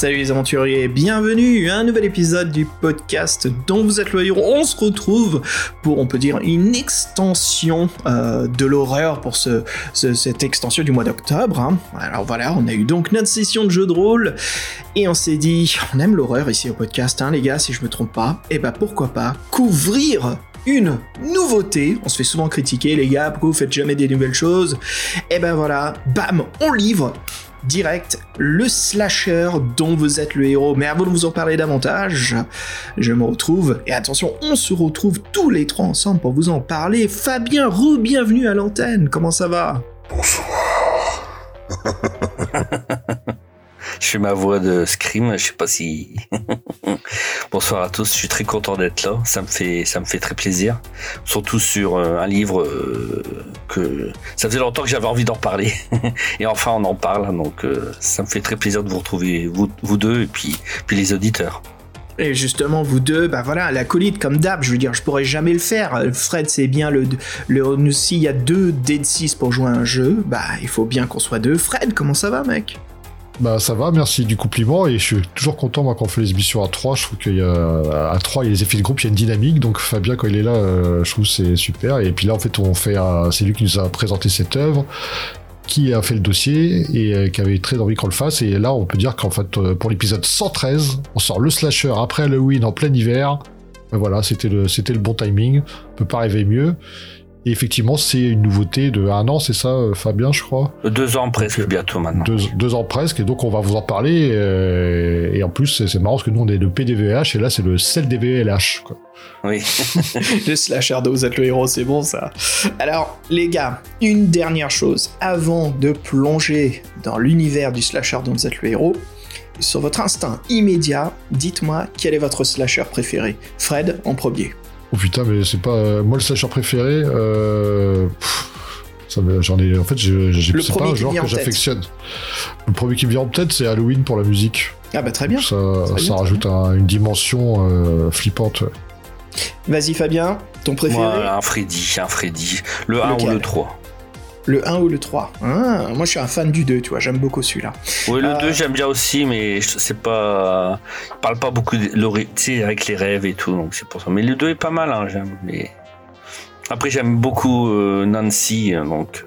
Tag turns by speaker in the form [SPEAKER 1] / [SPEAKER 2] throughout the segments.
[SPEAKER 1] Salut les aventuriers, bienvenue à un nouvel épisode du podcast dont vous êtes héros. On se retrouve pour, on peut dire, une extension euh, de l'horreur pour ce, cette extension du mois d'octobre. hein. Alors voilà, on a eu donc notre session de jeu de rôle et on s'est dit, on aime l'horreur ici au podcast, hein, les gars, si je me trompe pas. Et bah pourquoi pas couvrir une nouveauté. On se fait souvent critiquer, les gars, pourquoi vous faites jamais des nouvelles choses Et ben voilà, bam, on livre direct le slasher dont vous êtes le héros. Mais avant de vous en parler davantage, je me retrouve, et attention, on se retrouve tous les trois ensemble pour vous en parler. Fabien, re-bienvenue à l'antenne, comment ça va?
[SPEAKER 2] Je fais ma voix de scream, je sais pas si. Bonsoir à tous, je suis très content d'être là. Ça me fait, ça me fait très plaisir. Surtout sur euh, un livre euh, que ça faisait longtemps que j'avais envie d'en parler. et enfin, on en parle. Donc, euh, ça me fait très plaisir de vous retrouver, vous, vous deux, et puis, les auditeurs.
[SPEAKER 1] Et justement, vous deux, bah voilà, l'acolyte comme d'hab, je veux dire, je pourrais jamais le faire. Fred, c'est bien le. le S'il y a deux D6 pour jouer un jeu, bah il faut bien qu'on soit deux. Fred, comment ça va, mec?
[SPEAKER 3] Bah ça va, merci du compliment et je suis toujours content moi quand on fait les émissions à 3, je trouve qu'il y a à 3 il y a les effets de groupe, il y a une dynamique donc Fabien quand il est là euh, je trouve c'est super. Et puis là en fait on fait un- c'est lui qui nous a présenté cette œuvre qui a fait le dossier et euh, qui avait très envie qu'on le fasse. Et là on peut dire qu'en fait euh, pour l'épisode 113 on sort le slasher après Halloween en plein hiver. Voilà c'était le c'était le bon timing. On peut pas rêver mieux et effectivement c'est une nouveauté de un an c'est ça euh, Fabien je crois
[SPEAKER 2] Deux ans presque
[SPEAKER 3] Ok.
[SPEAKER 2] bientôt maintenant.
[SPEAKER 3] deux, deux ans presque, et donc on va vous en parler. euh, et en plus, c'est- c'est marrant parce que nous on est le PDVH et là c'est le CELDVLH. Quoi.
[SPEAKER 2] Oui.
[SPEAKER 1] Le slasher de vous êtes le héros, c'est bon ça. Alors, les gars, une dernière chose. Avant de plonger dans l'univers du slasher dont vous êtes le héros, sur votre instinct immédiat, dites-moi quel est votre slasher préféré? Fred, en premier.
[SPEAKER 3] Oh putain, mais c'est pas. euh, moi le slasher préféré. Euh, J'en ai. En fait, c'est pas un genre que j'affectionne. Le premier qui me vient en tête, c'est Halloween pour la musique.
[SPEAKER 1] Ah bah très bien.
[SPEAKER 3] Ça,
[SPEAKER 1] Très
[SPEAKER 3] ça
[SPEAKER 1] bien,
[SPEAKER 3] rajoute un- une dimension euh, flippante.
[SPEAKER 1] Vas-y Fabien, ton préféré?
[SPEAKER 2] Moi, un Freddy, un Freddy. Le 1 ou le 3.
[SPEAKER 1] Le 1 ou le 3 Ah, Moi je suis un fan du 2, tu vois, j'aime beaucoup celui-là.
[SPEAKER 2] Oui, le
[SPEAKER 1] Euh,
[SPEAKER 2] 2 j'aime bien aussi, mais je- c'est pas. Il parle pas beaucoup de tu avec les rêves et tout, donc c'est pour ça. Mais le 2 est pas mal, hein, j'aime. Mais... Après, j'aime beaucoup euh, Nancy, euh, donc.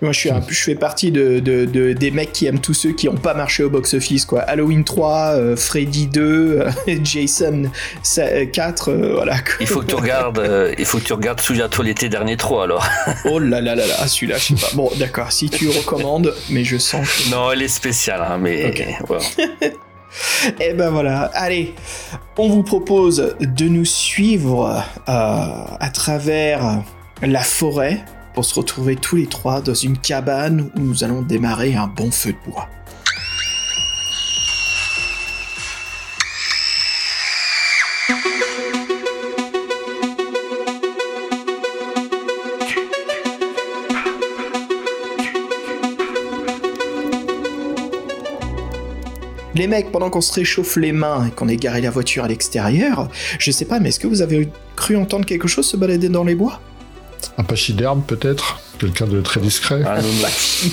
[SPEAKER 1] Moi, je, suis un- je fais partie de, de- de- des mecs qui aiment tous ceux qui n'ont pas marché au box-office, quoi. Halloween 3, euh, Freddy 2, euh, Jason ça- euh, 4, euh, voilà.
[SPEAKER 2] Il faut que tu regardes, il faut que tu regardes Souviens-toi l'été dernier 3 alors.
[SPEAKER 1] Oh là là là là, celui-là, je sais pas. Bon, d'accord, si tu recommandes, mais je sens que...
[SPEAKER 2] non, elle est spéciale, hein, mais.
[SPEAKER 1] Ok.
[SPEAKER 2] voilà.
[SPEAKER 1] Eh ben voilà, allez, on vous propose de nous suivre à travers la forêt pour se retrouver tous les trois dans une cabane où nous allons démarrer un bon feu de bois. Les mecs, pendant qu'on se réchauffe les mains et qu'on ait garé la voiture à l'extérieur, je sais pas, mais est-ce que vous avez cru entendre quelque chose se balader dans les bois?
[SPEAKER 3] Un pachyderme peut-être? Quelqu'un de très discret?
[SPEAKER 1] Merde.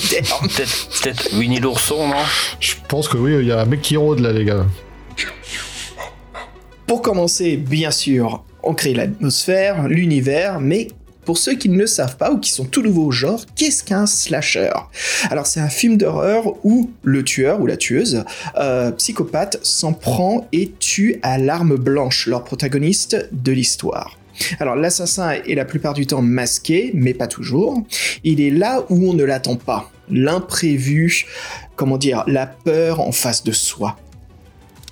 [SPEAKER 2] Peut-être, peut-être Winnie l'ourson, non?
[SPEAKER 3] Je pense que oui, il y a un mec qui rôde là, les gars.
[SPEAKER 1] Pour commencer, bien sûr, on crée l'atmosphère, l'univers, mais pour ceux qui ne le savent pas ou qui sont tout nouveaux au genre, qu'est-ce qu'un slasher? Alors c'est un film d'horreur où le tueur ou la tueuse euh, psychopathe s'en prend et tue à l'arme blanche leur protagoniste de l'histoire. Alors l'assassin est la plupart du temps masqué, mais pas toujours. Il est là où on ne l'attend pas. L'imprévu, comment dire, la peur en face de soi.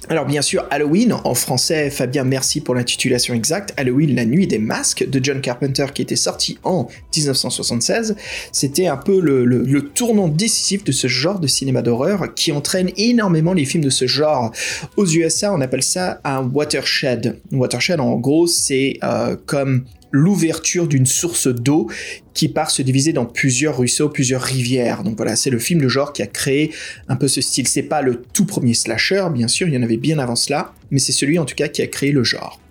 [SPEAKER 1] Alors bien sûr, Halloween, en français, Fabien, merci pour l'intitulation exacte, Halloween, la nuit des masques de John Carpenter qui était sorti en 1976, c'était un peu le, tournant décisif de ce genre de cinéma d'horreur qui entraîne énormément les films de ce genre. Aux USA, on appelle ça un watershed. Watershed, en gros, c'est euh, comme l'ouverture d'une source d'eau qui part se diviser dans plusieurs ruisseaux, plusieurs rivières. Donc voilà, c'est le film de genre qui a créé un peu ce style. C'est pas le tout premier slasher, bien sûr, il y en avait bien avant cela, mais c'est celui en tout cas qui a créé le genre.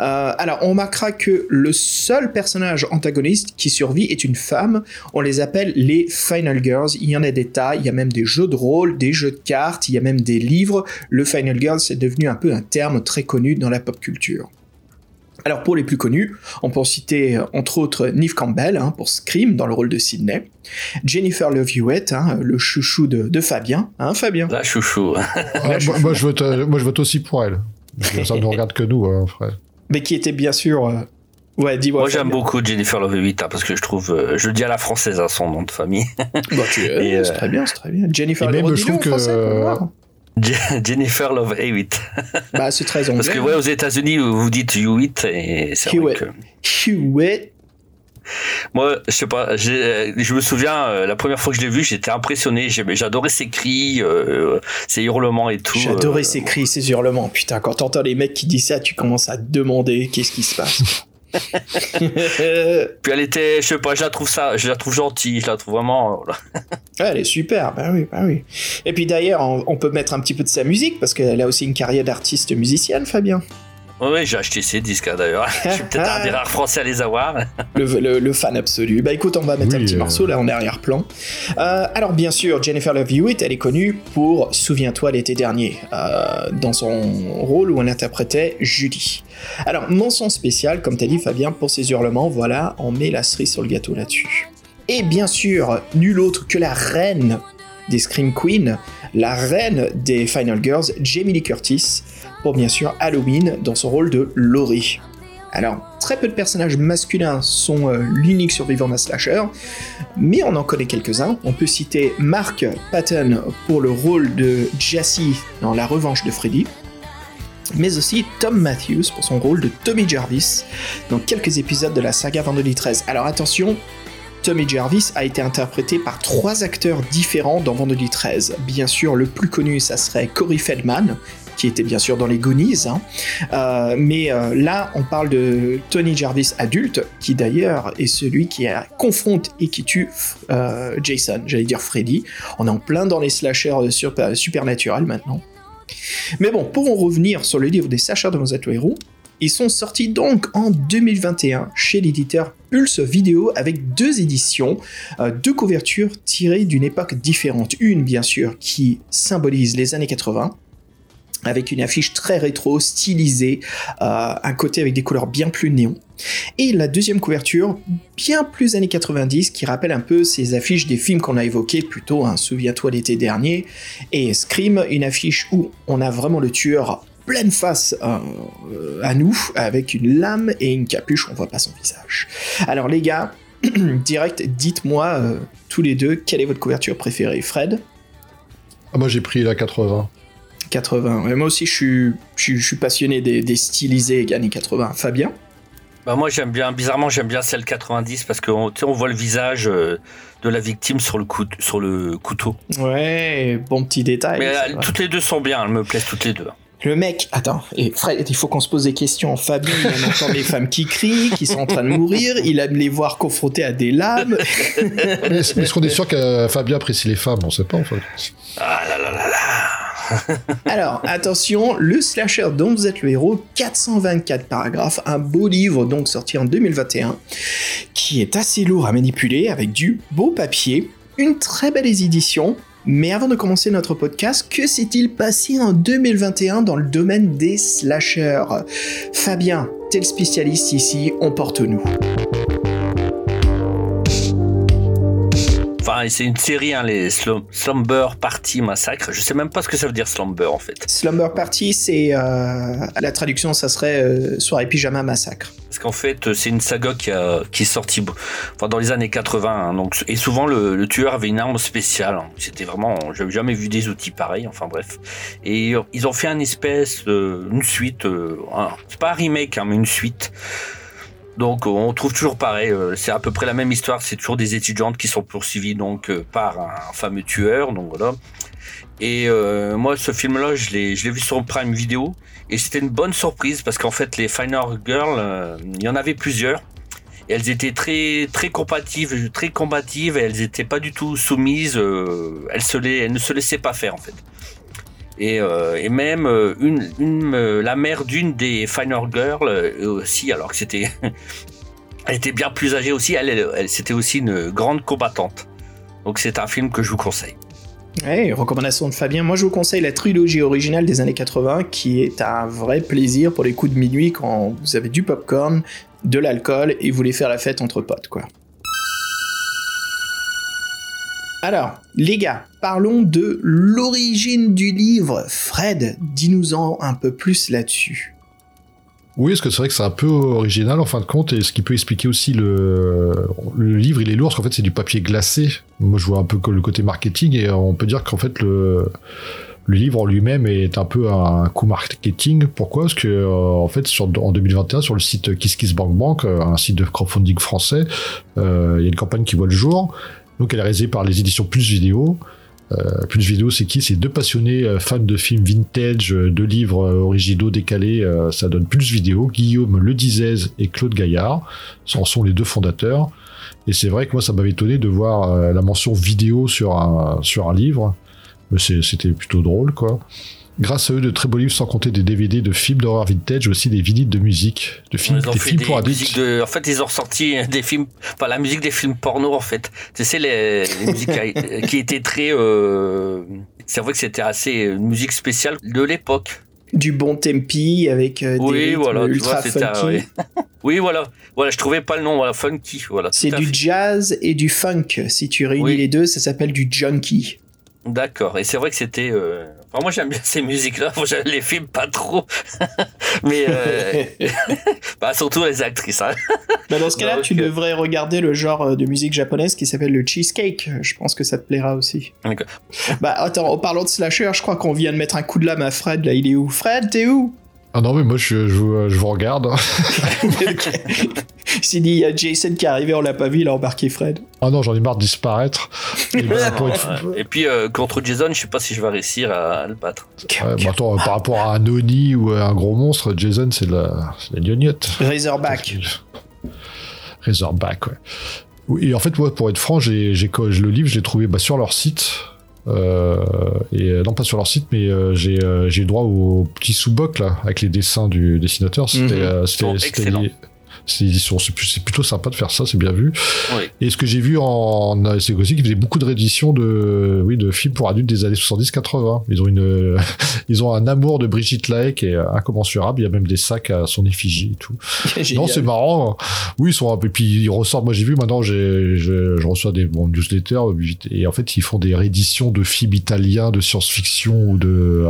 [SPEAKER 1] Euh, alors, on remarquera que le seul personnage antagoniste qui survit est une femme. On les appelle les Final Girls. Il y en a des tas. Il y a même des jeux de rôle, des jeux de cartes. Il y a même des livres. Le Final Girl, c'est devenu un peu un terme très connu dans la pop culture. Alors pour les plus connus, on peut citer euh, entre autres Neve Campbell hein, pour Scream dans le rôle de Sydney, Jennifer Love Hewitt, hein, le chouchou de, Fabien, hein Fabien?
[SPEAKER 2] La chouchou.
[SPEAKER 3] moi, je vote, euh, moi je vote aussi pour elle. Ça ne regarde que nous, hein, frère.
[SPEAKER 1] Mais qui était bien sûr... Euh, ouais, dis-moi.
[SPEAKER 2] Moi, j'aime beaucoup Jennifer Love Hewitt parce que je trouve, je le dis à la française à son nom de famille.
[SPEAKER 1] bah, c'est très bien, c'est très bien. Jennifer Love Hewitt.
[SPEAKER 2] Jennifer Love Hewitt.
[SPEAKER 1] Bah, c'est très anglais.
[SPEAKER 2] Parce que, ouais, aux États-Unis, vous dites Hewitt et c'est
[SPEAKER 1] Hewitt. Hewitt.
[SPEAKER 2] Moi, je sais pas, je me souviens, euh, la première fois que je l'ai vu, j'étais impressionné, j'adorais ses cris, euh, ses hurlements et tout.
[SPEAKER 1] J'adorais euh, ses cris, ses hurlements. Putain, quand t'entends les mecs qui disent ça, tu commences à te demander qu'est-ce qui se passe.
[SPEAKER 2] Puis elle était, je sais pas, je la trouve ça, je la trouve gentille, je la trouve vraiment.
[SPEAKER 1] elle est super, bah oui, bah oui. Et puis d'ailleurs, on, peut mettre un petit peu de sa musique parce qu'elle a aussi une carrière d'artiste musicienne, Fabien.
[SPEAKER 2] Oui, j'ai acheté ces disques d'ailleurs. je suis peut-être un des rares français à les avoir.
[SPEAKER 1] le, fan absolu. Bah écoute, on va mettre un petit euh. morceau là en arrière-plan. Euh, alors bien sûr, Jennifer Love Hewitt, elle est connue pour Souviens-toi l'été dernier, euh, dans son rôle où elle interprétait Julie. Alors, mention spéciale, comme t'as dit Fabien, pour ses hurlements, voilà, on met la cerise sur le gâteau là-dessus. Et bien sûr, nul autre que la reine des Scream Queens, la reine des Final Girls, Jamie Lee Curtis, pour bien sûr Halloween dans son rôle de Laurie. Alors, très peu de personnages masculins sont euh, l'unique survivant d'un slasher, mais on en connaît quelques-uns. On peut citer Mark Patton pour le rôle de Jesse dans La Revanche de Freddy, mais aussi Tom Matthews pour son rôle de Tommy Jarvis dans quelques épisodes de la saga Vendredi 13. Alors attention, Tommy Jarvis a été interprété par trois acteurs différents dans Vendredi 13. Bien sûr, le plus connu, ça serait Corey Feldman, qui était bien sûr dans les Goonies. Hein. Euh, mais euh, là, on parle de Tony Jarvis adulte, qui d'ailleurs est celui qui confronte et qui tue euh, Jason, j'allais dire Freddy. On est en plein dans les slashers super, supernaturels maintenant. Mais bon, pour en revenir sur le livre des Sacha de Mozart héros, ils sont sortis donc en 2021 chez l'éditeur Pulse Vidéo avec deux éditions, deux couvertures tirées d'une époque différente. Une, bien sûr, qui symbolise les années 80, avec une affiche très rétro, stylisée, euh, un côté avec des couleurs bien plus néon. Et la deuxième couverture, bien plus années 90, qui rappelle un peu ces affiches des films qu'on a évoqués plutôt, hein, souviens-toi l'été dernier, et Scream, une affiche où on a vraiment le tueur pleine face euh, à nous, avec une lame et une capuche, on voit pas son visage. Alors les gars, direct, dites-moi euh, tous les deux, quelle est votre couverture préférée, Fred?
[SPEAKER 3] Ah, Moi j'ai pris la 80.
[SPEAKER 1] 80. moi aussi, je suis, je, suis passionné des, stylisés années 80. Fabien
[SPEAKER 2] bah moi j'aime bien, bizarrement j'aime bien celle 90 parce qu'on on voit le visage euh, de la victime sur le, sur le couteau.
[SPEAKER 1] Ouais, bon petit détail.
[SPEAKER 2] Mais euh, toutes les deux sont bien, elles me plaisent toutes les deux.
[SPEAKER 1] Le mec, attends, et Fred, il faut qu'on se pose des questions. Fabien, il entend des femmes qui crient, qui sont en train de mourir, il aime les voir confrontés à des lames.
[SPEAKER 3] mais est-ce qu'on est sûr que Fabien apprécie les femmes? On sait pas en fait.
[SPEAKER 2] Ah là là là là
[SPEAKER 1] Alors, attention, le slasher dont vous êtes le héros, 424 paragraphes, un beau livre donc sorti en 2021, qui est assez lourd à manipuler avec du beau papier, une très belle édition. Mais avant de commencer notre podcast, que s'est-il passé en 2021 dans le domaine des slashers? Fabien, tel spécialiste ici, on porte nous.
[SPEAKER 2] C'est une série, hein, les Slumber Party Massacre. Je sais même pas ce que ça veut dire Slumber en fait.
[SPEAKER 1] Slumber Party, c'est euh, à la traduction, ça serait euh, soirée pyjama massacre.
[SPEAKER 2] Parce qu'en fait, c'est une saga qui, qui est sortie enfin, dans les années 80. Hein, donc, et souvent, le, tueur avait une arme spéciale. Hein. C'était vraiment, j'avais jamais vu des outils pareils. Enfin bref. Et ils ont fait une espèce, une suite. Euh, c'est pas un remake, mais une suite donc on trouve toujours pareil, euh, c'est à peu près la même histoire, c'est toujours des étudiantes qui sont poursuivies donc euh, par un fameux tueur, donc voilà. Et euh, moi ce film-là, je l'ai, je l'ai vu sur Prime Video et c'était une bonne surprise parce qu'en fait les Final Girls, il y en avait plusieurs. Et elles étaient très très compatibles, très combatives et elles étaient pas du tout soumises. elles, se elles ne se laissaient pas faire en fait. Et, et même une, une la mère d'une des Final Girls aussi, alors que c'était elle était bien plus âgée aussi. Elle, elle, c'était aussi une grande combattante. Donc c'est un film que je vous conseille.
[SPEAKER 1] Ouais, recommandation de Fabien. Moi, je vous conseille la trilogie originale des années 80, qui est un vrai plaisir pour les coups de minuit quand vous avez du popcorn, de l'alcool et vous voulez faire la fête entre potes, quoi. Alors, les gars, parlons de l'origine du livre. Fred, dis-nous-en un peu plus là-dessus.
[SPEAKER 3] Oui, parce que c'est vrai que c'est un peu original en fin de compte, et ce qui peut expliquer aussi le, le livre, il est lourd, parce qu'en fait c'est du papier glacé. Moi je vois un peu le côté marketing, et on peut dire qu'en fait le, livre en lui-même est un peu un coup marketing. Pourquoi? Parce que euh, en fait sur, en 2021 sur le site KissKissBankBank, euh, un site de crowdfunding français, euh, il y a une campagne qui voit le jour. Donc elle est réalisée par les éditions Plus Vidéo. Euh, plus vidéo, c'est qui? C'est deux passionnés euh, fans de films vintage, euh, de livres originaux décalés. ça donne plus vidéo. Guillaume Le et Claude Gaillard en sont les deux fondateurs. Et c'est vrai que moi, ça m'avait étonné de voir la mention vidéo sur un, sur un livre. Mais c'était plutôt drôle, quoi. Grâce à eux, de très beaux livres, sans compter des DVD de films d'horreur vintage, aussi des vinyles de musique, de films,
[SPEAKER 2] des films pour adultes. En fait, ils ont ressorti des films, enfin la musique des films porno, en fait. Tu sais, les, musiques qui étaient très. Euh... C'est vrai que c'était assez une musique spéciale de l'époque.
[SPEAKER 1] Du bon tempi avec euh, des voilà, ultra funky.
[SPEAKER 2] oui, voilà. Voilà, je trouvais pas le nom, voilà, funky. Voilà,
[SPEAKER 1] C'est du jazz et du funk. Si tu réunis les deux, ça s'appelle du junkie.
[SPEAKER 2] D'accord. Et c'est vrai que c'était. Euh, moi, j'aime bien ces musiques-là. Je les filme pas trop, mais euh, bah, surtout les actrices. Hein.
[SPEAKER 1] Bah, dans ce cas-là, tu devrais regarder le genre euh, de musique japonaise qui s'appelle le cheesecake. Je pense que ça te plaira aussi. Bah attends, en parlant de slasher, je crois qu'on vient de mettre un coup de lame à Fred. Là, il est où? Fred, t'es où?
[SPEAKER 3] Ah non, mais moi je, je, je vous regarde.
[SPEAKER 1] S'il dit il y a Jason qui est arrivé, on l'a pas vu, il a embarqué Fred.
[SPEAKER 3] Ah non, j'en ai marre de disparaître.
[SPEAKER 2] Et, puis euh, contre Jason, je sais pas si je vais réussir à, le battre.
[SPEAKER 3] attends, par rapport à un Oni ou à un gros monstre, Jason c'est la, la gnognotte.
[SPEAKER 1] Razorback.
[SPEAKER 3] Razorback, ouais. Et en fait, moi, pour être franc, j'ai, le livre, je l'ai trouvé bah, sur leur site. Euh, et euh, non pas sur leur site, mais euh, j'ai j'ai droit au petit sous-boc là avec les dessins du dessinateur. C'était mhm. c'était c'est plutôt sympa de faire ça, c'est bien vu. Et ce que j'ai vu en, c'est aussi qu'ils faisaient beaucoup de rééditions de, oui, de films pour adultes des années 70-80. Ils ont une, ils ont un amour de Brigitte Lahaye qui est incommensurable. Il y a même des sacs à son effigie et tout. non, c'est marrant. Oui, ils sont un peu, puis ils ressortent. Moi, j'ai vu maintenant, j'ai, je, reçois des bons newsletters et en fait, ils font des rééditions de films italiens de science-fiction ou de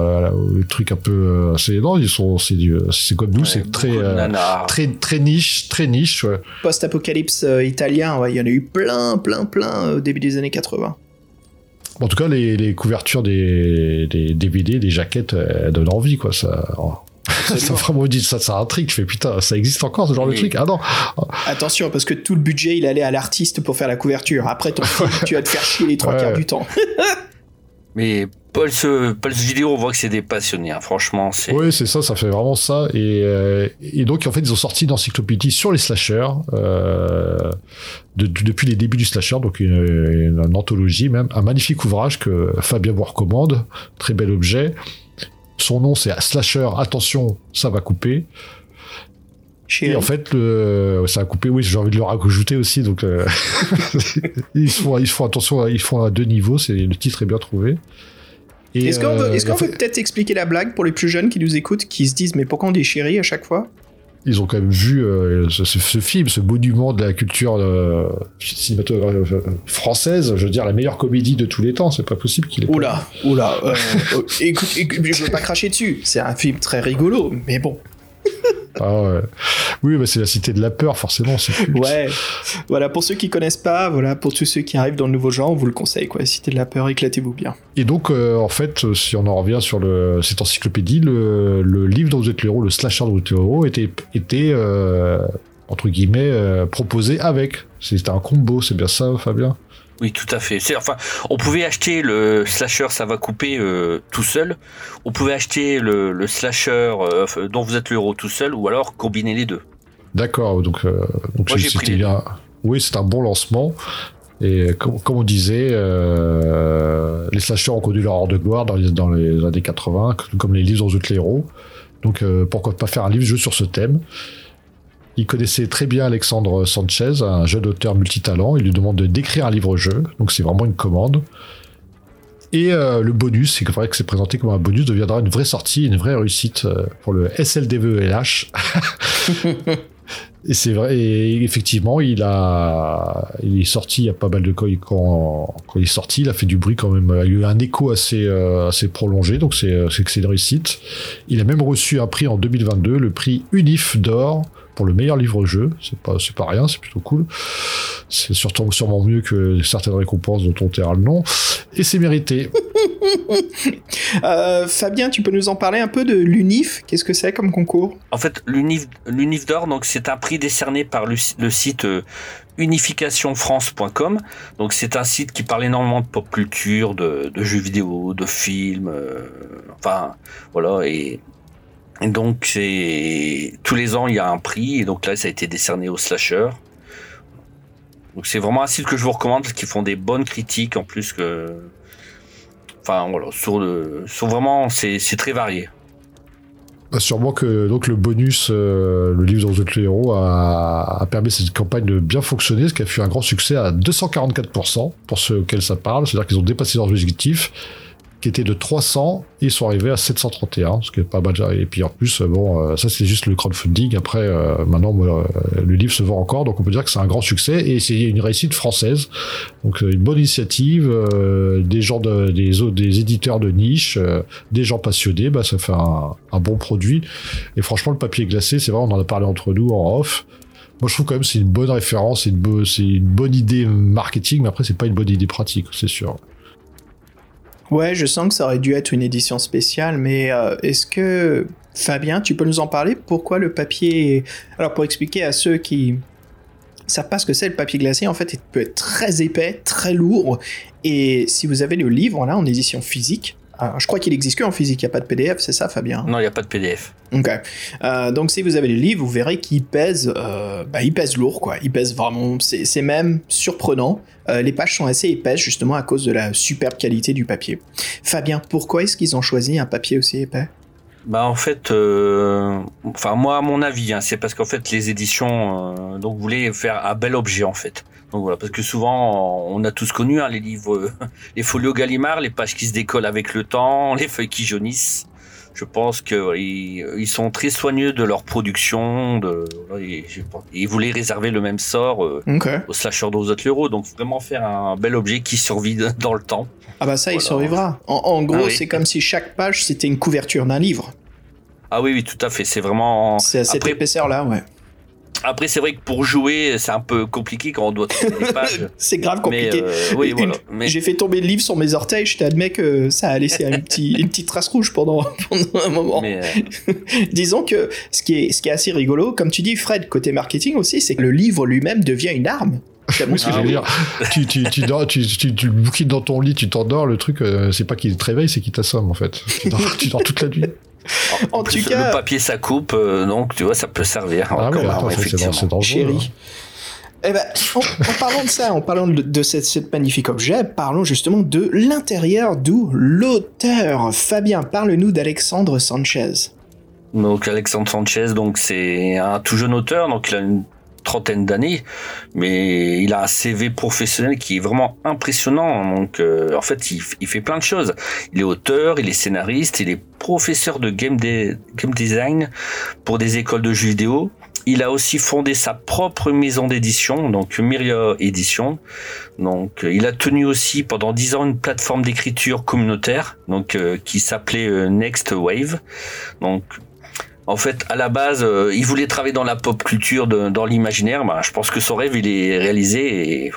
[SPEAKER 3] trucs un peu, c'est non, ils sont, c'est c'est comme nous, c'est très, euh, très, très niche très niche.
[SPEAKER 1] Post-apocalypse euh, italien, il y en a eu plein, plein, plein au début des années 80.
[SPEAKER 3] En tout cas, les, couvertures des, des, DVD, des jaquettes, elles donnent envie, quoi. Ça, ça vraiment dit ça, ça intrigue. Je fais putain, ça existe encore ce genre de truc? Ah non.
[SPEAKER 1] Attention, parce que tout le budget, il allait à l'artiste pour faire la couverture. Après ton film, tu vas te faire chier les trois quarts du temps.
[SPEAKER 2] Mais Paul, ce, Paul vidéo, on voit que c'est des passionnés. Hein. Franchement, c'est.
[SPEAKER 3] Oui, c'est ça, ça fait vraiment ça. Et, euh, et, donc, en fait, ils ont sorti une encyclopédie sur les slashers euh, depuis les débuts du slasher, donc une, une, anthologie même, un magnifique ouvrage que Fabien vous recommande, très bel objet. Son nom, c'est Slasher. Attention, ça va couper. Et en fait, le, ça a coupé, oui, j'ai envie de le rajouter aussi, donc euh, ils, font, ils font attention, ils font à deux niveaux, c'est le titre est bien trouvé.
[SPEAKER 1] Est-ce qu'on euh, peut, peut-être expliquer la blague pour les plus jeunes qui nous écoutent, qui se disent mais pourquoi on dit à chaque fois?
[SPEAKER 3] Ils ont quand même vu euh, ce, film, ce monument de la culture cinématographique française, je veux dire la meilleure comédie de tous les temps, c'est pas possible qu'il ait.
[SPEAKER 1] Oula, oula, écoute, écoute, je veux pas cracher dessus, c'est un film très rigolo, mais bon,
[SPEAKER 3] ah Oui, bah c'est la cité de la peur, forcément.
[SPEAKER 1] Ouais. Voilà, pour ceux qui connaissent pas, voilà, pour tous ceux qui arrivent dans le nouveau genre, on vous le conseille, quoi. Cité de la peur, éclatez-vous bien.
[SPEAKER 3] Et donc, euh, en fait, si on en revient sur le, cette encyclopédie, le, livre dont vous êtes le héros, le slasher dont vous êtes le héros, était, était euh, entre guillemets, euh, proposé avec. C'était un combo, c'est bien ça, Fabien?
[SPEAKER 2] Oui, tout à fait. Enfin, on pouvait acheter le slasher ça va couper euh, tout seul. On pouvait acheter le, slasher euh, dont vous êtes le héros tout seul, ou alors combiner les deux.
[SPEAKER 3] D'accord. Donc, euh, donc oui, c'est un bon lancement. Et comme, comme on disait, euh, les slashers ont connu leur heure de gloire dans les, dans les années 80, comme les livres aux héros. Donc pourquoi pas faire un livre juste sur ce thème il connaissait très bien Alexandre Sanchez, un jeune auteur multitalent. Il lui demande de décrire un livre-jeu, donc c'est vraiment une commande. Et euh, le bonus, c'est vrai que c'est présenté comme un bonus, deviendra une vraie sortie, une vraie réussite euh, pour le SLDVELH. et c'est vrai, et effectivement, il a, il est sorti il y a pas mal de quand, quand, il est sorti, il a fait du bruit quand même. Il a eu un écho assez, euh, assez prolongé, donc c'est, c'est une réussite. Il a même reçu un prix en 2022, le prix Unif d'or pour le meilleur livre-jeu. C'est pas, c'est pas rien, c'est plutôt cool. C'est surtout sûrement mieux que certaines récompenses dont on taira le nom. Et c'est mérité.
[SPEAKER 1] Euh, Fabien, tu peux nous en parler un peu de l'UNIF? Qu'est-ce que c'est comme concours?
[SPEAKER 2] En fait, l'UNIF, l'UNIF d'or, donc c'est un prix décerné par le, site euh, unificationfrance.com. Donc c'est un site qui parle énormément de pop culture, de, jeux vidéo, de films, euh, enfin voilà et donc tous les ans il y a un prix et donc là ça a été décerné aux slashers. Donc c'est vraiment un site que je vous recommande parce qu'ils font des bonnes critiques en plus que enfin voilà sur le vraiment c'est très varié.
[SPEAKER 3] Bah sûrement que donc le bonus, euh, le livre dans autres héros a, a, permis cette campagne de bien fonctionner, ce qui a fait un grand succès à 244% pour ceux auxquels ça parle, c'est-à-dire qu'ils ont dépassé leurs objectifs qui était de 300 et ils sont arrivés à 731, ce qui est pas mal. Et puis en plus, bon, euh, ça c'est juste le crowdfunding. Après, euh, maintenant, le livre se vend encore, donc on peut dire que c'est un grand succès et c'est une réussite française. Donc une bonne initiative, euh, des gens, de, des, éditeurs de niche, des gens passionnés, bah ça fait un, bon produit. Et franchement, le papier glacé, c'est vrai, on en a parlé entre nous en off. Moi, je trouve quand même c'est une bonne référence, c'est une, une bonne idée marketing, mais après, c'est pas une bonne idée pratique, c'est sûr.
[SPEAKER 1] Ouais, je sens que ça aurait dû être une édition spéciale, mais euh, est-ce que Fabien, tu peux nous en parler? Pourquoi le papier Alors pour expliquer à ceux qui savent pas ce que c'est le papier glacé, en fait, il peut être très épais, très lourd, et si vous avez le livre là en édition physique, je crois qu'il existe que en physique, il n'y a pas de PDF, c'est ça Fabien
[SPEAKER 2] Non, il n'y a pas de PDF.
[SPEAKER 1] Ok. Euh, donc si vous avez le livre, vous verrez qu'il pèse, euh, bah, il pèse lourd, quoi. Il pèse vraiment, c'est même surprenant. Euh, les pages sont assez épaisses, justement, à cause de la superbe qualité du papier. Fabien, pourquoi est-ce qu'ils ont choisi un papier aussi épais?
[SPEAKER 2] Bah en fait, enfin moi à mon avis, hein, c'est parce qu'en fait les éditions donc voulaient faire un bel objet en fait. Donc voilà, parce que souvent, on a tous connu hein, les livres, les folios Gallimard, les pages qui se décollent avec le temps, les feuilles qui jaunissent. Je pense qu'ils ils sont très soigneux de leur production. De, ils voulaient réserver le même sort euh, aux slashers héros. Donc vraiment faire un bel objet qui survit dans le temps.
[SPEAKER 1] Ah bah ça, il survivra. En, gros, ah c'est comme si chaque page, c'était une couverture d'un livre.
[SPEAKER 2] Ah oui, oui, tout à fait. C'est vraiment...
[SPEAKER 1] C'est à cette épaisseur-là, ouais.
[SPEAKER 2] Après, c'est vrai que pour jouer, c'est un peu compliqué quand on doit tourner les pages.
[SPEAKER 1] c'est grave compliqué. Euh, oui, voilà. J'ai fait tomber le livre sur mes orteils, je t'admets que ça a laissé une, petite trace rouge pendant, un moment. Euh, Disons que ce qui, est, ce qui est assez rigolo, comme tu dis, Fred, côté marketing aussi, c'est que le livre lui-même devient une arme.
[SPEAKER 3] ce que ah dire. tu, tu, tu, dors, tu, tu, tu, le bouquines dans ton lit, tu t'endors, le truc, euh, c'est pas qu'il te réveille, c'est qu'il t'assomme en fait. Tu dors, tu dors toute la nuit.
[SPEAKER 2] En, tout cas, le papier ça coupe, euh, donc tu vois, ça peut servir.
[SPEAKER 3] Ah c'est dangereux. Chérie.
[SPEAKER 1] Eh ben, en, parlant de ça, en parlant de, cette, magnifique objet, parlons justement de l'intérieur, d'où l'auteur. Fabien, parle-nous d'Alexandre Sanchez.
[SPEAKER 2] Donc Alexandre Sanchez, donc c'est un tout jeune auteur, donc il a une trentaine d'années, mais il a un CV professionnel qui est vraiment impressionnant. Donc, euh, en fait, il, fait plein de choses. Il est auteur, il est scénariste, il est professeur de game, design pour des écoles de jeux vidéo. Il a aussi fondé sa propre maison d'édition, donc Myria Édition. Donc, il a tenu aussi pendant dix ans une plateforme d'écriture communautaire, donc euh, qui s'appelait euh, Next Wave. Donc, en fait, à la base, euh, il voulait travailler dans la pop culture, dans l'imaginaire. Bah, je pense que son rêve, il est réalisé.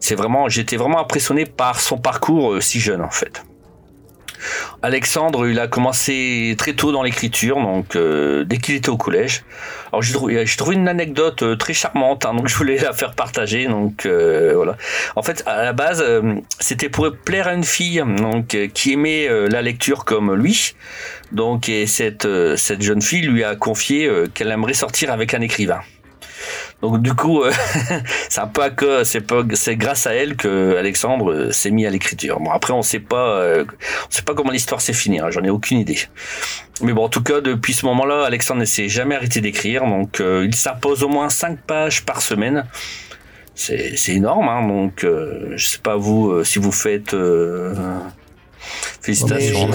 [SPEAKER 2] C'est vraiment, j'étais vraiment impressionné par son parcours euh, si jeune, en fait. Alexandre, il a commencé très tôt dans l'écriture, donc euh, dès qu'il était au collège. Alors j'ai trouvé, une anecdote euh, très charmante, hein, donc je voulais la faire partager. Donc euh, voilà. En fait, à la base, c'était pour plaire à une fille, donc qui aimait la lecture comme lui. Donc et cette cette jeune fille lui a confié qu'elle aimerait sortir avec un écrivain. Donc du coup, euh, c'est peu à que c'est pas c'est grâce à elle que Alexandre euh, s'est mis à l'écriture. Bon après on sait pas euh, on sait pas comment l'histoire s'est finie, hein, j'en ai aucune idée. Mais bon en tout cas depuis ce moment-là, Alexandre ne s'est jamais arrêté d'écrire donc il s'impose au moins 5 pages par semaine. C'est énorme hein, donc je sais pas vous si vous faites Félicitations.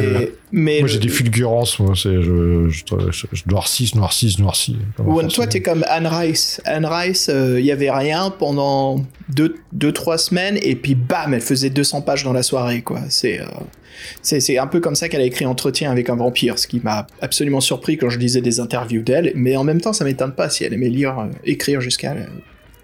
[SPEAKER 3] Mais, moi, j'ai des fulgurances. Moi, c'est je, je, je, noircis, noircis, noircis.
[SPEAKER 1] toi, t'es comme Anne Rice. Anne Rice, il euh, y avait rien pendant 2-3 deux, trois semaines, et puis bam, elle faisait 200 pages dans la soirée, quoi. C'est. Euh, c'est un peu comme ça qu'elle a écrit Entretien avec un vampire, ce qui m'a absolument surpris quand je lisais des interviews d'elle, mais en même temps, ça m'étonne pas si elle aimait lire, euh, écrire jusqu'à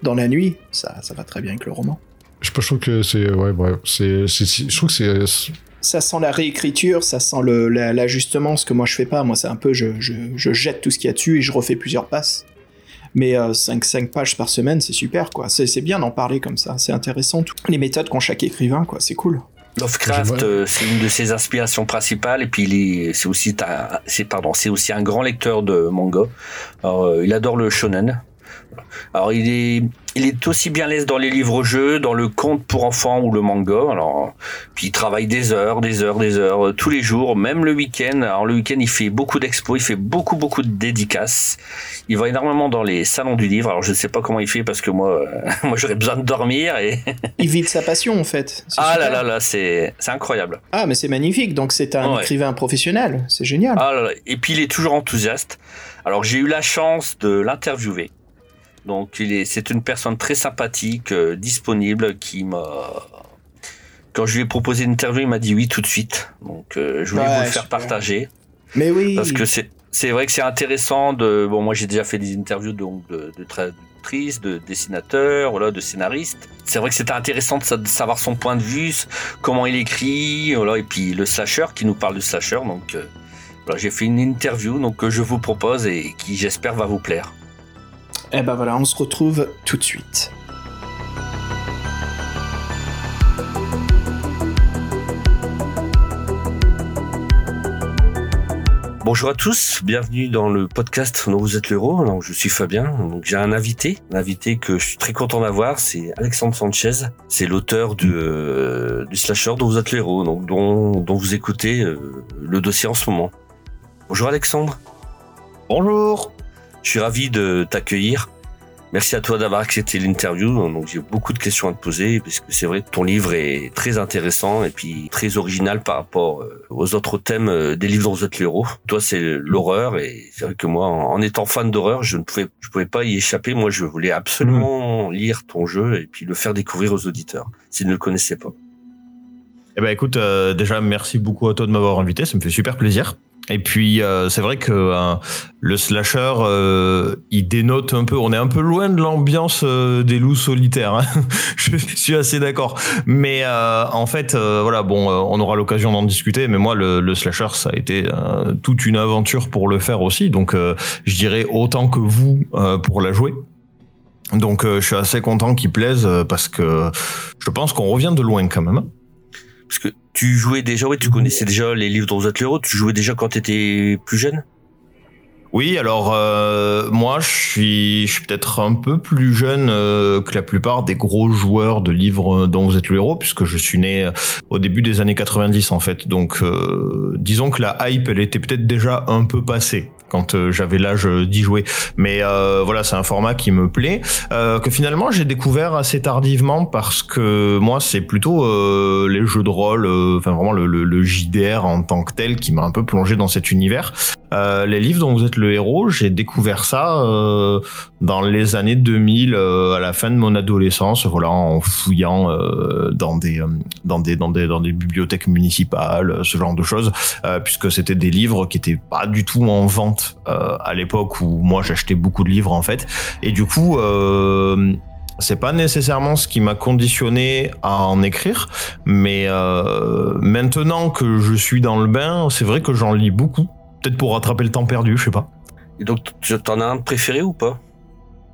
[SPEAKER 1] dans la nuit, ça, ça va très bien avec le roman.
[SPEAKER 3] Je, je trouve que c'est ouais bref c'est je trouve que c'est
[SPEAKER 1] ça sent la réécriture, ça sent l'ajustement, ce que moi je fais pas. Moi, c'est un peu, je, jette tout ce qu'il y a dessus et je refais plusieurs passes. Mais 5, euh, pages par semaine, c'est super, quoi. C'est bien d'en parler comme ça, c'est intéressant. Les méthodes qu'ont chaque écrivain, quoi, c'est cool.
[SPEAKER 2] Lovecraft, euh, c'est une de ses inspirations principales, et puis c'est aussi, c'est pardon, c'est aussi un grand lecteur de manga. Alors, euh, il adore le shonen. Alors il est, il est aussi bien l'aise dans les livres-jeux, dans le conte pour enfants ou le manga. Alors, puis il travaille des heures, des heures, des heures, euh, tous les jours, même le week-end. Alors le week-end, il fait beaucoup d'expos, il fait beaucoup, beaucoup de dédicaces. Il va énormément dans les salons du livre. Alors je ne sais pas comment il fait parce que moi, euh, moi j'aurais besoin de dormir et.
[SPEAKER 1] il vit de sa passion en fait.
[SPEAKER 2] Ah là là là, c'est, c'est incroyable.
[SPEAKER 1] Ah mais c'est magnifique. Donc c'est un écrivain professionnel. C'est génial.
[SPEAKER 2] Ah là là. Et puis il est toujours enthousiaste. Alors j'ai eu la chance de l'interviewer donc il est, c'est une personne très sympathique, euh, disponible, qui m'a. Quand je lui ai proposé une interview, il m'a dit oui tout de suite. Donc euh, je voulais vous le faire partager.
[SPEAKER 1] Mais oui.
[SPEAKER 2] Parce que c'est, c'est vrai que c'est intéressant de. Bon, moi j'ai déjà fait des interviews donc de, de traductrices, de dessinateurs, voilà, de scénaristes. C'est vrai que c'était intéressant de, savoir son point de vue, comment il écrit, voilà, et puis le slasher qui nous parle du slasher. Donc euh, voilà, j'ai fait une interview donc que je vous propose et qui j'espère va vous plaire.
[SPEAKER 1] Et eh ben voilà, on se retrouve tout de suite.
[SPEAKER 2] Bonjour à tous, bienvenue dans le podcast dont vous êtes l'héros. Alors, je suis Fabien, donc j'ai un invité, un invité que je suis très content d'avoir, c'est Alexandre Sanchez. C'est l'auteur du, euh, du slasher dont vous êtes l'héros, donc dont, dont vous écoutez euh, le dossier en ce moment. Bonjour Alexandre.
[SPEAKER 4] Bonjour.
[SPEAKER 2] Je suis ravi de t'accueillir. Merci à toi d'avoir accepté l'interview. Donc j'ai beaucoup de questions à te poser parce que c'est vrai que ton livre est très intéressant et puis très original par rapport euh, aux autres thèmes euh, des livres l'héros. Toi c'est l'horreur et c'est vrai que moi en étant fan d'horreur je ne pouvais je pouvais pas y échapper. Moi je voulais absolument lire ton jeu et puis le faire découvrir aux auditeurs s'ils ne le connaissaient pas.
[SPEAKER 4] Eh ben écoute, euh, déjà merci beaucoup à toi de m'avoir invité, ça me fait super plaisir. Et puis euh, c'est vrai que euh, le slasher, euh, il dénote un peu. On est un peu loin de l'ambiance des loups solitaires. Hein. Je suis assez d'accord. Mais en fait, voilà, bon, on aura l'occasion d'en discuter. Mais moi, le, le, slasher, ça a été toute une aventure pour le faire aussi. Donc, je dirais autant que vous pour la jouer. Donc, je suis assez content qu'il plaise parce que je pense qu'on revient de loin quand même.
[SPEAKER 2] Parce que tu jouais déjà, oui, tu connaissais déjà les livres dont vous êtes l'héros, tu jouais déjà quand tu étais plus jeune?
[SPEAKER 4] Oui, alors euh, moi je suis, je suis peut-être un peu plus jeune euh, que la plupart des gros joueurs de livres dont vous êtes le héros, puisque je suis né euh, au début des années 90 en fait. Donc disons que la hype, elle était peut-être déjà un peu passée quand euh, j'avais l'âge d'y jouer. Mais euh, voilà, c'est un format qui me plaît, euh, que finalement j'ai découvert assez tardivement parce que moi c'est plutôt les jeux de rôle, enfin vraiment le, le, le, JDR en tant que tel qui m'a un peu plongé dans cet univers. Les livres dont vous êtes le héros, j'ai découvert ça dans les années 2000, à la fin de mon adolescence, voilà, en fouillant dans des dans des dans des dans des bibliothèques municipales, ce genre de choses, puisque c'était des livres qui étaient pas du tout en vente euh, à l'époque où moi j'achetais beaucoup de livres en fait. Et du coup, euh, c'est pas nécessairement ce qui m'a conditionné à en écrire, mais euh, maintenant que je suis dans le bain, c'est vrai que j'en lis beaucoup. Peut-être pour rattraper le temps perdu, je sais pas.
[SPEAKER 2] Et donc, t'en as un préféré ou pas?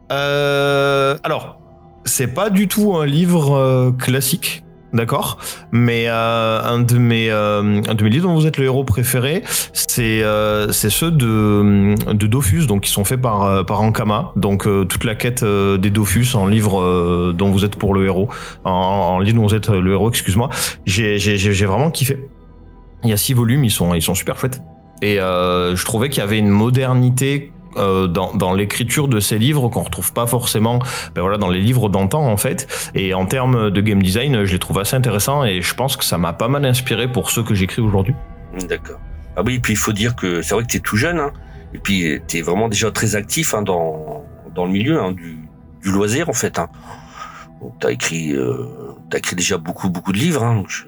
[SPEAKER 4] Alors, c'est pas du tout un livre classique d'accord, mais euh, un de mes euh, un de mes livres dont vous êtes le héros préféré, c'est euh, ceux de de Dofus, donc qui sont faits par euh, par Ankama, donc euh, toute la quête euh, des Dofus en livre euh, dont vous êtes pour le héros, en, en livre dont vous êtes le héros, excuse-moi. J'ai vraiment kiffé. Il y a six volumes, ils sont ils sont super chouettes. Et euh, je trouvais qu'il y avait une modernité euh, dans, dans l'écriture de ces livres qu'on retrouve pas forcément ben voilà, dans les livres d'antan en fait. Et en termes de game design, je les trouve assez intéressants et je pense que ça m'a pas mal inspiré pour ceux que j'écris aujourd'hui.
[SPEAKER 2] D'accord. Ah oui, et puis il faut dire que c'est vrai que tu es tout jeune, hein, et puis tu es vraiment déjà très actif hein, dans, dans le milieu hein, du, du loisir en fait. Hein. Tu as euh, t'as écrit déjà beaucoup, beaucoup de livres. Hein, je-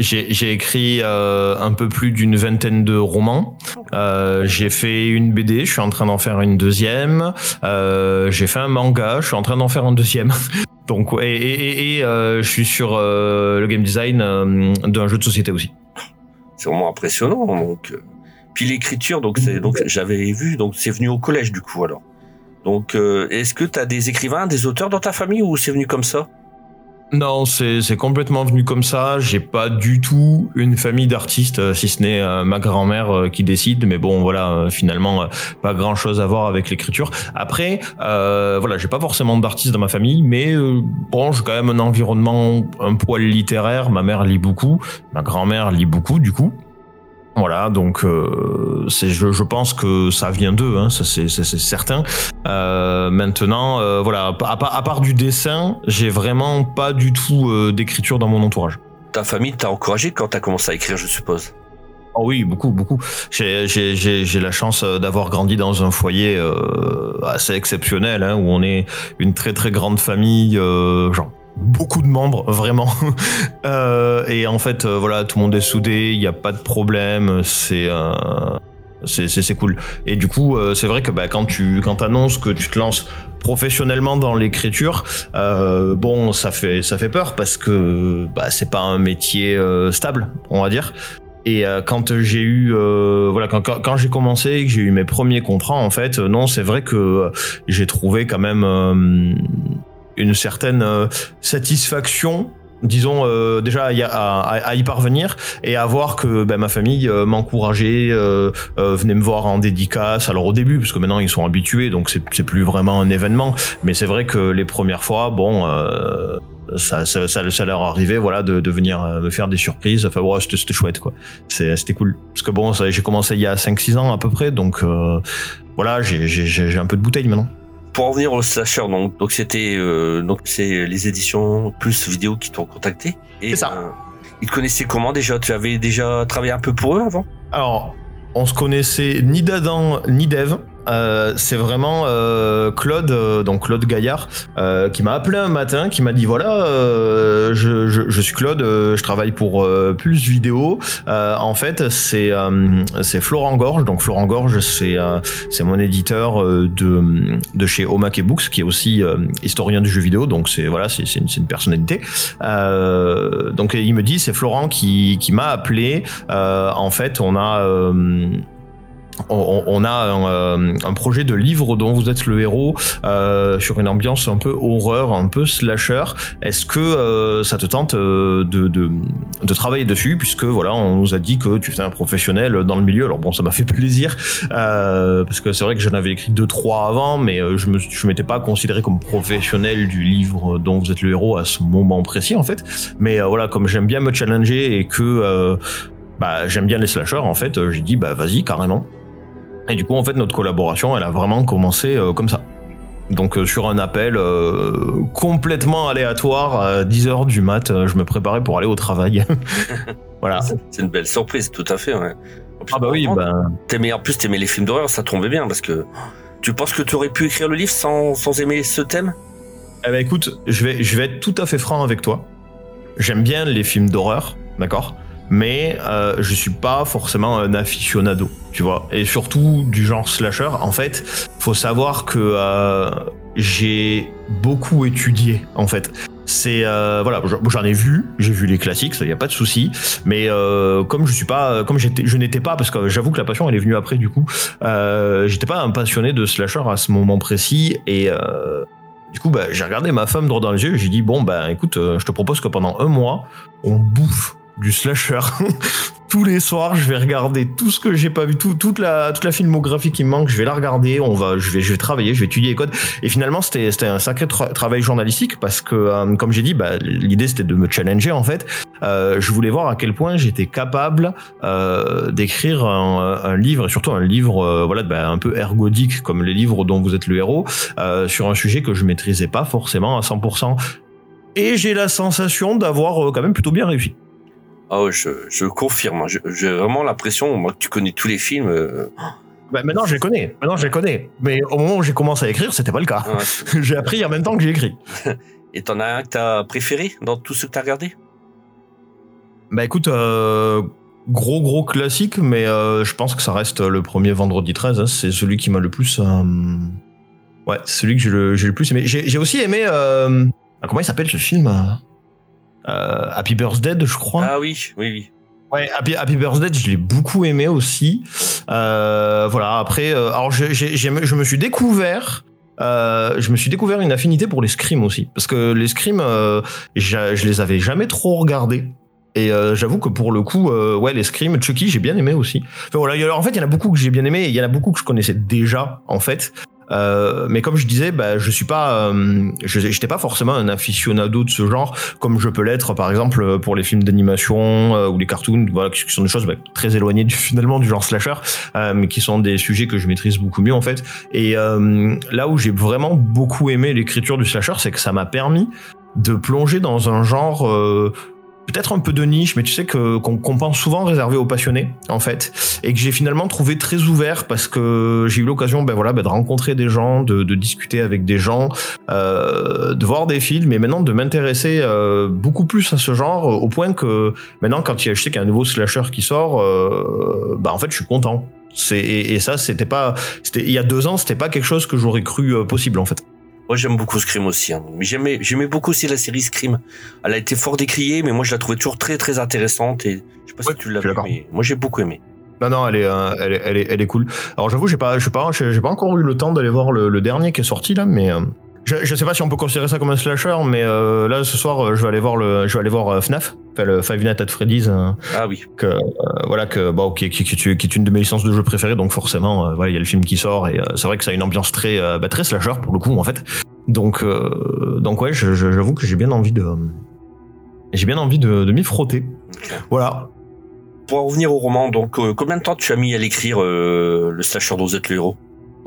[SPEAKER 4] J'ai écrit euh, un peu plus d'une vingtaine de romans. Euh, j'ai fait une BD, je suis en train d'en faire une deuxième. Euh, j'ai fait un manga, je suis en train d'en faire un deuxième. Donc ouais, et, et, et, euh, je suis sur euh, le game design euh, d'un jeu de société aussi.
[SPEAKER 2] c'est vraiment impressionnant. Donc, puis l'écriture, donc c'est donc j'avais vu, donc c'est venu au collège du coup alors. Donc, euh, est-ce que tu as des écrivains, des auteurs dans ta famille ou c'est venu comme ça?
[SPEAKER 4] Non, c'est complètement venu comme ça. J'ai pas du tout une famille d'artistes, euh, si ce n'est euh, ma grand-mère euh, qui décide. Mais bon, voilà, finalement, pas grand-chose à voir avec l'écriture. Après, euh, voilà, j'ai pas forcément d'artistes dans ma famille, mais bon, j'ai quand même un environnement un poil littéraire. Ma mère lit beaucoup, ma grand-mère lit beaucoup, du coup. Voilà, donc euh, je, je pense que ça vient d'eux, hein, ça c'est, certain. Euh, maintenant, euh, voilà, à, part- à part du dessin, j'ai vraiment pas du tout d'écriture dans mon entourage.
[SPEAKER 2] Ta famille t'a encouragé quand t'as commencé à écrire, je suppose?
[SPEAKER 4] Oh oui, beaucoup, beaucoup. J'ai, la chance d'avoir grandi dans un foyer assez exceptionnel, hein, où on est une très très grande famille, genre beaucoup de membres, vraiment. Euh, et en fait, euh, voilà, tout le monde est soudé, il n'y a pas de problème, c'est... euh, c'est, cool. Et du coup, euh, c'est vrai que bah, quand tu quand annonces que tu te lances professionnellement dans l'écriture, bon, ça fait ça fait peur parce que bah, c'est pas un métier stable, on va dire. Et quand j'ai eu, voilà, quand, j'ai commencé et que j'ai eu mes premiers contrats, en fait, non, c'est vrai que j'ai trouvé quand même une certaine euh, satisfaction. Disons euh, déjà à, y- parvenir et à voir que ben, ma famille euh, m'encourageait, venait me voir en dédicace. Alors au début, parce que maintenant ils sont habitués, donc c'est plus vraiment un événement. Mais c'est vrai que les premières fois, bon, ça, ça, leur arrivait, voilà, de, de venir me faire des surprises. Enfin, bon, c'était chouette, quoi. C'était cool. Parce que bon, j'ai commencé il y a 5-6 ans à peu près, donc voilà, j'ai un peu de bouteille maintenant.
[SPEAKER 2] Pour en venir au slasher, donc donc c'était euh, donc c'est les éditions plus vidéo qui t'ont contacté. Et
[SPEAKER 4] C'est ça.
[SPEAKER 2] euh, ils te connaissaient comment déjà? Tu avais déjà travaillé un peu pour eux avant?
[SPEAKER 4] Alors, on se connaissait ni d'Adam ni d'Eve. Euh, c'est vraiment euh, Claude, euh, donc Claude Gaillard, euh, qui m'a appelé un matin, qui m'a dit voilà, euh, je, je, je suis Claude, je travaille pour Pulse Vidéo. En fait, c'est c'est Florent Gorge, donc Florent Gorge, c'est c'est mon éditeur de de chez Omake Books, qui est aussi historien du jeu vidéo, donc c'est voilà, c'est une, une personnalité. Donc il me dit c'est Florent qui qui m'a appelé. En fait, on a on, a un, euh, un projet de livre dont vous êtes le héros euh, sur une ambiance un peu horreur, un peu slasher. Est-ce que euh, ça te tente de, de, de travailler dessus puisque voilà on nous a dit que tu étais un professionnel dans le milieu. Alors bon ça m'a fait plaisir parce que c'est vrai que j'en avais écrit deux trois avant mais je me je m'étais pas considéré comme professionnel du livre dont vous êtes le héros à ce moment précis en fait. Mais voilà comme j'aime bien me challenger et que bah, j'aime bien les slashers en fait j'ai dit bah vas-y carrément. Et du coup, en fait, notre collaboration, elle a vraiment commencé euh, comme ça. Donc, euh, sur un appel euh, complètement aléatoire, à 10h du mat, euh, je me préparais pour aller au travail. voilà.
[SPEAKER 2] C'est une belle surprise, tout à fait. Ouais. En plus,
[SPEAKER 4] Ah bah oui, bah,
[SPEAKER 2] T'aimais, en plus, t'aimais les films d'horreur, ça tombait bien parce que tu penses que tu aurais pu écrire le livre sans, sans aimer ce thème?
[SPEAKER 4] Eh ben, écoute, je vais, je vais être tout à fait franc avec toi. J'aime bien les films d'horreur, d'accord? Mais euh, je suis pas forcément un aficionado, tu vois. Et surtout du genre slasher. En fait, faut savoir que euh, j'ai beaucoup étudié, en fait. C'est euh, voilà, j'en ai vu, j'ai vu les classiques, ça y a pas de souci. Mais euh, comme je suis pas, comme je n'étais pas, parce que j'avoue que la passion elle est venue après du coup. Euh, j'étais pas un passionné de slasher à ce moment précis et Du coup, bah, j'ai regardé ma femme droit dans les yeux et j'ai dit bon, bah écoute, je te propose que pendant un mois, on bouffe du slasher. Tous les soirs, je vais regarder tout ce que j'ai pas vu, tout, toute la toute la filmographie qui me manque, je vais la regarder. On va, je vais je vais travailler, je vais étudier les codes. Et finalement, c'était un sacré tra- travail journalistique parce que, euh, comme j'ai dit, bah, l'idée c'était de me challenger en fait. Euh, je voulais voir à quel point j'étais capable euh, d'écrire un, livre et surtout un livre voilà bah, un peu ergodique comme les livres dont vous êtes le héros sur un sujet que je maîtrisais pas forcément à 100%. Et j'ai la sensation d'avoir quand même plutôt bien réussi.
[SPEAKER 2] Oh, je, je confirme. Je- J'ai vraiment l'impression, moi, que tu connais tous les films. euh,
[SPEAKER 4] Bah, maintenant je les connais, maintenant je les connais. Mais au moment où j'ai commencé à écrire, c'était pas le cas.
[SPEAKER 2] ouais.
[SPEAKER 4] j'ai appris en même temps que j'ai écrit.
[SPEAKER 2] Et t'en as un que t'as préféré dans tous ceux que t'as regardé?
[SPEAKER 4] Bah écoute, euh, gros gros classique, mais euh, je pense que ça reste le premier vendredi 13. hein. c'est celui qui m'a le plus. euh, Ouais, celui que j'ai le, plus aimé. J'ai aussi aimé. ah, comment il s'appelle ce film Happy Birthday, je crois.
[SPEAKER 2] Ah oui, oui, oui.
[SPEAKER 4] Ouais, Happy, Happy Birthday, je l'ai beaucoup aimé aussi. Euh, voilà, après, euh, alors je me suis découvert. euh, je me suis découvert une affinité pour les scrims aussi, parce que les scrims, euh, je les avais jamais trop regardés. Et euh, j'avoue que pour le coup, euh, ouais, les scrims, Chucky, j'ai bien aimé aussi. Enfin, voilà, en fait, il y en a beaucoup que j'ai bien aimé, et il y en a beaucoup que je connaissais déjà, en fait. Euh, mais comme je disais, bah, je suis pas, euh, j'étais pas forcément un aficionado de ce genre, comme je peux l'être, par exemple, pour les films d'animation euh, ou les cartoons, voilà, qui sont des choses bah, très éloignées du, finalement du genre slasher, euh, mais qui sont des sujets que je maîtrise beaucoup mieux en fait. Et euh, là où j'ai vraiment beaucoup aimé l'écriture du slasher, c'est que ça m'a permis de plonger dans un genre euh, peut-être un peu de niche, mais tu sais que qu'on pense souvent réservé aux passionnés en fait, et que j'ai finalement trouvé très ouvert parce que j'ai eu l'occasion, ben voilà, ben de rencontrer des gens, de, discuter avec des gens, euh, de voir des films, et maintenant de m'intéresser euh, beaucoup plus à ce genre, au point que maintenant quand il y a, je sais qu'il y a un nouveau slasher qui sort, euh, bah en fait je suis content. Et, et ça c'était pas, il y a deux ans c'était pas quelque chose que j'aurais cru possible en fait.
[SPEAKER 2] Moi, j'aime beaucoup Scream aussi. hein. Mais j'aimais, j'aimais beaucoup aussi la série Scream. Elle a été fort décriée, mais moi, je la trouvais toujours très, très intéressante. Et je sais pas
[SPEAKER 4] Ouais,
[SPEAKER 2] si tu l'as vu, mais moi, j'ai beaucoup aimé.
[SPEAKER 4] Non, non, elle est, euh, elle est, elle est, elle est cool. Alors j'avoue, j'ai pas, je pas, j'ai j'ai pas encore eu le temps d'aller voir le, le dernier qui est sorti là, mais euh, je, je sais pas si on peut considérer ça comme un slasher, mais euh, là ce soir, euh, je vais aller voir le, je vais aller voir euh, FNAF, enfin, le Five Nights at Freddy's, euh,
[SPEAKER 2] Ah oui.
[SPEAKER 4] que euh, voilà que bon, qui, qui, qui, qui- qui est une de mes licences de jeux préférées, donc forcément, euh, voilà, il y a le film qui sort et euh, c'est vrai que ça a une ambiance très, euh, bah, très slasher pour le coup en fait. Donc, euh, donc ouais, j'avoue que j'ai bien envie de, j'ai bien envie de, de m'y frotter. Voilà.
[SPEAKER 2] Pour en revenir au roman, donc, euh, combien de temps tu as mis à l'écrire euh, le slasher dont vous êtes le héros?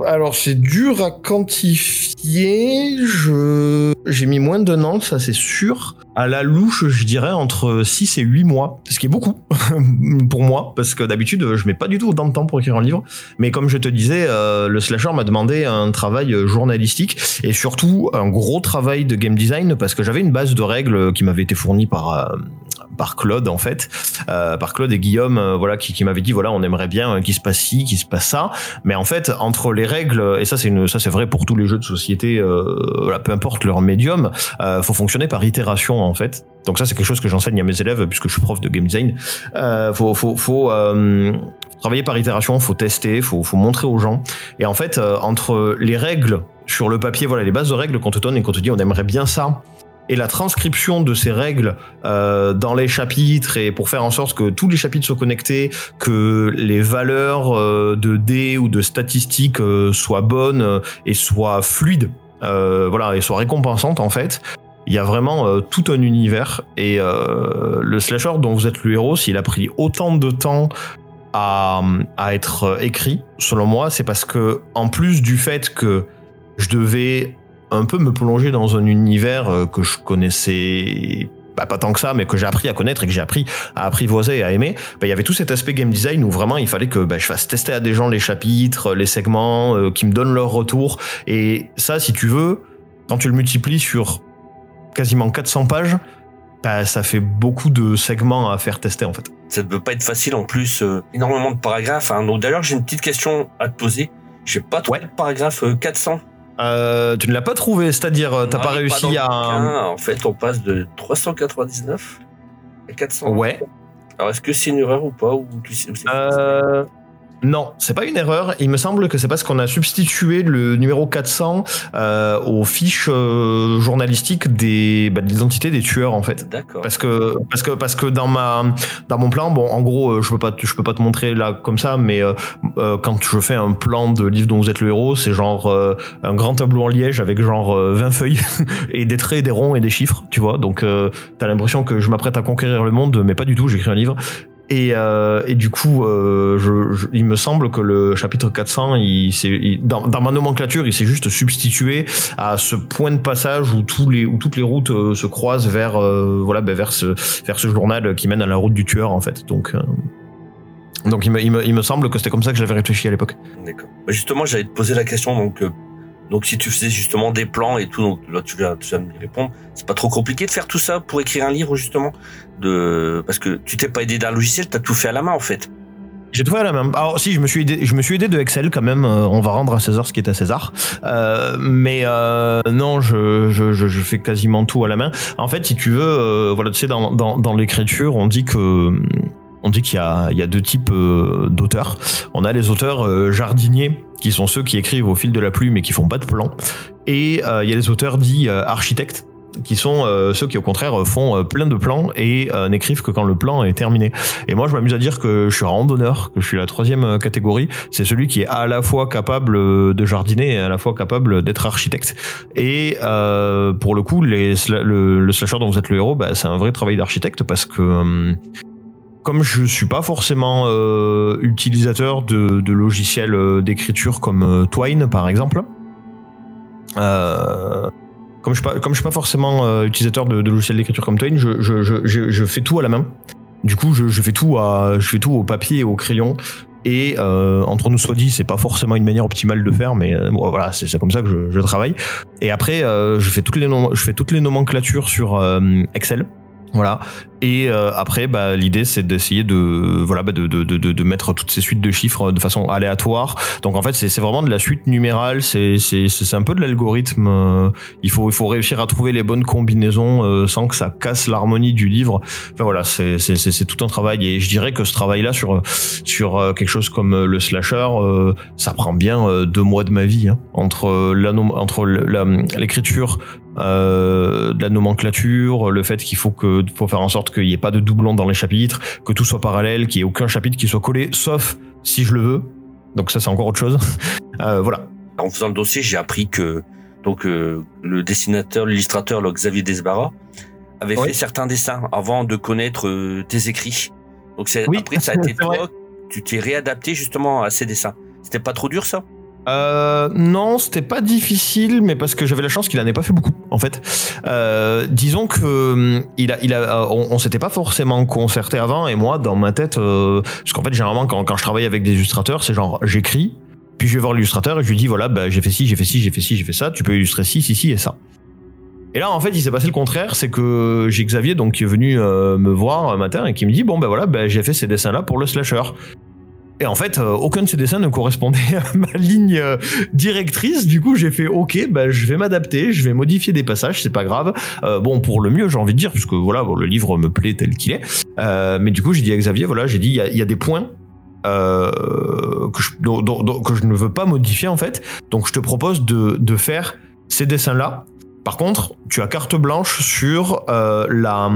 [SPEAKER 4] Alors c'est dur à quantifier. Je j'ai mis moins d'un an, ça c'est sûr. À la louche, je dirais entre 6 et 8 mois, ce qui est beaucoup pour moi parce que d'habitude, je mets pas du tout autant de temps pour écrire un livre, mais comme je te disais, euh, le slasher m'a demandé un travail journalistique et surtout un gros travail de game design parce que j'avais une base de règles qui m'avait été fournie par euh, par Claude en fait, euh, par Claude et Guillaume, euh, voilà, qui, m'avaient dit voilà, on aimerait bien euh, qu'il se passe ci, qu'il se passe ça, mais en fait, entre les règles, et ça c'est une, ça c'est vrai pour tous les jeux de société, peu importe leur médium, faut fonctionner par itération en fait. Donc ça c'est quelque chose que j'enseigne à mes élèves puisque je suis prof de game design. Faut, faut, travailler par itération, faut tester, faut, faut montrer aux gens. Et en fait, entre les règles sur le papier, voilà, les bases de règles qu'on te donne et qu'on te dit on aimerait bien ça. Et la transcription de ces règles euh, dans les chapitres et pour faire en sorte que tous les chapitres soient connectés, que les valeurs euh, de dés ou de statistiques euh, soient bonnes et soient fluides, voilà, et soient récompensantes en fait. Il y a vraiment tout un univers et le slasher dont vous êtes le héros, s'il a pris autant de temps à, à être écrit, selon moi, c'est parce que en plus du fait que je devais un peu me plonger dans un univers euh, que je connaissais bah, pas tant que ça, mais que j'ai appris à connaître et que j'ai appris à apprivoiser et à aimer, bah, il y avait tout cet aspect game design où vraiment il fallait que bah, je fasse tester à des gens les chapitres, les segments, euh, qui me donnent leur retour. Et ça, si tu veux, quand tu le multiplies sur quasiment 400 pages, ça fait beaucoup de segments à faire tester en fait.
[SPEAKER 2] Ça ne peut pas être facile en plus, euh, énormément de paragraphes. hein. Donc d'ailleurs, j'ai une petite question à te poser. Je sais pas trouvé
[SPEAKER 4] Ouais.
[SPEAKER 2] le paragraphe euh, 400.
[SPEAKER 4] Euh, tu ne l'as pas trouvé, c'est-à-dire euh, t'as pas réussi à...
[SPEAKER 2] En fait, on passe de 399 à 400.
[SPEAKER 4] Ouais.
[SPEAKER 2] Alors, est-ce que c'est une erreur ou pas ou tu sais, ou c'est-
[SPEAKER 4] Euh, Non, c'est pas une erreur. Il me semble que c'est parce qu'on a substitué le numéro 400 euh, aux fiches euh, journalistiques des bah, l'identité des tueurs en fait.
[SPEAKER 2] D'accord.
[SPEAKER 4] Parce que parce que parce que dans ma dans mon plan, bon, en gros, euh, je peux pas te- je peux pas te montrer là comme ça, mais euh, euh, quand je fais un plan de livre dont vous êtes le héros, c'est genre euh, un grand tableau en liège avec genre euh, 20 feuilles et des traits, des ronds et des chiffres, tu vois. Donc euh, t'as l'impression que je m'apprête à conquérir le monde, mais pas du tout. J'écris un livre. Et, euh, et du coup, euh, il me semble que le chapitre 400, il, s'est- il- dans, ma nomenclature, il s'est juste substitué à ce point de passage où toutes les routes euh, se croisent vers voilà ben, vers ce journal qui mène à la route du tueur en fait. Donc donc il me, il me, semble que c'était comme ça que j'avais réfléchi à l'époque.
[SPEAKER 2] D'accord. Justement, j'allais te poser la question. Donc, donc si tu faisais justement des plans et tout, donc là tu viens, tu me répondre. C'est pas trop compliqué de faire tout ça pour écrire un livre justement, parce que tu t'es pas aidé d'un logiciel, t'as tout fait à la main en fait.
[SPEAKER 4] J'ai tout fait à la main. Alors si, je me suis aidé, je me suis aidé de Excel quand même. euh, on va rendre à César ce qui est à César. Euh, mais euh, non, je, fais quasiment tout à la main. En fait, si tu veux, dans, l'écriture, on dit qu'il y a, il y a deux types d'auteurs. On a les auteurs jardiniers, qui sont ceux qui écrivent au fil de la plume et qui font pas de plan. Et euh, il y a les auteurs dits euh, architectes, qui sont euh, ceux qui au contraire font plein de plans et n'écrivent que quand le plan est terminé. Et moi je m'amuse à dire que je suis randonneur, que je suis la troisième catégorie, c'est celui qui est à la fois capable de jardiner et à la fois capable d'être architecte. Et pour le coup, le, le slasher dont vous êtes le héros, bah, c'est un vrai travail d'architecte parce que euh, comme je suis pas forcément utilisateur de, logiciels d'écriture comme Twine par exemple, comme je suis suis pas forcément utilisateur de, logiciels d'écriture comme Twine, je, fais tout à la main. Du coup, je, fais tout au papier et au crayon. Et euh, entre nous soit dit, c'est pas forcément une manière optimale de faire, mais euh, voilà, c'est comme ça que je, travaille. Et après, euh, je fais toutes les nomenclatures sur Excel. Voilà. Et euh, après, bah, l'idée c'est d'essayer de voilà bah, de, de, de, de mettre toutes ces suites de chiffres de façon aléatoire. Donc en fait, c'est vraiment de la suite numérale. C'est un peu de l'algorithme. euh, Il faut il faut réussir à trouver les bonnes combinaisons euh, sans que ça casse l'harmonie du livre. Enfin voilà, c'est tout un travail. Et je dirais que ce travail-là sur sur euh, quelque chose comme le slasher, ça prend bien deux mois de ma vie hein, entre l'écriture euh, de la nomenclature, le fait qu'il faut que faut faire en sorte qu'il n'y ait pas de doublons dans les chapitres, que tout soit parallèle, qu'il n'y ait aucun chapitre qui soit collé, sauf si je le veux. Donc ça c'est encore autre chose. Euh, voilà.
[SPEAKER 2] En faisant le dossier, j'ai appris que donc euh, le dessinateur, l'illustrateur, Xavier Desbarra, avait
[SPEAKER 4] Oui.
[SPEAKER 2] fait certains dessins avant de connaître tes écrits. Donc c'est
[SPEAKER 4] Oui,
[SPEAKER 2] après ça a été toi, tu t'es réadapté justement à ces dessins. C'était pas trop dur ça?
[SPEAKER 4] Euh, non, c'était pas difficile, mais parce que j'avais la chance qu'il en ait pas fait beaucoup, en fait. Euh, disons que hum, il a, euh, on, s'était pas forcément concerté avant, et moi, dans ma tête, euh, parce qu'en fait, généralement, quand, je travaille avec des illustrateurs, c'est genre, j'écris, puis je vais voir l'illustrateur et je lui dis, voilà, bah, j'ai fait ci, j'ai fait ci, j'ai fait ci, j'ai fait ça, tu peux illustrer ci, ci, ci et ça. Et là, en fait, il s'est passé le contraire, c'est que j'ai Xavier, donc, qui est venu euh, me voir un matin et qui me dit, bon, ben voilà, ben, j'ai fait ces dessins-là pour le slasher. Et en fait, euh, aucun de ces dessins ne correspondait à ma ligne euh, directrice. Du coup, j'ai fait OK, bah, je vais m'adapter, je vais modifier des passages, c'est pas grave. Euh, bon, pour le mieux, j'ai envie de dire, puisque voilà, le livre me plaît tel qu'il est. Mais du coup, j'ai dit à Xavier, voilà, j'ai dit, il y a, des points. que, je, ne veux pas modifier en fait donc je te propose de, faire ces dessins là par contre, tu as carte blanche sur euh, la,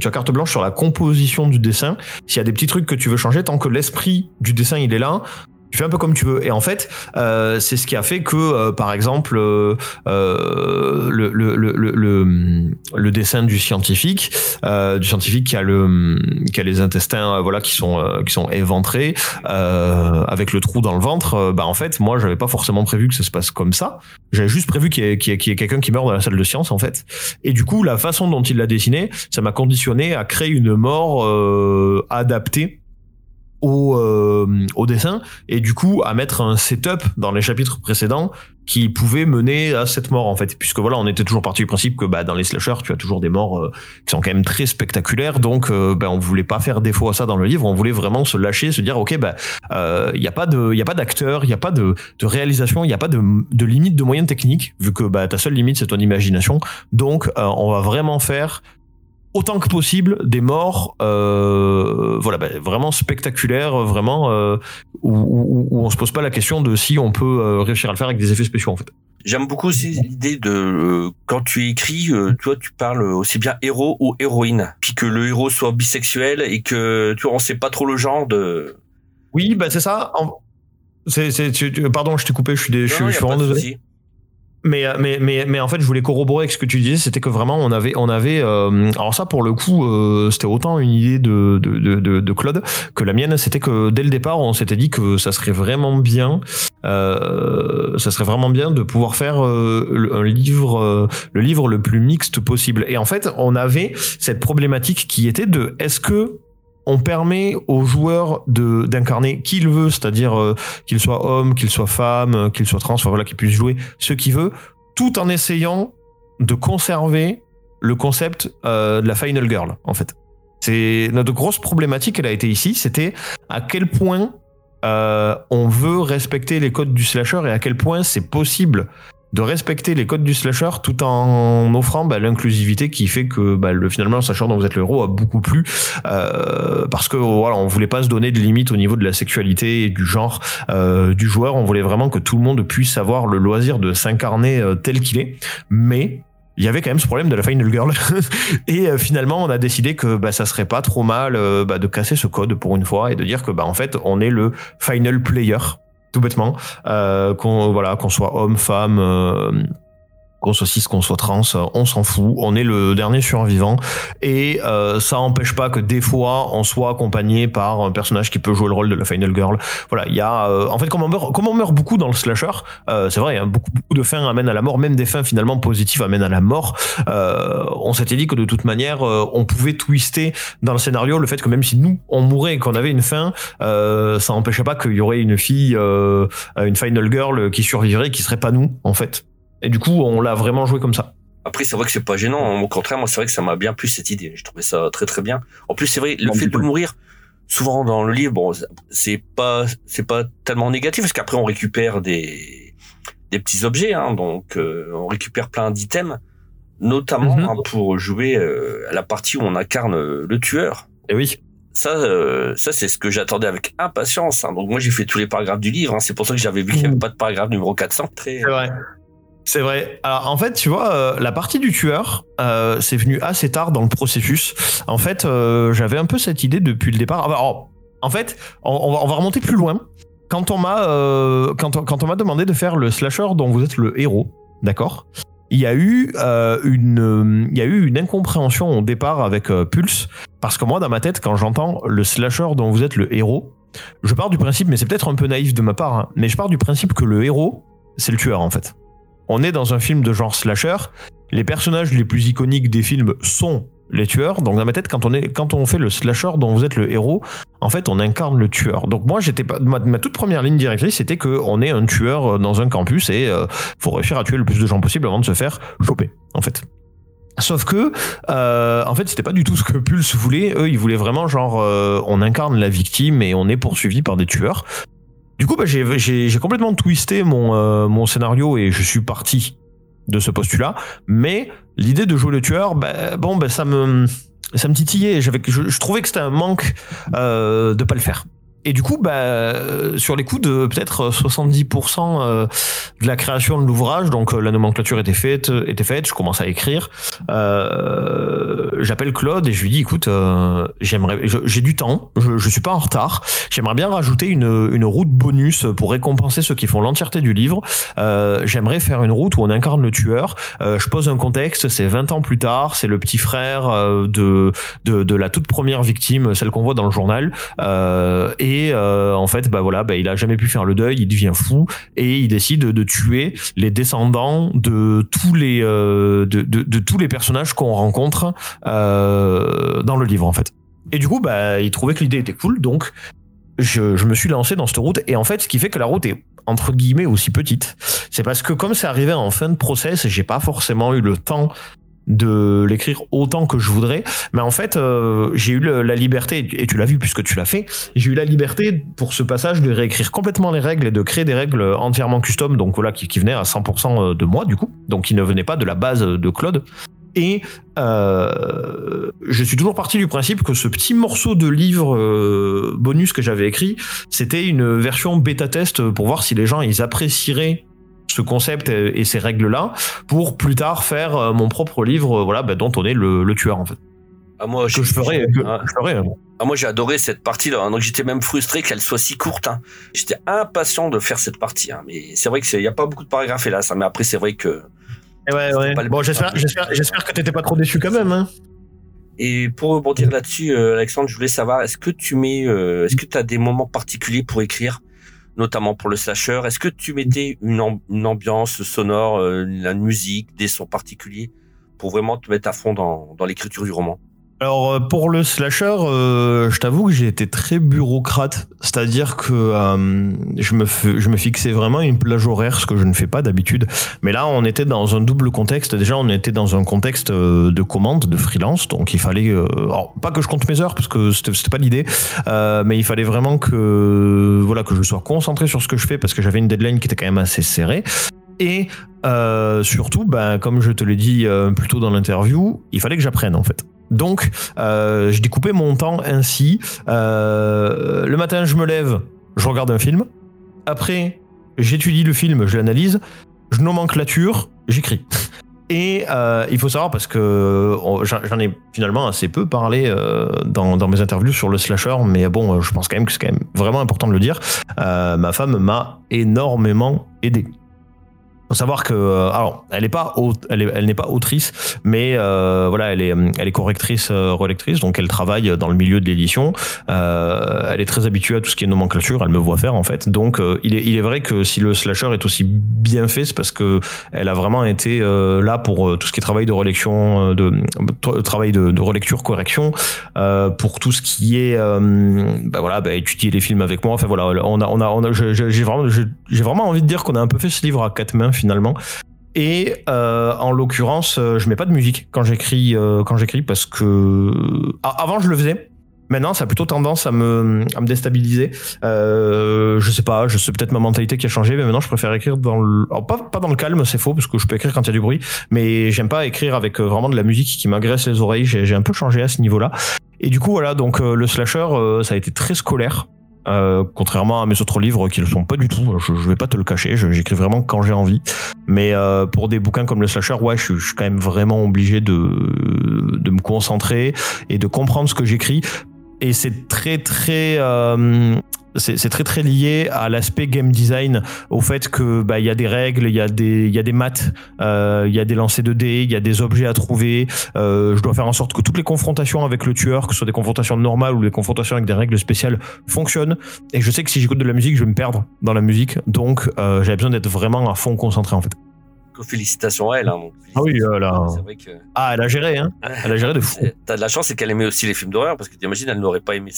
[SPEAKER 4] tu as carte blanche sur la composition du dessin. S'il y a des petits trucs que tu veux changer, tant que l'esprit du dessin il est là, tu fais un peu comme tu veux. Et en fait, euh, c'est ce qui a fait que, euh, par exemple, euh, euh, le, le, le, le, dessin du scientifique, euh, du scientifique qui a le, qui a les intestins, euh, voilà, qui sont, qui sont éventrés, avec le trou dans le ventre. bah en fait, moi, j'avais pas forcément prévu que ça se passe comme ça. J'avais juste prévu qu'il y ait, ait- ait quelqu'un qui meurt dans la salle de science, en fait. Et du coup, la façon dont il l'a dessiné, ça m'a conditionné à créer une mort adaptée au, euh, au dessin et du coup à mettre un setup dans les chapitres précédents qui pouvait mener à cette mort en fait. Puisque voilà on était toujours parti du principe que bah dans les slashers tu as toujours des morts euh, qui sont quand même très spectaculaires. Donc euh, ben on voulait pas faire défaut à ça dans le livre. On voulait vraiment se lâcher se dire ok bah il y a pas de il y a pas d'acteur il y a pas de, de réalisation il y a pas de, de limite de moyens techniques vu que bah ta seule limite c'est ton imagination. Donc euh, on va vraiment faire autant que possible des morts euh, voilà bah, vraiment spectaculaires vraiment euh, où, où, où, on se pose pas la question de si on peut euh, réussir à le faire avec des effets spéciaux en fait.
[SPEAKER 2] J'aime beaucoup aussi l'idée de euh, quand tu écris euh, tu vois tu parles aussi bien héros ou héroïne. Puis que le héros soit bisexuel et que tu vois on sait pas trop le genre de
[SPEAKER 4] oui bah c'est ça. En... c'est c'est pardon je t'ai coupé je suis des, je, je suis vraiment désolé mais, mais, mais, mais en fait, je voulais corroborer avec ce que tu disais, c'était que vraiment, on avait, on avait euh, alors ça, pour le coup, euh, c'était autant une idée de, de, de, de, Claude que la mienne, c'était que dès le départ, on s'était dit que ça serait vraiment bien, euh, ça serait vraiment bien de pouvoir faire euh, un livre, euh, le livre le plus mixte possible. Et en fait, on avait cette problématique qui était de, est-ce que on permet aux joueurs de d'incarner qui il veut, c'est-à-dire euh, qu'il soit homme, qu'il soit femme, euh, qu'il soit trans, enfin voilà, qu'il puisse jouer ce qu'il veut, tout en essayant de conserver le concept euh, de la final girl, en fait. C'est notre grosse problématique, elle a été ici, c'était à quel point euh, on veut respecter les codes du slasher et à quel point c'est possible de respecter les codes du slasher tout en offrant bah, l'inclusivité qui fait que bah, le, finalement le slasher dont vous êtes le héros a beaucoup plu euh, parce que voilà on voulait pas se donner de limites au niveau de la sexualité et du genre euh, du joueur. On voulait vraiment que tout le monde puisse avoir le loisir de s'incarner euh, tel qu'il est. Mais il y avait quand même ce problème de la final girl. Et euh, finalement on a décidé que bah, ça serait pas trop mal euh, bah, de casser ce code pour une fois et de dire que bah en fait on est le final player tout bêtement euh, qu'on voilà qu'on soit homme femme euh, qu'on soit cis, qu'on soit trans, on s'en fout, on est le dernier survivant et euh, ça empêche pas que des fois on soit accompagné par un personnage qui peut jouer le rôle de la final girl. Voilà, il y a euh, en fait comme on meurt, comme on meurt beaucoup dans le slasher, euh, c'est vrai, hein, beaucoup, beaucoup de fins amènent à la mort, même des fins finalement positives amènent à la mort. Euh, on s'était dit que de toute manière euh, on pouvait twister dans le scénario le fait que même si nous on mourait et qu'on avait une fin, euh, ça empêchait pas qu'il y aurait une fille, une final girl qui survivrait, qui serait pas nous en fait. Et du coup, on l'a vraiment joué comme ça.
[SPEAKER 2] Après, c'est vrai que c'est pas gênant. Au contraire, moi, c'est vrai que ça m'a bien plu cette idée. Je trouvais ça très très bien. En plus, c'est vrai, le fait de mourir, souvent dans le livre, bon, c'est pas c'est pas tellement négatif parce qu'après on récupère des des petits objets, hein, donc euh, on récupère plein d'items, notamment mm -hmm. hein, pour jouer euh, à la partie où on incarne le tueur.
[SPEAKER 4] Et oui
[SPEAKER 2] ça, euh, ça c'est ce que j'attendais avec impatience. Hein. Donc moi j'ai fait tous les paragraphes du livre. Hein. C'est pour ça que j'avais vu qu'il n'y avait pas de paragraphe numéro 400. Très,
[SPEAKER 4] c'est vrai. C'est vrai. Alors en fait, tu vois, euh, la partie du tueur, euh, c'est venu assez tard dans le processus. En fait, euh, j'avais un peu cette idée depuis le départ. Alors, en fait, on, va, on, va, remonter plus loin. Quand on m'a quand, on, quand on m'a demandé de faire le slasher dont vous êtes le héros, d'accord il y a eu une il y a eu une incompréhension au départ avec Pulse parce que moi dans ma tête quand j'entends le slasher dont vous êtes le héros je pars du principe mais c'est peut-être un peu naïf de ma part hein, mais je pars du principe que le héros c'est le tueur en fait on est dans un film de genre slasher. Les personnages les plus iconiques des films sont les tueurs. Donc dans ma tête, quand on fait le slasher dont vous êtes le héros, en fait, on incarne le tueur. Donc moi, j'étais pas ma, toute première ligne directrice, c'était que on est un tueur dans un campus et euh, faut réussir à tuer le plus de gens possible avant de se faire choper. En fait. Sauf que, euh, en fait, c'était pas du tout ce que Pulse voulait. Eux, ils voulaient vraiment genre, euh, on incarne la victime et on est poursuivi par des tueurs. Du coup, bah, j'ai complètement twisté mon, euh, mon scénario et je suis parti de ce postulat. Mais l'idée de jouer le tueur, bah, bon, bah, ça me ça me titillait. Je, je trouvais que c'était un manque euh, de pas le faire. Et du coup, bah, sur les coups de peut-être 70% euh, de la création de l'ouvrage, donc la nomenclature était faite, était faite, je commence à écrire. Euh, J'appelle Claude et je lui dis, écoute, euh, j'aimerais, j'ai du temps, je, je suis pas en retard. J'aimerais bien rajouter une, une route bonus pour récompenser ceux qui font l'entièreté du livre. Euh, j'aimerais faire une route où on incarne le tueur. Euh, je pose un contexte, c'est 20 ans plus tard, c'est le petit frère de, de, de la toute première victime, celle qu'on voit dans le journal. et et euh, en fait bah voilà bah, il a jamais pu faire le deuil il devient fou et il décide de tuer les descendants de tous les euh, personnages qu'on rencontre euh, dans le livre en fait. Et du coup bah il trouvait que l'idée était cool donc je, je me suis lancé dans cette route et en fait ce qui fait que la route est entre guillemets aussi petite c'est parce que comme c'est arrivé en fin de process j'ai pas forcément eu le temps de l'écrire autant que je voudrais. Mais en fait, euh, j'ai eu la liberté, et tu l'as vu puisque tu l'as fait, j'ai eu la liberté pour ce passage de réécrire complètement les règles et de créer des règles entièrement custom, donc voilà, qui, qui venaient à 100% de moi du coup, donc qui ne venaient pas de la base de Claude. Et euh, je suis toujours parti du principe que ce petit morceau de livre euh, bonus que j'avais écrit, c'était une version bêta test pour voir si les gens ils apprécieraient ce concept et, ces règles-là pour plus tard faire euh, mon propre livre, voilà, bah, dont on est le, tueur en fait.
[SPEAKER 2] Ah, moi,
[SPEAKER 4] que je ferais.
[SPEAKER 2] Ah. Hein. Ah, moi, j'ai adoré cette partie-là. Hein. donc, j'étais même frustré qu'elle soit si courte. Hein. J'étais impatient de faire cette partie. Mais c'est vrai qu'il n'y a pas beaucoup de paragraphes là. Ça. Mais après, c'est vrai que
[SPEAKER 4] eh ouais, ouais. Bon, j'espère, j'espère, j'espère que t'étais pas trop déçu quand même. Hein.
[SPEAKER 2] Et pour rebondir là-dessus, euh, Alexandre, je voulais savoir, est-ce que tu mets, euh, est-ce que tu as des moments particuliers pour écrire, notamment pour le slasher. Est-ce que tu mettais une, ambiance sonore, euh, la musique, des sons particuliers pour vraiment te mettre à fond dans l'écriture du roman?
[SPEAKER 4] Alors euh, pour le slasher, euh, je t'avoue que j'ai été très bureaucrate, c'est-à-dire que euh, je me je me fixais vraiment une plage horaire, ce que je ne fais pas d'habitude. Mais là, on était dans un double contexte. Déjà, on était dans un contexte de commande, de freelance, donc il fallait, alors pas que je compte mes heures parce que c'était pas l'idée, mais il fallait vraiment que voilà que je sois concentré sur ce que je fais parce que j'avais une deadline qui était quand même assez serrée. Et surtout, ben, comme je te l'ai dit plus tôt dans l'interview, il fallait que j'apprenne en fait. Donc, euh, je découpais mon temps ainsi. Euh, le matin, je me lève, je regarde un film. Après, j'étudie le film, je l'analyse. Je nomenclature, j'écris. Et euh, il faut savoir parce que j'en ai finalement assez peu parlé dans, dans, mes interviews sur le slasher, mais bon, je pense quand même que c'est quand même vraiment important de le dire. ma femme m'a énormément aidé faut savoir que euh, alors elle n'est pas elle, elle n'est pas autrice mais euh, voilà elle est elle est correctrice euh, relectrice donc elle travaille dans le milieu de l'édition. Euh, elle est très habituée à tout ce qui est nomenclature elle me voit faire en fait. Donc euh, il est il est vrai que si le slasher est aussi bien fait c'est parce que elle a vraiment été là pour tout ce qui est travail de relecture de travail de, de, relecture correction pour tout ce qui est bah voilà bah, étudier les films avec moi. Enfin voilà on a on a, on a j'ai vraiment j'ai vraiment envie de dire qu'on a un peu fait ce livre à quatre mains finalement. Et euh, en l'occurrence, euh, je mets pas de musique quand j'écris, euh, quand j'écris parce que avant je le faisais. Maintenant, ça a plutôt tendance à me, à me déstabiliser. je sais pas, je sais peut-être ma mentalité qui a changé, mais maintenant je préfère écrire dans le, pas dans le calme, c'est faux parce que je peux écrire quand il y a du bruit, mais j'aime pas écrire avec vraiment de la musique qui m'agresse les oreilles. J'ai un peu changé à ce niveau-là. Et du coup, voilà, donc le slasher, ça a été très scolaire. Euh, contrairement à mes autres livres qui ne le sont pas du tout. Je, je vais pas te le cacher, j'écris vraiment quand j'ai envie. Mais euh, pour des bouquins comme le slasher, ouais, je, suis quand même vraiment obligé de, de me concentrer et de comprendre ce que j'écris. Et c'est très très euh, c'est très très lié à l'aspect game design, au fait que bah il y a des règles, il y a des il y a des maths, euh, il y a des lancers de dés, il y a des objets à trouver. Euh, je dois faire en sorte que toutes les confrontations avec le tueur, que ce soit des confrontations normales ou des confrontations avec des règles spéciales, fonctionnent. Et je sais que si j'écoute de la musique, je vais me perdre dans la musique, donc euh, j'avais besoin d'être vraiment à fond concentré en fait.
[SPEAKER 2] Félicitations à elle. Hein,
[SPEAKER 4] ah oui, que... ah elle a géré, hein. Elle a géré de fou.
[SPEAKER 2] T'as de la chance, c'est qu'elle aimait aussi les films d'horreur parce que t'imagines, elle n'aurait pas aimé.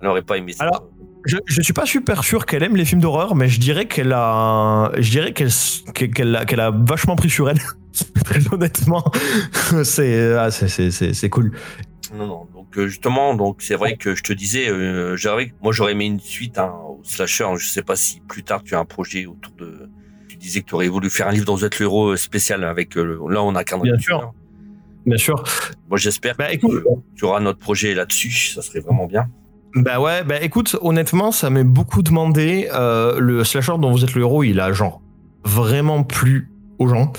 [SPEAKER 2] Elle n'aurait pas aimé ça.
[SPEAKER 4] Alors, je, je suis pas super sûr qu'elle aime les films d'horreur, mais je dirais qu'elle a, je dirais qu'elle, qu'elle a, qu'elle a vachement pris sur elle. Très honnêtement, c'est, ah, c'est, c'est, c'est cool.
[SPEAKER 2] Non, non. Donc euh, justement, donc c'est vrai que je te disais, euh, moi j'aurais aimé une suite hein, au slasher. Je sais pas si plus tard tu as un projet autour de. Tu disais que tu aurais voulu faire un livre dans vous êtes le héros spécial avec. Euh, là, on a qu'un.
[SPEAKER 4] Bien sûr. Bien sûr.
[SPEAKER 2] Moi, j'espère bah, que tu auras notre projet là-dessus. Ça serait vraiment bien.
[SPEAKER 4] Bah ouais, bah écoute, honnêtement, ça m'est beaucoup demandé. Euh, le slasher dont vous êtes le héros, il a genre vraiment plu aux gens.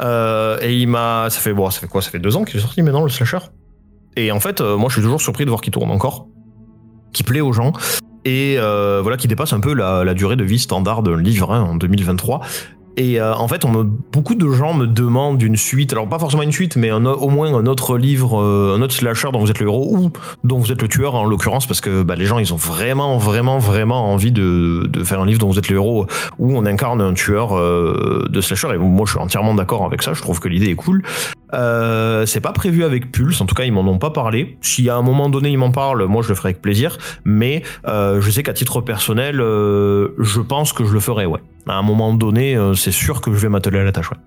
[SPEAKER 4] Euh, et il m'a, ça fait bon, ça fait quoi? Ça fait deux ans qu'il est sorti maintenant le slasher. Et en fait, euh, moi, je suis toujours surpris de voir qu'il tourne encore, qui plaît aux gens et voilà, qui dépasse un peu la, durée de vie standard d'un livre hein, en 2023. Et euh, en fait, beaucoup de gens me demandent une suite, alors pas forcément une suite, mais au moins un autre livre, euh, un autre slasher dont vous êtes le héros ou dont vous êtes le tueur en l'occurrence, parce que bah, les gens ils ont vraiment, vraiment, vraiment envie de, de, faire un livre dont vous êtes le héros où on incarne un tueur euh, de slasher. Et moi, je suis entièrement d'accord avec ça. Je trouve que l'idée est cool. Euh, c'est pas prévu avec Pulse, en tout cas ils m'en ont pas parlé. Si à un moment donné ils m'en parlent, moi je le ferai avec plaisir. Mais euh, je sais qu'à titre personnel, euh, je pense que je le ferai, ouais. À un moment donné, euh, c'est sûr que je vais m'atteler à la tâche, ouais.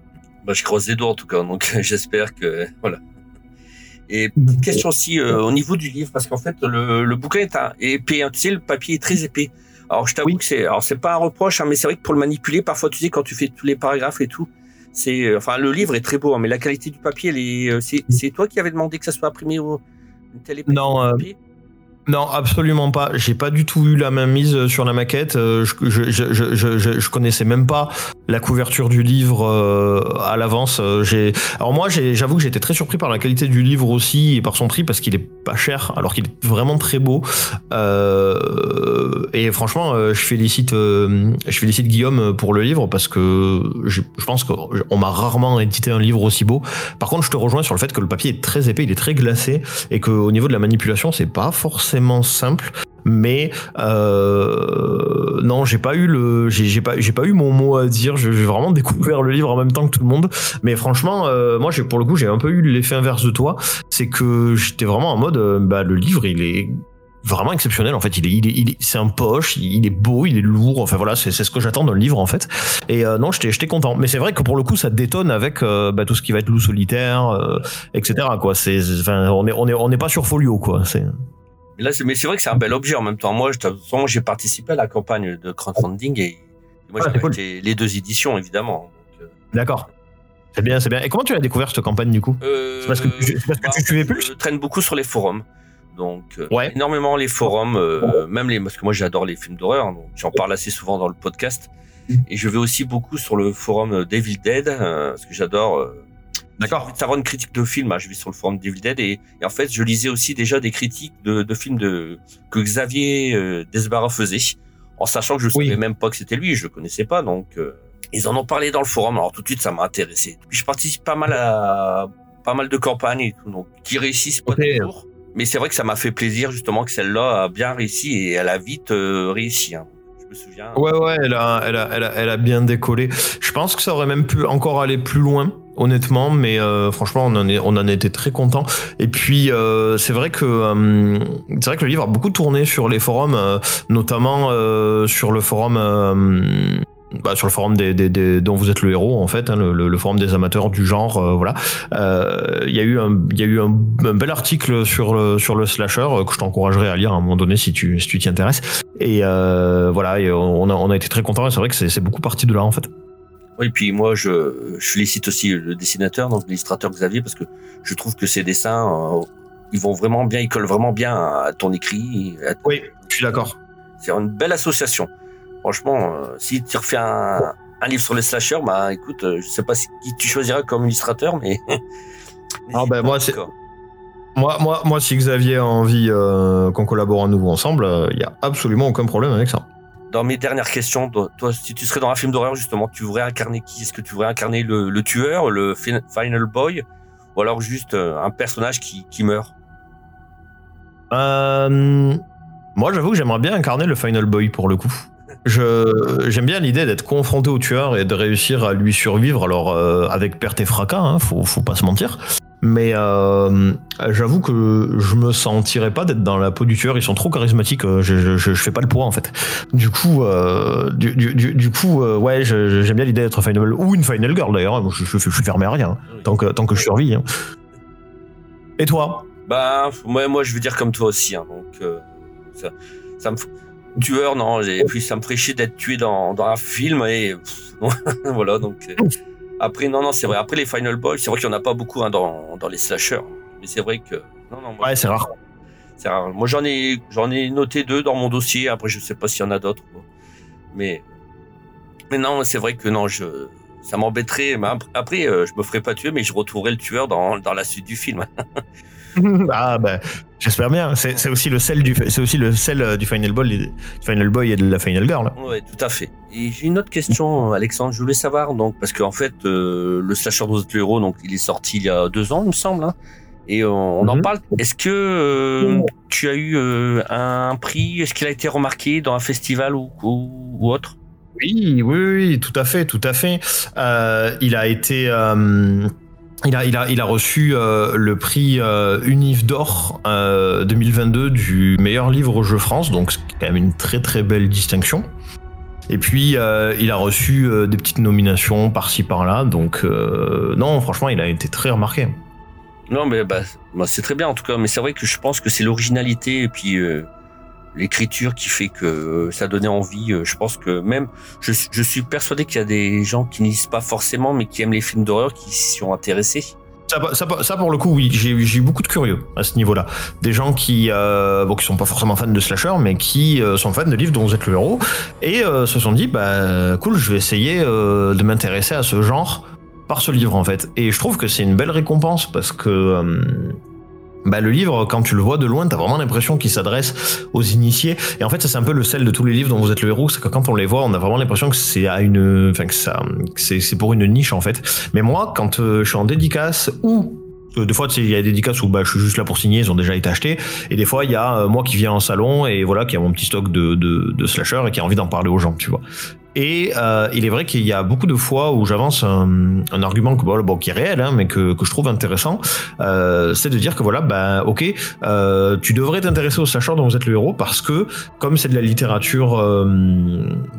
[SPEAKER 2] Bah, je croise les doigts en tout cas, donc j'espère que voilà. Et petite question aussi euh, au niveau du livre, parce qu'en fait le, le, bouquin est un, épais, hein. tu sais le papier est très épais. Alors je t'avoue que c'est, alors c'est pas un reproche, hein, mais c'est vrai que pour le manipuler, parfois tu sais quand tu fais tous les paragraphes et tout, C'est, enfin, le livre est très beau, hein, mais la qualité du papier, euh, c'est, toi qui avais demandé que ça soit imprimé au épaisseur
[SPEAKER 4] Non, euh,
[SPEAKER 2] papier?
[SPEAKER 4] Non, absolument pas. J'ai pas du tout eu la main mise sur la maquette. Euh, Je, connaissais même pas la couverture du livre euh, à l'avance. Euh, alors moi, j'avoue que j'étais très surpris par la qualité du livre aussi et par son prix parce qu'il est pas cher, alors qu'il est vraiment très beau. Euh, et franchement, euh, je félicite, euh, je félicite Guillaume pour le livre parce que je pense qu'on m'a rarement édité un livre aussi beau. Par contre, je te rejoins sur le fait que le papier est très épais, il est très glacé et qu'au niveau de la manipulation, c'est pas forcément simple. Mais euh, non, j'ai pas eu le, j'ai pas, j'ai pas eu mon mot à dire. J'ai vraiment découvert le livre en même temps que tout le monde. Mais franchement, euh, moi, pour le coup, j'ai un peu eu l'effet inverse de toi. C'est que j'étais vraiment en mode, euh, bah, le livre, il est vraiment exceptionnel. En fait, il est, il est, c'est un poche, il est beau, il est lourd. Enfin voilà, c'est ce que j'attends dans le livre en fait. Et non, j'étais, j'étais content. Mais c'est vrai que pour le coup, ça détonne avec bah, tout ce qui va être loup solitaire, etc. Quoi. C'est, on est, on est, on n'est pas sur Folio, quoi. C'est.
[SPEAKER 2] Mais là, c'est, mais c'est vrai que c'est un bel objet en même temps. Moi, j'ai participé à la campagne de crowdfunding et moi,
[SPEAKER 4] Ah,
[SPEAKER 2] j'ai
[SPEAKER 4] cool.
[SPEAKER 2] les deux éditions, évidemment. Euh,
[SPEAKER 4] D'accord. C'est bien, c'est bien. Et comment tu l'as découvert cette campagne du coup?
[SPEAKER 2] Euh,
[SPEAKER 4] C'est parce que tu- parce que
[SPEAKER 2] bah,
[SPEAKER 4] tu suivais plus?
[SPEAKER 2] Je traîne beaucoup sur les forums. Donc, euh,
[SPEAKER 4] Ouais.
[SPEAKER 2] énormément les forums, euh, même les, parce que moi j'adore les films d'horreur, donc j'en parle assez souvent dans le podcast.
[SPEAKER 4] Mm.
[SPEAKER 2] Et je vais aussi beaucoup sur le forum Devil Dead, euh, parce que j'adore.
[SPEAKER 4] D'accord.
[SPEAKER 2] j'ai envie de savoir une critique de film, hein, je vais sur le forum Devil Dead et, et en fait je lisais aussi déjà des critiques de, de films de que Xavier euh, Desbarra faisait, en sachant que je
[SPEAKER 4] Oui.
[SPEAKER 2] savais même pas que c'était lui, je le connaissais pas, donc euh, ils en ont parlé dans le forum, alors tout de suite ça m'a intéressé. Puis je participe pas mal à pas mal de campagnes et tout, donc qui réussissent pas
[SPEAKER 4] Ok.
[SPEAKER 2] toujours. Mais c'est vrai que ça m'a fait plaisir justement que celle-là a bien réussi et elle a vite euh, réussi. hein.
[SPEAKER 4] Ouais, ouais, elle a, elle, a, elle, a, elle a bien décollé. Je pense que ça aurait même pu encore aller plus loin, honnêtement, mais euh, franchement, on en, est, on en était très content. Et puis, euh, c'est vrai que euh, c'est vrai que le livre a beaucoup tourné sur les forums, notamment sur le forum. Euh, bah, sur le forum des, des, des- dont vous êtes le héros en fait, hein, le, forum des amateurs du genre, euh, voilà. Euh, Il y a eu un, il y a eu un, un bel article sur le sur le slasher euh, que je t'encouragerais à lire à un moment donné si tu si tu t'y intéresses. Et euh, voilà, et on a on a été très contents. et C'est vrai que c'est beaucoup parti de là en fait.
[SPEAKER 2] Oui, puis moi, je, je félicite aussi le dessinateur, donc l'illustrateur Xavier, parce que je trouve que ses dessins, euh, ils vont vraiment bien, ils collent vraiment bien à ton écrit. à ton-
[SPEAKER 4] Oui, je suis d'accord.
[SPEAKER 2] C'est une belle association. Franchement, euh, si tu refais un, un livre sur les slashers, bah écoute, euh, je sais pas qui tu choisiras comme illustrateur, mais.
[SPEAKER 4] Ah, ben, moi, c'est-. Moi, moi, moi, si Xavier a envie euh, qu'on collabore à nouveau ensemble, il y a absolument aucun problème avec ça.
[SPEAKER 2] Dans mes dernières questions, toi, toi, si tu serais dans un film d'horreur, justement, tu voudrais incarner qui? Est-ce que tu voudrais incarner le, le tueur, le fin- Final Boy, ou alors juste un personnage qui, qui meurt?
[SPEAKER 4] Euh, moi, j'avoue que j'aimerais bien incarner le Final Boy pour le coup. J'aime bien l'idée d'être confronté au tueur et de réussir à lui survivre. Alors euh, avec perte et fracas, hein, faut faut pas se mentir. Mais euh, j'avoue que je me sentirais pas d'être dans la peau du tueur. Ils sont trop charismatiques. euh, Je, je, je, fais pas le poids en fait. Du coup, du, du, du, coup, ouais, j'aime bien l'idée d'être Final ou une Final Girl d'ailleurs. Moi, Je, je, je suis fermé à rien hein, tant que tant que je survis. hein. Et toi?
[SPEAKER 2] Bah, moi, moi, je veux dire comme toi aussi. hein, donc, ça, ça me tueur, non. Et puis, ça me chier d'être tué dans, dans un film et pff, voilà. Donc, euh, après, non, non, c'est vrai. Après les Final Boy, c'est vrai qu'il y en a pas beaucoup hein, dans, dans les slashers. Mais c'est vrai que non, non. Moi,
[SPEAKER 4] Ouais, c'est rare.
[SPEAKER 2] C'est rare. Moi, j'en ai, j'en ai noté deux dans mon dossier. Après, je sais pas s'il y en a d'autres. Mais, mais non, c'est vrai que non, je, ça m'embêterait. Mais ap- après, euh, je me ferais pas tuer, mais je retrouverais le tueur dans, dans la suite du film.
[SPEAKER 4] ah ben, j'espère bien. C'est aussi le sel du, c'est aussi le sel euh, du Final Boy, du Final Boy et de la Final Girl.
[SPEAKER 2] Ouais, tout à fait. Et j'ai une autre question, Alexandre. Je voulais savoir donc parce qu'en fait, euh, le slasher de le héros, donc il est sorti il y a deux ans, il me semble. hein, et on, on en
[SPEAKER 4] Mhm.
[SPEAKER 2] parle. Est-ce que euh, tu as eu euh, un prix? Est-ce qu'il a été remarqué dans un festival ou, ou, ou autre?
[SPEAKER 4] Oui, oui, oui, tout à fait, tout à fait. Euh, il a été, euh, il a, il a, il a reçu euh, le prix euh, Univ d'or euh, 2022 du meilleur livre au jeu France, donc c'est quand même une très très belle distinction. Et puis euh, il a reçu euh, des petites nominations par-ci par-là, donc euh, non, franchement, il a été très remarqué.
[SPEAKER 2] Non, mais bah, bah, c'est très bien en tout cas. Mais c'est vrai que je pense que c'est l'originalité et puis euh, l'écriture qui fait que ça donnait envie. Je pense que même, je, suis persuadé qu'il y a des gens qui n'y pas forcément, mais qui aiment les films d'horreur, qui s'y sont intéressés.
[SPEAKER 4] Ça, pour le coup, oui, j'ai eu beaucoup de curieux à ce niveau-là. Des gens qui, euh, qui sont pas forcément fans de slasher, mais qui euh, sont fans de livres dont vous êtes le héros, et euh, se sont dit, bah cool, je vais essayer euh, de m'intéresser à ce genre par ce livre en fait. Et je trouve que c'est une belle récompense parce que bah, le livre, quand tu le vois de loin, t'as vraiment l'impression qu'il s'adresse aux initiés. Et en fait, ça c'est un peu le sel de tous les livres dont vous êtes le héros, c'est que quand on les voit, on a vraiment l'impression que c'est à une, enfin que ça, c'est pour une niche en fait. Mais moi, quand euh, je suis en dédicace ou des fois, il y a des dédicaces où bah, je suis juste là pour signer, ils ont déjà été achetés. Et des fois, il y a euh, moi qui viens en salon et voilà, qui a mon petit stock de, de, de slasher et qui a envie d'en parler aux gens, tu vois. Et euh, il est vrai qu'il y a beaucoup de fois où j'avance un, argument qui est réel, hein, mais que, que, je trouve intéressant, euh, c'est de dire que voilà, ben ok, euh, tu devrais t'intéresser au slasher dont vous êtes le héros parce que comme c'est de la littérature euh,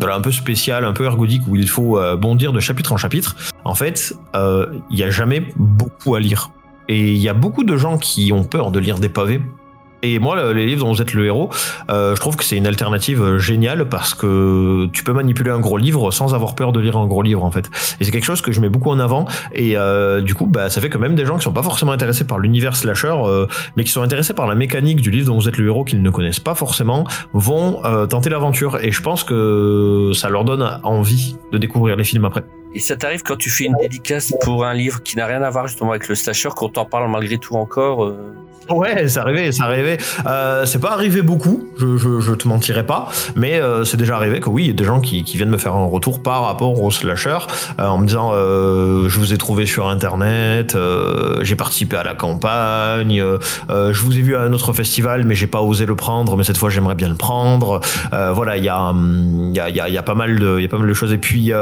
[SPEAKER 4] un peu spéciale, un peu ergodique où il faut euh, bondir de chapitre en chapitre, en fait, euh, il n'y a jamais beaucoup à lire. Et il y a beaucoup de gens qui ont peur de lire des pavés et moi, les livres dont vous êtes le héros, euh, je trouve que c'est une alternative euh, géniale parce que tu peux manipuler un gros livre sans avoir peur de lire un gros livre en fait. Et c'est quelque chose que je mets beaucoup en avant. Et euh, du coup, bah, ça fait que même des gens qui sont pas forcément intéressés par l'univers slasher, mais qui sont intéressés par la mécanique du livre dont vous êtes le héros, qu'ils ne connaissent pas forcément, vont tenter l'aventure. Et je pense que ça leur donne envie de découvrir les films après.
[SPEAKER 2] Et ça t'arrive quand tu fais une dédicace pour un livre qui n'a rien à voir justement avec le slasher, qu'on t'en parle malgré tout encore euh...
[SPEAKER 4] Ouais, ça arrivait, ça arrivait. Euh, c'est pas arrivé beaucoup, je, te mentirais pas, mais euh, c'est déjà arrivé que oui, il y a des gens qui, viennent me faire un retour par rapport au slasher euh, en me disant je vous ai trouvé sur internet, j'ai participé à la campagne, je vous ai vu à un autre festival, mais j'ai pas osé le prendre, mais cette fois j'aimerais bien le prendre. voilà, il y a, il y, a, y, a, y a pas mal de, il y a pas mal de choses. Et puis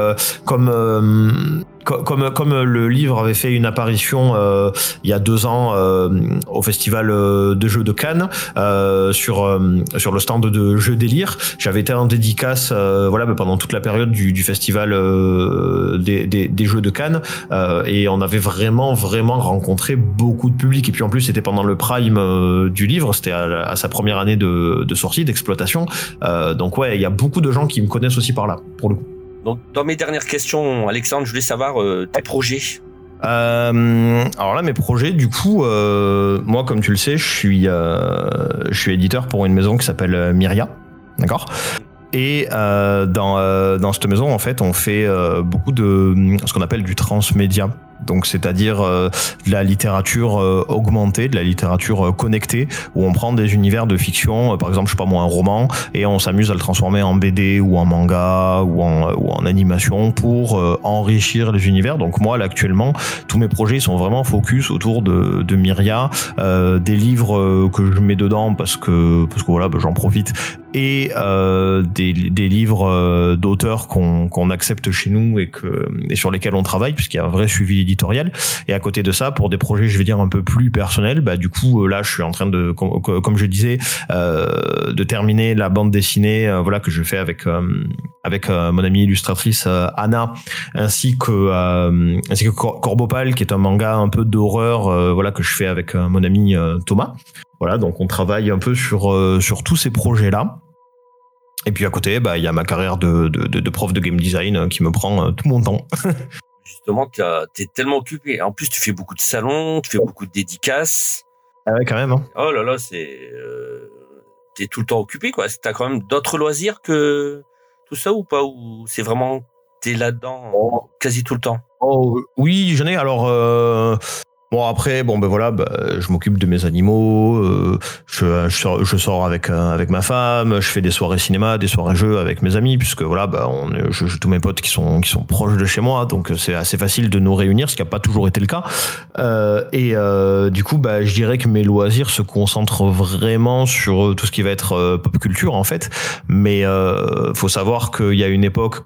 [SPEAKER 4] comme comme, comme le livre avait fait une apparition euh, il y a deux ans euh, au festival euh, de jeux de Cannes euh, sur euh, sur le stand de Jeux délire, j'avais été en dédicace voilà pendant toute la période du, du festival des, des, des, jeux de Cannes et on avait vraiment vraiment rencontré beaucoup de public. Et puis en plus c'était pendant le prime du livre, c'était à, sa première année de, de sortie d'exploitation. Donc ouais il y a beaucoup de gens qui me connaissent aussi par là pour le coup.
[SPEAKER 2] Donc, dans mes dernières questions, Alexandre, je voulais savoir euh, tes projets.
[SPEAKER 4] Euh, alors là, mes projets, du coup, euh, moi, comme tu le sais, je suis, éditeur pour une maison qui s'appelle Myria, d'accord? Et dans, dans cette maison, en fait, on fait beaucoup de ce qu'on appelle du transmédia donc c'est-à-dire euh, de la littérature euh, augmentée, de la littérature euh, connectée, où on prend des univers de fiction, par exemple, je sais pas moi, un roman, et on s'amuse à le transformer en BD ou en manga ou en, ou en animation pour enrichir les univers. Donc moi, là, actuellement, tous mes projets sont vraiment focus autour de, de Myria, des livres que je mets dedans parce que parce que voilà, bah, j'en profite, et des, des livres d'auteurs qu'on qu'on accepte chez nous et que et sur lesquels on travaille, puisqu'il y a un vrai suivi éditorial. Et à côté de ça, pour des projets, je vais dire un peu plus personnels, bah du coup euh, là, je suis en train de, comme je disais, euh, de terminer la bande dessinée, euh, voilà que je fais avec euh, avec euh, mon amie illustratrice Anna, ainsi que ainsi que Corbopal, qui est un manga un peu d'horreur, voilà que je fais avec mon ami Thomas. Voilà, donc on travaille un peu sur sur tous ces projets là. Et puis à côté, bah il y a ma carrière de, de, de, de prof de game design qui me prend tout mon temps.
[SPEAKER 2] justement, tu es tellement occupé. En plus, tu fais beaucoup de salons, tu fais beaucoup de dédicaces.
[SPEAKER 4] Ah ouais, quand même. Hein.
[SPEAKER 2] Oh là là, c'est. Euh, tu es tout le temps occupé, quoi. Tu as quand même d'autres loisirs que tout ça ou pas? Ou c'est vraiment. Tu es là-dedans oh. quasi tout le temps?
[SPEAKER 4] Oh, oui, j'en ai. Alors, euh, Bon après bon ben voilà bah, je m'occupe de mes animaux euh, je, je, sors, je sors avec euh, avec ma femme je fais des soirées cinéma des soirées jeux avec mes amis puisque voilà bah on j'ai tous mes potes qui sont qui sont proches de chez moi donc c'est assez facile de nous réunir ce qui a pas toujours été le cas. Euh, et euh, du coup bah je dirais que mes loisirs se concentrent vraiment sur tout ce qui va être euh, pop culture en fait. Mais faut savoir qu'il y a une époque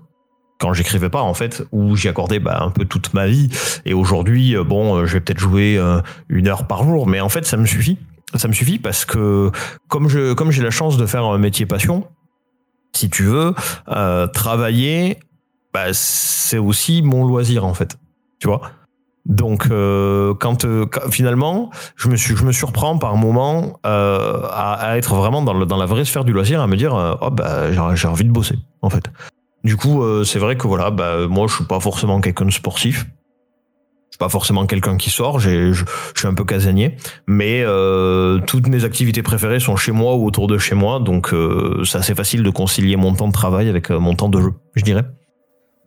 [SPEAKER 4] quand j'écrivais pas en fait où j'y accordais bah, un peu toute ma vie. Et aujourd'hui euh, bon euh, je vais peut-être jouer euh, une heure par jour. Mais en fait ça me suffit. Ça me suffit parce que comme je comme j'ai la chance de faire un métier passion si tu veux travailler bah, c'est aussi mon loisir en fait. Tu vois? Donc, quand, finalement, je me, suis, je me surprends par moment à, être vraiment dans, la vraie sphère du loisir, à me dire, oh, bah, j'ai envie de bosser, en fait. Du coup, euh, c'est vrai que voilà, bah, moi, je suis pas forcément quelqu'un de sportif. Je suis pas forcément quelqu'un qui sort. Je, je suis un peu casanier, mais euh, toutes mes activités préférées sont chez moi ou autour de chez moi, donc euh, c'est assez facile de concilier mon temps de travail avec mon temps de jeu, je dirais.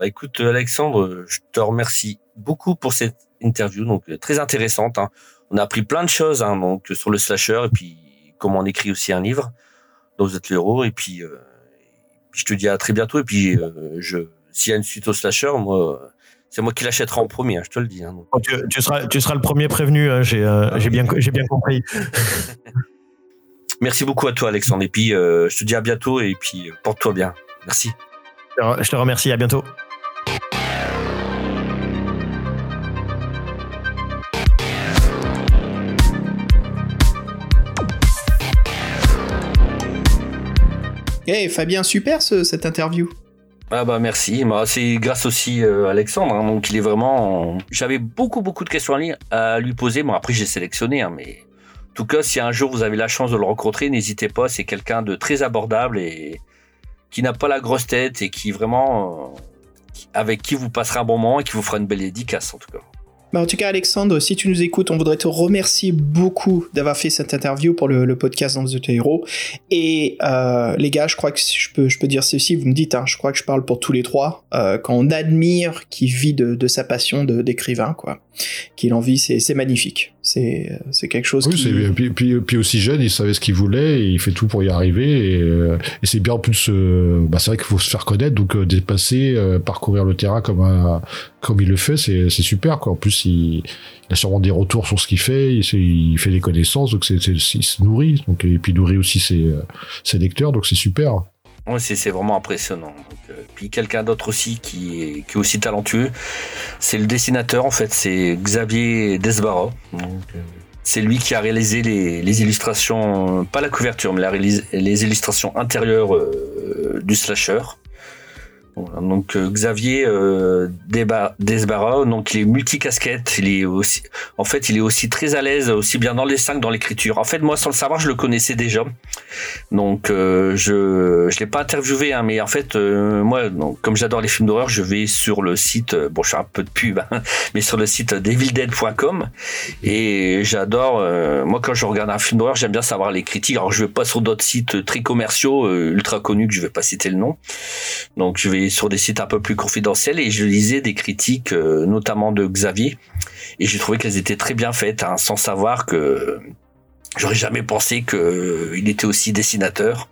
[SPEAKER 2] Bah écoute Alexandre, je te remercie beaucoup pour cette interview, donc très intéressante. hein. On a appris plein de choses hein, donc sur le slasher et puis comment on écrit aussi un livre dont vous. Et puis, je te dis à très bientôt. Et puis euh, je, s'il y a une suite au slasher, moi, c'est moi qui l'achèterai en premier. hein, je te le dis. hein. Donc,
[SPEAKER 4] Tu, tu seras, tu seras le premier prévenu, hein, j'ai euh, j'ai bien, j'ai bien compris.
[SPEAKER 2] merci beaucoup à toi Alexandre. Et puis euh, je te dis à bientôt et puis porte-toi bien. Merci.
[SPEAKER 4] Je te remercie, à bientôt.
[SPEAKER 1] Eh Fabien, super ce- cette interview.
[SPEAKER 2] Ah bah merci, Bah, c'est grâce aussi euh, à Alexandre, hein. donc il est vraiment... J'avais beaucoup beaucoup de questions à, lui poser, bon après j'ai sélectionné, hein, mais en tout cas si un jour vous avez la chance de le rencontrer, n'hésitez pas, c'est quelqu'un de très abordable et qui n'a pas la grosse tête et qui vraiment... euh, avec qui vous passerez un bon moment et qui vous fera une belle dédicace en tout cas.
[SPEAKER 1] Bah, en tout cas, Alexandre, si tu nous écoutes, on voudrait te remercier beaucoup d'avoir fait cette interview pour le, podcast dans The Hero. Et euh, les gars, je crois que je peux, dire ceci, vous me dites, hein, je crois que je parle pour tous les trois, euh, quand on admire qui vit de, de sa passion d'écrivain, quoi, qu'il en vit, c'est c'est magnifique. C'est c'est quelque chose
[SPEAKER 3] Oui,
[SPEAKER 1] qui...
[SPEAKER 3] c'est- puis, puis, puis aussi jeune, il savait ce qu'il voulait, et il fait tout pour y arriver. Et, euh, et c'est bien en plus, euh, bah, c'est vrai qu'il faut se faire connaître, donc euh, dépasser, euh, parcourir le terrain comme un, comme il le fait, c'est c'est super. Quoi. En plus, il, il a sûrement des retours sur ce qu'il fait, il, il fait des connaissances, donc c'est c'est- il se nourrit, donc et puis il nourrit aussi ses, ses lecteurs, donc c'est super.
[SPEAKER 2] Ouais, c'est vraiment impressionnant. Euh, puis quelqu'un d'autre aussi qui est, qui est aussi talentueux, c'est le dessinateur en fait, c'est Xavier Desbarra. Euh, c'est lui qui a réalisé les, les illustrations, pas la couverture, mais les illustrations intérieures euh, du slasher. Donc euh, Xavier euh, Desbarra, donc il est multicasquette, il est aussi, en fait, il est aussi très à l'aise, aussi bien dans les cinq, dans l'écriture. En fait, moi, sans le savoir, je le connaissais déjà. Donc euh, je je l'ai pas interviewé hein, mais en fait euh, moi donc, comme j'adore les films d'horreur je vais sur le site euh, bon je fais un peu de pub hein, mais sur le site devildead.com et j'adore euh, moi quand je regarde un film d'horreur j'aime bien savoir les critiques alors je vais pas sur d'autres sites très commerciaux ultra connus que je vais pas citer le nom donc je vais sur des sites un peu plus confidentiels et je lisais des critiques euh, notamment de Xavier et j'ai trouvé qu'elles étaient très bien faites hein, sans savoir que J'aurais jamais pensé que euh, il était aussi dessinateur.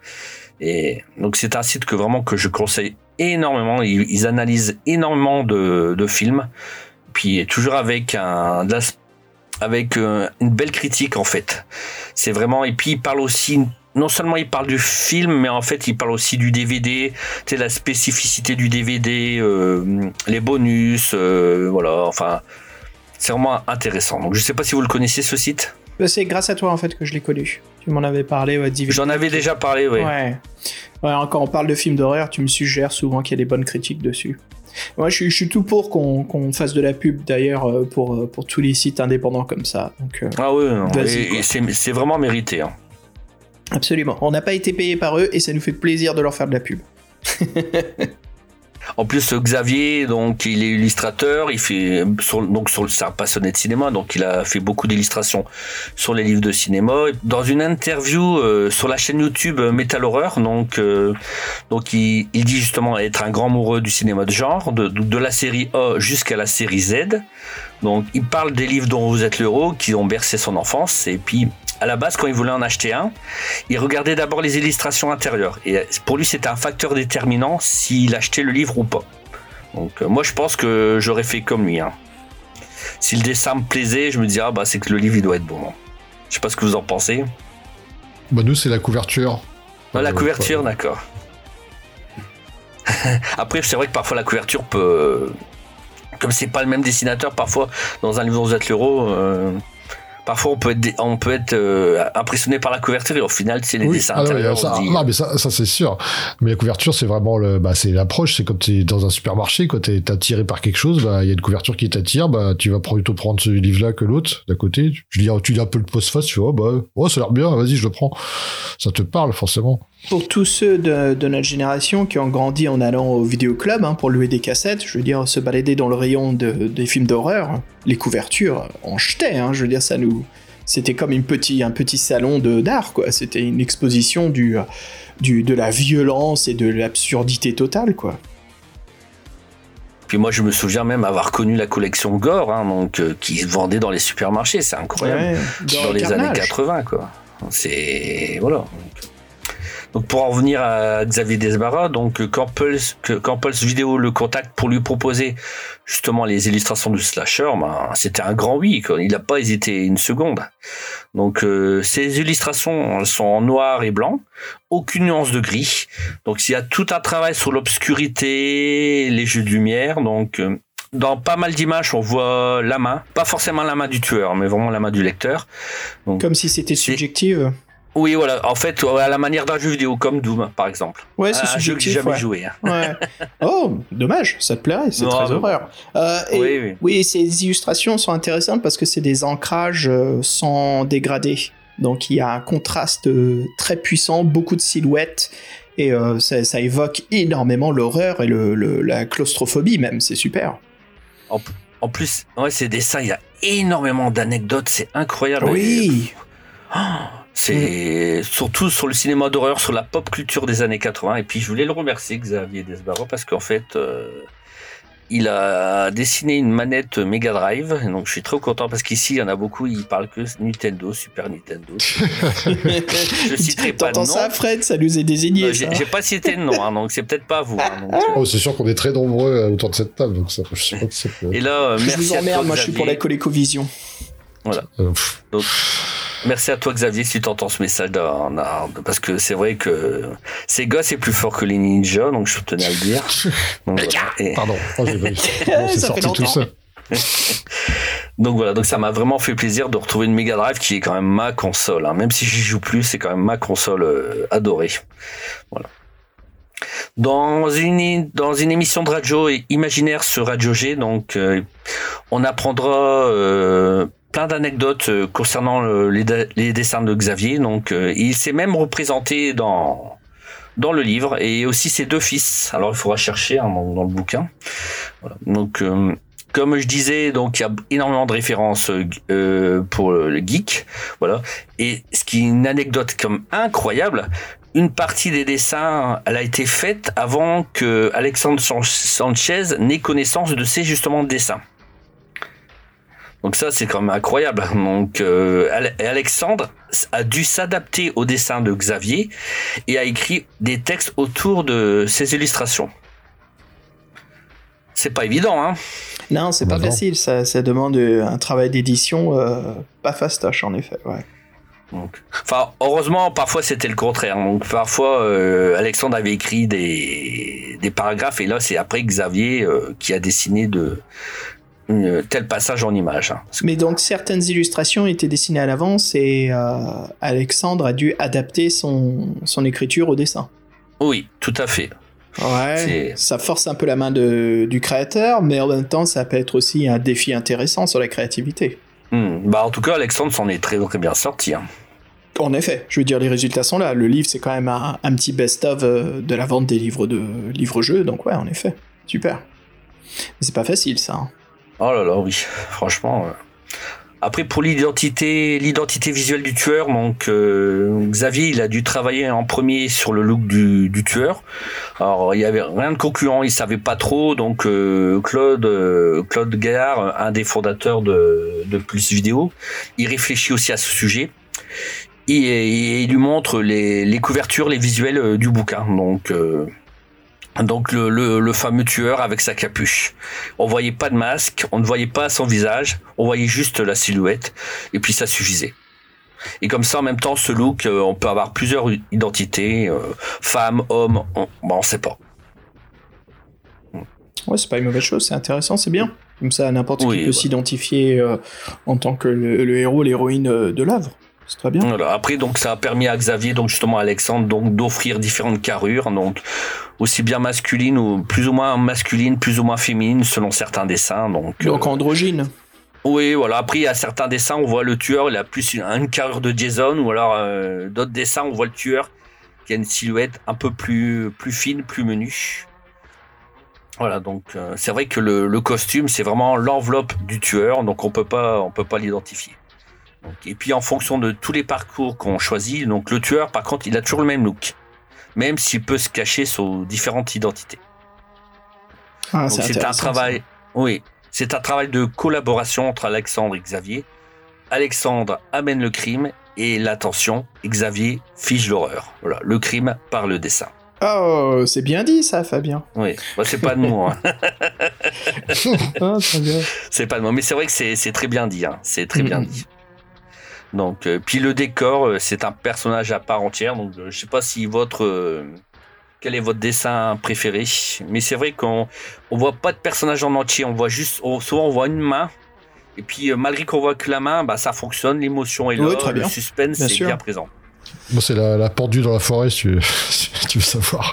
[SPEAKER 2] Et donc c'est un site que vraiment que je conseille énormément. Ils, ils analysent énormément de, de films, puis toujours avec un avec euh, une belle critique en fait. C'est vraiment et puis il parle aussi non seulement il parle du film, mais en fait il parle aussi du DVD, sais la spécificité du DVD, euh, les bonus, euh, voilà. Enfin c'est vraiment intéressant. Donc je sais pas si vous le connaissez ce site.
[SPEAKER 1] Bah, C'est grâce à toi, en fait, que je l'ai connu. Tu m'en avais parlé, ouais,
[SPEAKER 2] J'en avais déjà parlé, oui.
[SPEAKER 1] Ouais. Ouais, quand on parle de films d'horreur, tu me suggères souvent qu'il y a des bonnes critiques dessus. Moi, je suis, je suis tout pour qu'on fasse de la pub, d'ailleurs, euh, pour, pour tous les sites indépendants comme ça. Donc,
[SPEAKER 2] Ah oui, c'est c'est vraiment mérité. hein.
[SPEAKER 1] Absolument. On n'a pas été payé par eux et ça nous fait plaisir de leur faire de la pub.
[SPEAKER 2] En plus, Xavier, donc il est illustrateur, il fait sur, donc sur c'est un passionné de cinéma, donc il a fait beaucoup d'illustrations sur les livres de cinéma. Dans une interview euh, sur la chaîne YouTube euh, Metal Horror, donc euh, donc il, dit justement être un grand amoureux du cinéma de genre, de, de la série A jusqu'à la série Z. Donc il parle des livres dont vous êtes le héros, qui ont bercé son enfance, et puis à la base, quand il voulait en acheter un, il regardait d'abord les illustrations intérieures. Et pour lui, c'était un facteur déterminant s'il achetait le livre ou pas. Donc euh, moi, je pense que j'aurais fait comme lui. hein. Si le dessin me plaisait, je me disais, ah bah c'est que le livre, il doit être bon. Je sais pas ce que vous en pensez.
[SPEAKER 3] Bah, nous, c'est la couverture.
[SPEAKER 2] Ah, la
[SPEAKER 3] Euh,
[SPEAKER 2] couverture, d'accord. Après, c'est vrai que parfois la couverture peut... Comme c'est pas le même dessinateur, parfois, dans un livre vous êtes l'euro, euh, parfois on peut être, on peut être euh, impressionné par la couverture et au final c'est les dessins ah intérieurs.
[SPEAKER 3] ça, non, mais ça, ça c'est sûr. Mais la couverture, c'est vraiment le, bah, c'est l'approche. C'est comme tu es dans un supermarché, quand t'es attiré par quelque chose, bah, il y a une couverture qui t'attire, bah, tu vas plutôt prendre ce livre-là que l'autre d'à côté. Je dis, tu lis un peu le post-face, tu vois, bah, oh, ça a l'air bien, vas-y, je le prends. Ça te parle, forcément.
[SPEAKER 1] Pour tous ceux de, de, notre génération qui ont grandi en allant au vidéoclub hein, pour louer des cassettes, je veux dire, se balader dans le rayon de, des films d'horreur, les couvertures, on jetait, hein, je veux dire, ça nous. C'était comme une petit, un petit salon d'art, quoi. C'était une exposition du, du, de la violence et de l'absurdité totale, quoi.
[SPEAKER 2] Puis moi, je me souviens même avoir connu la collection Gore, hein, donc, euh, qui se vendait dans les supermarchés, c'est incroyable. dans les années 80, quoi. C'est. Voilà. Donc pour en revenir à Xavier Desbarra, donc quand Pulse, quand Pulse Vidéo le contacte pour lui proposer justement les illustrations du slasher, ben, c'était un grand oui. Quoi. Il n'a pas hésité une seconde. Donc euh, ces illustrations elles sont en noir et blanc, aucune nuance de gris. Donc il y a tout un travail sur l'obscurité, les jeux de lumière. Donc euh, dans pas mal d'images, on voit la main, pas forcément la main du tueur, mais vraiment la main du lecteur.
[SPEAKER 1] Donc, Comme si c'était subjective.
[SPEAKER 2] Oui, voilà. En fait, à la manière d'un jeu vidéo comme Doom, par exemple.
[SPEAKER 1] Ouais, c'est
[SPEAKER 2] un jeu que j'ai jamais joué. Hein.
[SPEAKER 1] Ouais. oh, dommage, ça te plairait, c'est très horreur. Euh, oui, oui. oui, ces illustrations sont intéressantes parce que c'est des ancrages euh, sans dégradé. Donc il y a un contraste euh, très puissant, beaucoup de silhouettes, et ça, ça, évoque énormément l'horreur et le, la claustrophobie même, c'est super.
[SPEAKER 2] En, en, plus, ouais, ces dessins, il y a énormément d'anecdotes, c'est incroyable.
[SPEAKER 1] Oui.
[SPEAKER 2] Oh c'est surtout sur le cinéma d'horreur, sur la pop culture des années 80. Et puis je voulais le remercier, Xavier Desbarreaux, parce qu'en fait, euh, il a dessiné une manette Mega Drive. Et donc je suis trop content parce qu'ici, il y en a beaucoup, ils parlent que Nintendo, Super Nintendo.
[SPEAKER 1] je citerai pas de nom. ça, Fred? Ça nous est désigné.
[SPEAKER 2] J'ai pas cité de nom, hein, donc c'est peut-être pas vous. Hein, euh.
[SPEAKER 3] oh, c'est sûr qu'on est très nombreux autour de cette table. Donc ça, je
[SPEAKER 2] Et là, merci. Je
[SPEAKER 1] vous emmerde, moi je suis pour la Colecovision.
[SPEAKER 2] Voilà. Euh, donc, Merci à toi Xavier si tu entends ce message parce que c'est vrai que Sega c'est plus fort que les ninjas donc je tenais à le dire.
[SPEAKER 3] Pardon, oh, c'est sorti tout ça.
[SPEAKER 2] donc voilà, donc ça m'a vraiment fait plaisir de retrouver une Mega Drive qui est quand même ma console. Hein. Même si j'y joue plus, c'est quand même ma console euh, adorée. Voilà. Dans une, dans une émission de radio imaginaire sur Radio G, donc euh, on apprendra euh, plein d'anecdotes euh, concernant les, dessins de Xavier. Donc, euh, il s'est même représenté dans dans le livre et aussi ses deux fils. Alors, il faudra chercher hein, dans, le bouquin. Donc, euh, comme je disais, donc il y a énormément de références pour le geek, voilà. Et ce qui est une anecdote comme incroyable, une partie des dessins, elle a été faite avant que Alexandre Sanchez n'ait connaissance de ces justement dessins. Donc ça, c'est quand même incroyable. Donc euh, Alexandre a dû s'adapter au dessin de Xavier et a écrit des textes autour de ses illustrations. C'est pas évident, hein
[SPEAKER 1] Non, c'est pas facile. Ça, ça, demande un travail d'édition euh, pas fastoche, en effet. Ouais.
[SPEAKER 2] Donc, enfin, heureusement, parfois c'était le contraire. Donc, parfois, euh, Alexandre avait écrit des, des paragraphes et là, c'est après Xavier qui a dessiné de, tel passage en image. Hein.
[SPEAKER 1] Mais donc certaines illustrations étaient dessinées à l'avance et euh, Alexandre a dû adapter son, son écriture au dessin.
[SPEAKER 2] Oui, tout à fait.
[SPEAKER 1] Ouais, ça force un peu la main de, du créateur, mais en même temps, ça peut être aussi un défi intéressant sur la créativité.
[SPEAKER 2] Hmm. Bah, en tout cas, Alexandre s'en est très, très bien sorti. Hein.
[SPEAKER 1] En effet, je veux dire, les résultats sont là. Le livre, c'est quand même un, un petit best-of euh, de la vente des livres de livres-jeux, donc ouais, en effet, super. Mais c'est pas facile, ça.
[SPEAKER 2] Oh là là, oui, franchement. Euh. Après, pour l'identité, l'identité visuelle du tueur, donc euh, Xavier, il a dû travailler en premier sur le look du, tueur. Alors, il y avait rien de concluant, il savait pas trop. Donc, euh, Claude, Claude Gaillard, un des fondateurs de, de Plus Vidéo, il réfléchit aussi à ce sujet. Et, il lui montre les, les, couvertures, les visuels du bouquin. Donc, donc le, le, fameux tueur avec sa capuche. On voyait pas de masque, on ne voyait pas son visage, on voyait juste la silhouette, et puis ça suffisait. Et comme ça, en même temps, ce look, euh, on peut avoir plusieurs identités, euh, femme, homme, on, ne sait pas.
[SPEAKER 1] Ouais, c'est pas une mauvaise chose, c'est intéressant, c'est bien. Comme ça, n'importe
[SPEAKER 2] Oui,
[SPEAKER 1] qui peut s'identifier euh, en tant que le, le héros, l'héroïne euh, de l'œuvre. C'est très bien.
[SPEAKER 2] Voilà. Après, donc, ça a permis à Xavier, donc justement à Alexandre, donc d'offrir différentes carrures, donc aussi bien masculines ou plus ou moins masculines, plus ou moins féminines selon certains dessins. Donc,
[SPEAKER 1] Donc
[SPEAKER 2] euh,
[SPEAKER 1] androgyne.
[SPEAKER 2] oui, voilà. Après, il y a certains dessins, on voit le tueur, il a plus une, une carrure de Jason, ou alors euh, d'autres dessins, on voit le tueur qui a une silhouette un peu plus plus fine, plus menue. Voilà, donc euh, c'est vrai que le, le costume, c'est vraiment l'enveloppe du tueur, donc on peut pas on peut pas l'identifier. Et puis en fonction de tous les parcours qu'on choisit, donc le tueur, par contre, il a toujours le même look, même s'il peut se cacher sous différentes identités.
[SPEAKER 1] Ah, c'est
[SPEAKER 2] un travail, oui, c'est un travail de collaboration entre Alexandre et Xavier. Alexandre amène le crime et l'attention, Xavier fige l'horreur. Voilà, le crime par le dessin.
[SPEAKER 1] Oh, c'est bien dit ça, Fabien.
[SPEAKER 2] Oui, Bah, c'est pas de moi, hein.
[SPEAKER 1] Ah,
[SPEAKER 2] c'est pas de moi, mais c'est vrai que c'est très bien dit, hein. c'est très bien
[SPEAKER 1] Mhm.
[SPEAKER 2] dit. Donc, euh, puis le décor, euh, c'est un personnage à part entière. Donc, euh, je sais pas si votre euh, quel est votre dessin préféré, mais c'est vrai qu'on on voit pas de personnage en entier, on voit juste, on- souvent on voit une main. Et puis euh, malgré qu'on voit que la main, bah ça fonctionne, l'émotion est là,
[SPEAKER 1] très
[SPEAKER 2] le suspense
[SPEAKER 1] Bien
[SPEAKER 2] est
[SPEAKER 1] sûr.
[SPEAKER 2] bien présent.
[SPEAKER 3] Moi, c'est la, la pendue dans la forêt, si tu, si tu veux savoir.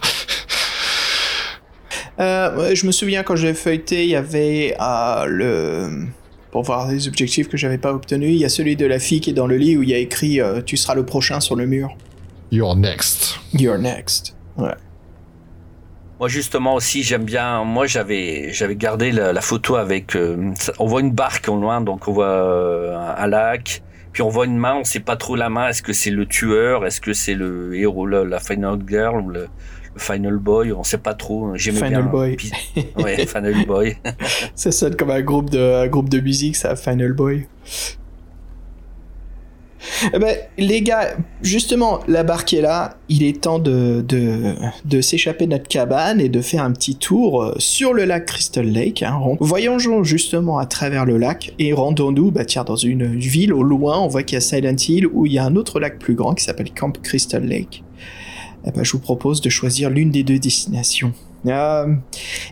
[SPEAKER 1] Euh, je me souviens quand je l'ai feuilleté, il y avait euh, le. Pour voir les objectifs que j'avais pas obtenus, il y a celui de la fille qui est dans le lit où il y a écrit euh, Tu seras le prochain sur le mur.
[SPEAKER 3] You're next.
[SPEAKER 1] You're next. Ouais.
[SPEAKER 2] Moi justement aussi j'aime bien. Moi j'avais j'avais gardé la, la photo avec. euh, on voit une barque au loin, donc on voit euh, un, un lac. Puis on voit une main, on sait pas trop la main. Est-ce que c'est le tueur? Est-ce que c'est le héros, la, la final girl ou le final boy On sait pas trop. J'aimais
[SPEAKER 1] Final
[SPEAKER 2] bien.
[SPEAKER 1] boy.
[SPEAKER 2] Ouais, final boy.
[SPEAKER 1] Ça sonne comme un groupe de, un groupe de musique, ça, Final Boy. Eh ben, les gars, justement, la barque est là. Il est temps de, de, de s'échapper de notre cabane et de faire un petit tour euh, sur le lac Crystal Lake. Hein. Voyageons justement à travers le lac et rendons-nous, bah tiens, dans une ville au loin, on voit qu'il y a Silent Hill où il y a un autre lac plus grand qui s'appelle Camp Crystal Lake. Eh ben, je vous propose de choisir l'une des deux destinations. Euh,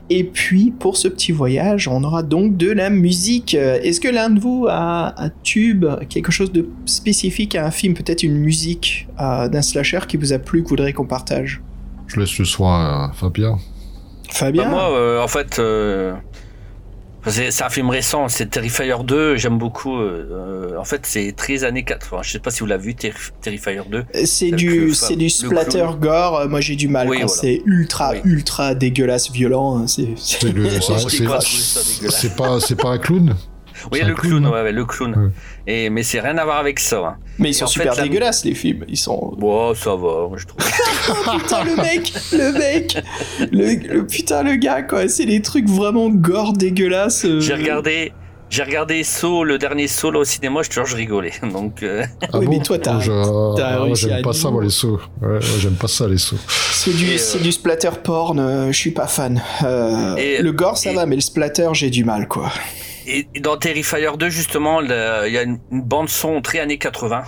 [SPEAKER 1] et puis, pour ce petit voyage, on aura donc de la musique. Est-ce que l'un de vous a un tube, quelque chose de spécifique à un film, peut-être une musique euh, d'un slasher qui vous a plu, que vous voudrez qu'on partage?
[SPEAKER 3] Je laisse le soin à Fabien.
[SPEAKER 1] Fabien?
[SPEAKER 2] Bah, moi euh, en fait. Euh, c'est un film récent, c'est Terrifier 2, j'aime beaucoup. euh, euh, en fait, c'est 13 années 80. Je sais pas si vous l'avez vu, Terri- Terrifier 2.
[SPEAKER 1] C'est
[SPEAKER 2] C'est
[SPEAKER 1] du, c'est du splatter gore. Euh, Moi, j'ai du mal
[SPEAKER 2] Oui,
[SPEAKER 1] quand
[SPEAKER 2] voilà.
[SPEAKER 1] c'est ultra,
[SPEAKER 2] Oui.
[SPEAKER 1] ultra dégueulasse, violent. hein, c'est
[SPEAKER 2] pas,
[SPEAKER 3] c'est pas un clown?
[SPEAKER 2] Oui, le
[SPEAKER 3] clown,
[SPEAKER 2] clown,
[SPEAKER 3] hein
[SPEAKER 2] ouais, ouais, le clown.
[SPEAKER 3] Ouais.
[SPEAKER 2] Et, mais c'est rien à voir avec ça. hein.
[SPEAKER 1] Mais ils
[SPEAKER 2] Et
[SPEAKER 1] sont
[SPEAKER 2] fait,
[SPEAKER 1] super
[SPEAKER 2] la-
[SPEAKER 1] dégueulasses, les films. Ils sont.
[SPEAKER 2] Bon, ça va, je trouve.
[SPEAKER 1] putain le mec, le mec, le, le- putain le gars quoi, c'est des trucs vraiment gore dégueulasses. euh.
[SPEAKER 2] J'ai regardé, j'ai regardé Saw, le dernier Saw là, au cinéma, je te jure, je rigolais. Donc, euh,
[SPEAKER 3] Ah
[SPEAKER 1] Oui,
[SPEAKER 3] bon
[SPEAKER 1] mais toi, t'as- t'as
[SPEAKER 3] ah, j'aime pas ça, moi, les sauts. Ouais, ouais, j'aime pas ça, les sauts.
[SPEAKER 1] C'est du,
[SPEAKER 2] euh,
[SPEAKER 1] splatter porn, euh, je suis pas fan. Euh,
[SPEAKER 2] Et-
[SPEAKER 1] le gore ça
[SPEAKER 2] et-
[SPEAKER 1] va, mais le splatter j'ai du mal quoi.
[SPEAKER 2] Et, et dans Terrifier 2, justement, il y a une, une bande son très années 80.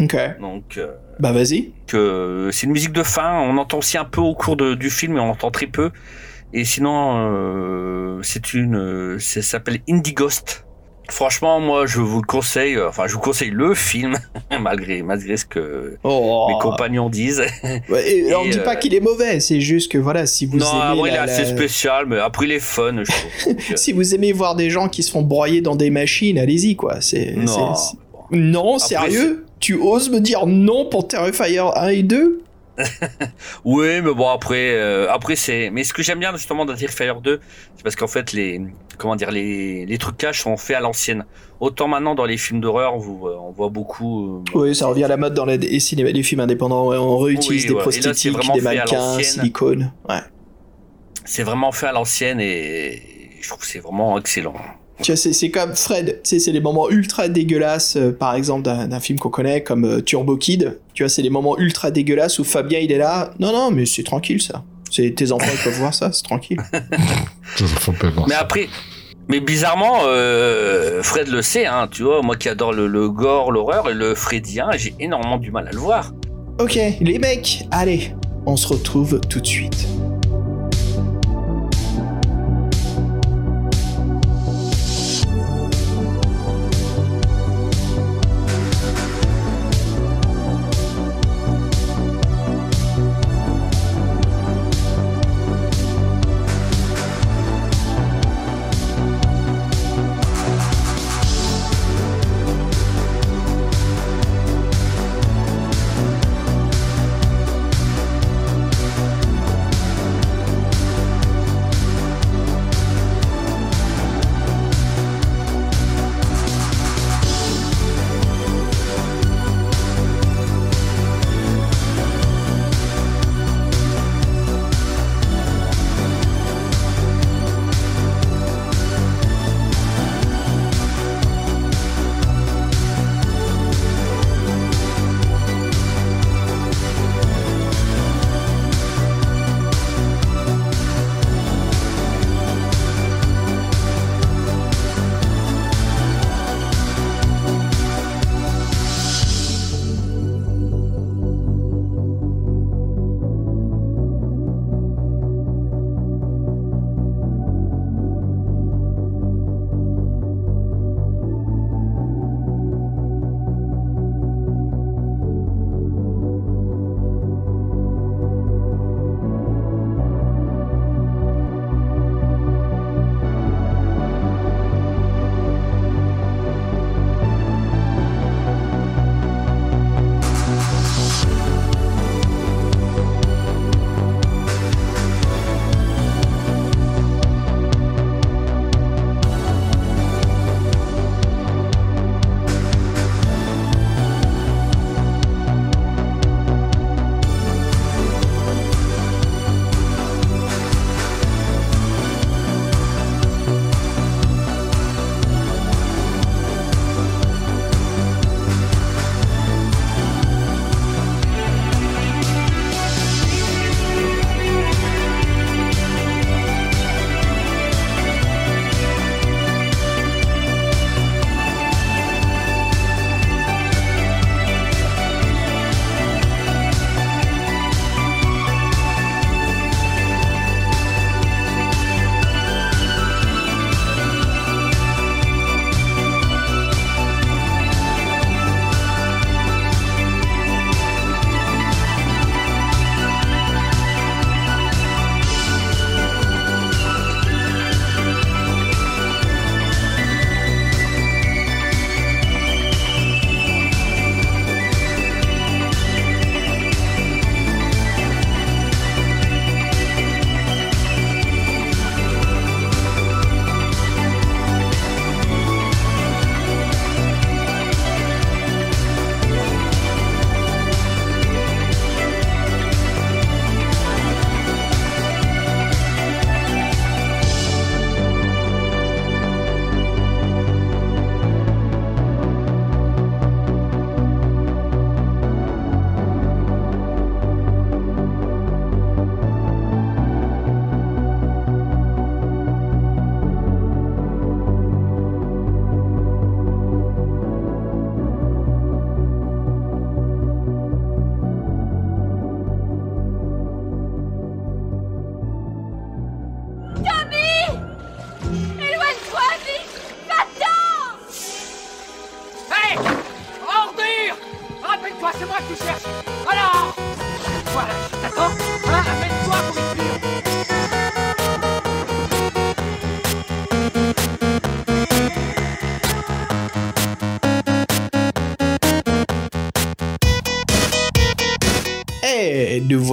[SPEAKER 1] Ok,
[SPEAKER 2] Donc, euh,
[SPEAKER 1] bah vas-y.
[SPEAKER 2] que c'est une musique de fin. On entend aussi un peu au cours de- du film, mais on entend très peu. Et sinon, euh, c'est une, euh, ça s'appelle Indie Ghost. Franchement, moi, je vous le conseille. euh, Enfin, je vous conseille le film, malgré malgré ce que
[SPEAKER 1] Oh.
[SPEAKER 2] mes compagnons disent.
[SPEAKER 1] Ouais, et on
[SPEAKER 2] Et,
[SPEAKER 1] dit
[SPEAKER 2] euh,
[SPEAKER 1] pas qu'il est mauvais, c'est juste que voilà, si vous
[SPEAKER 2] non,
[SPEAKER 1] aimez
[SPEAKER 2] moi, il est
[SPEAKER 1] la-
[SPEAKER 2] assez spécial, mais après, il est fun, je trouve. Donc, euh,
[SPEAKER 1] si vous aimez voir des gens qui se font broyer dans des machines, allez-y quoi. C'est
[SPEAKER 2] non.
[SPEAKER 1] non,
[SPEAKER 2] Après,
[SPEAKER 1] sérieux? Tu oses me dire non pour Terrifier 1 et 2
[SPEAKER 2] Oui, mais bon après, euh, après c'est. Mais ce que j'aime bien justement dans Terrifier 2, c'est parce qu'en fait les, comment dire, les, les trucages sont faits à l'ancienne. Autant maintenant dans les films d'horreur, on, voit beaucoup. euh,
[SPEAKER 1] Oui, ça revient à la mode dans les, les cinémas, les films indépendants. ouais, On réutilise
[SPEAKER 2] Oui,
[SPEAKER 1] des
[SPEAKER 2] là, c'est
[SPEAKER 1] prosthétiques,
[SPEAKER 2] vraiment
[SPEAKER 1] des mannequins, silicone. Ouais.
[SPEAKER 2] C'est vraiment fait à l'ancienne et je trouve que c'est vraiment excellent.
[SPEAKER 1] Tu vois, c'est, c'est comme Fred, tu sais, c'est les moments ultra dégueulasses, euh, par exemple, d'un, film qu'on connaît, comme euh, Turbo Kid. Tu vois, c'est les moments ultra dégueulasses où Fabien, il est là. Non, non, mais c'est tranquille, ça. C'est, tes enfants, ils peuvent voir ça, c'est tranquille.
[SPEAKER 2] Mais après, mais bizarrement, euh, Fred le sait, hein, tu vois, moi qui adore le, le gore, l'horreur et le Fredien, j'ai énormément du mal à le voir.
[SPEAKER 1] Ok, les mecs, allez, on se retrouve tout de suite.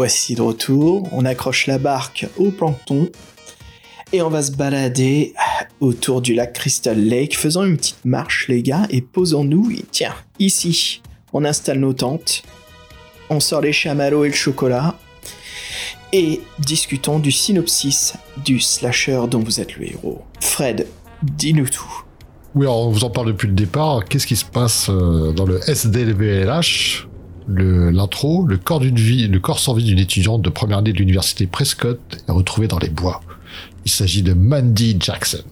[SPEAKER 1] Voici de retour. On accroche la barque au plancton. Et on va se balader autour du lac Crystal Lake, faisant une petite marche, les gars, et posons-nous. Tiens, ici, on installe nos tentes. On sort les chamallows et le chocolat. Et discutons du synopsis du slasher dont vous êtes le héros. Fred, dis-nous tout.
[SPEAKER 3] Oui, alors on vous en parle depuis le départ. Qu'est-ce qui se passe euh, dans le SDLVLH L'intro, le corps d'une vie, le corps sans vie d'une étudiante de première année de l'université Prescott est retrouvé dans les bois. Il s'agit de Mandy Jackson.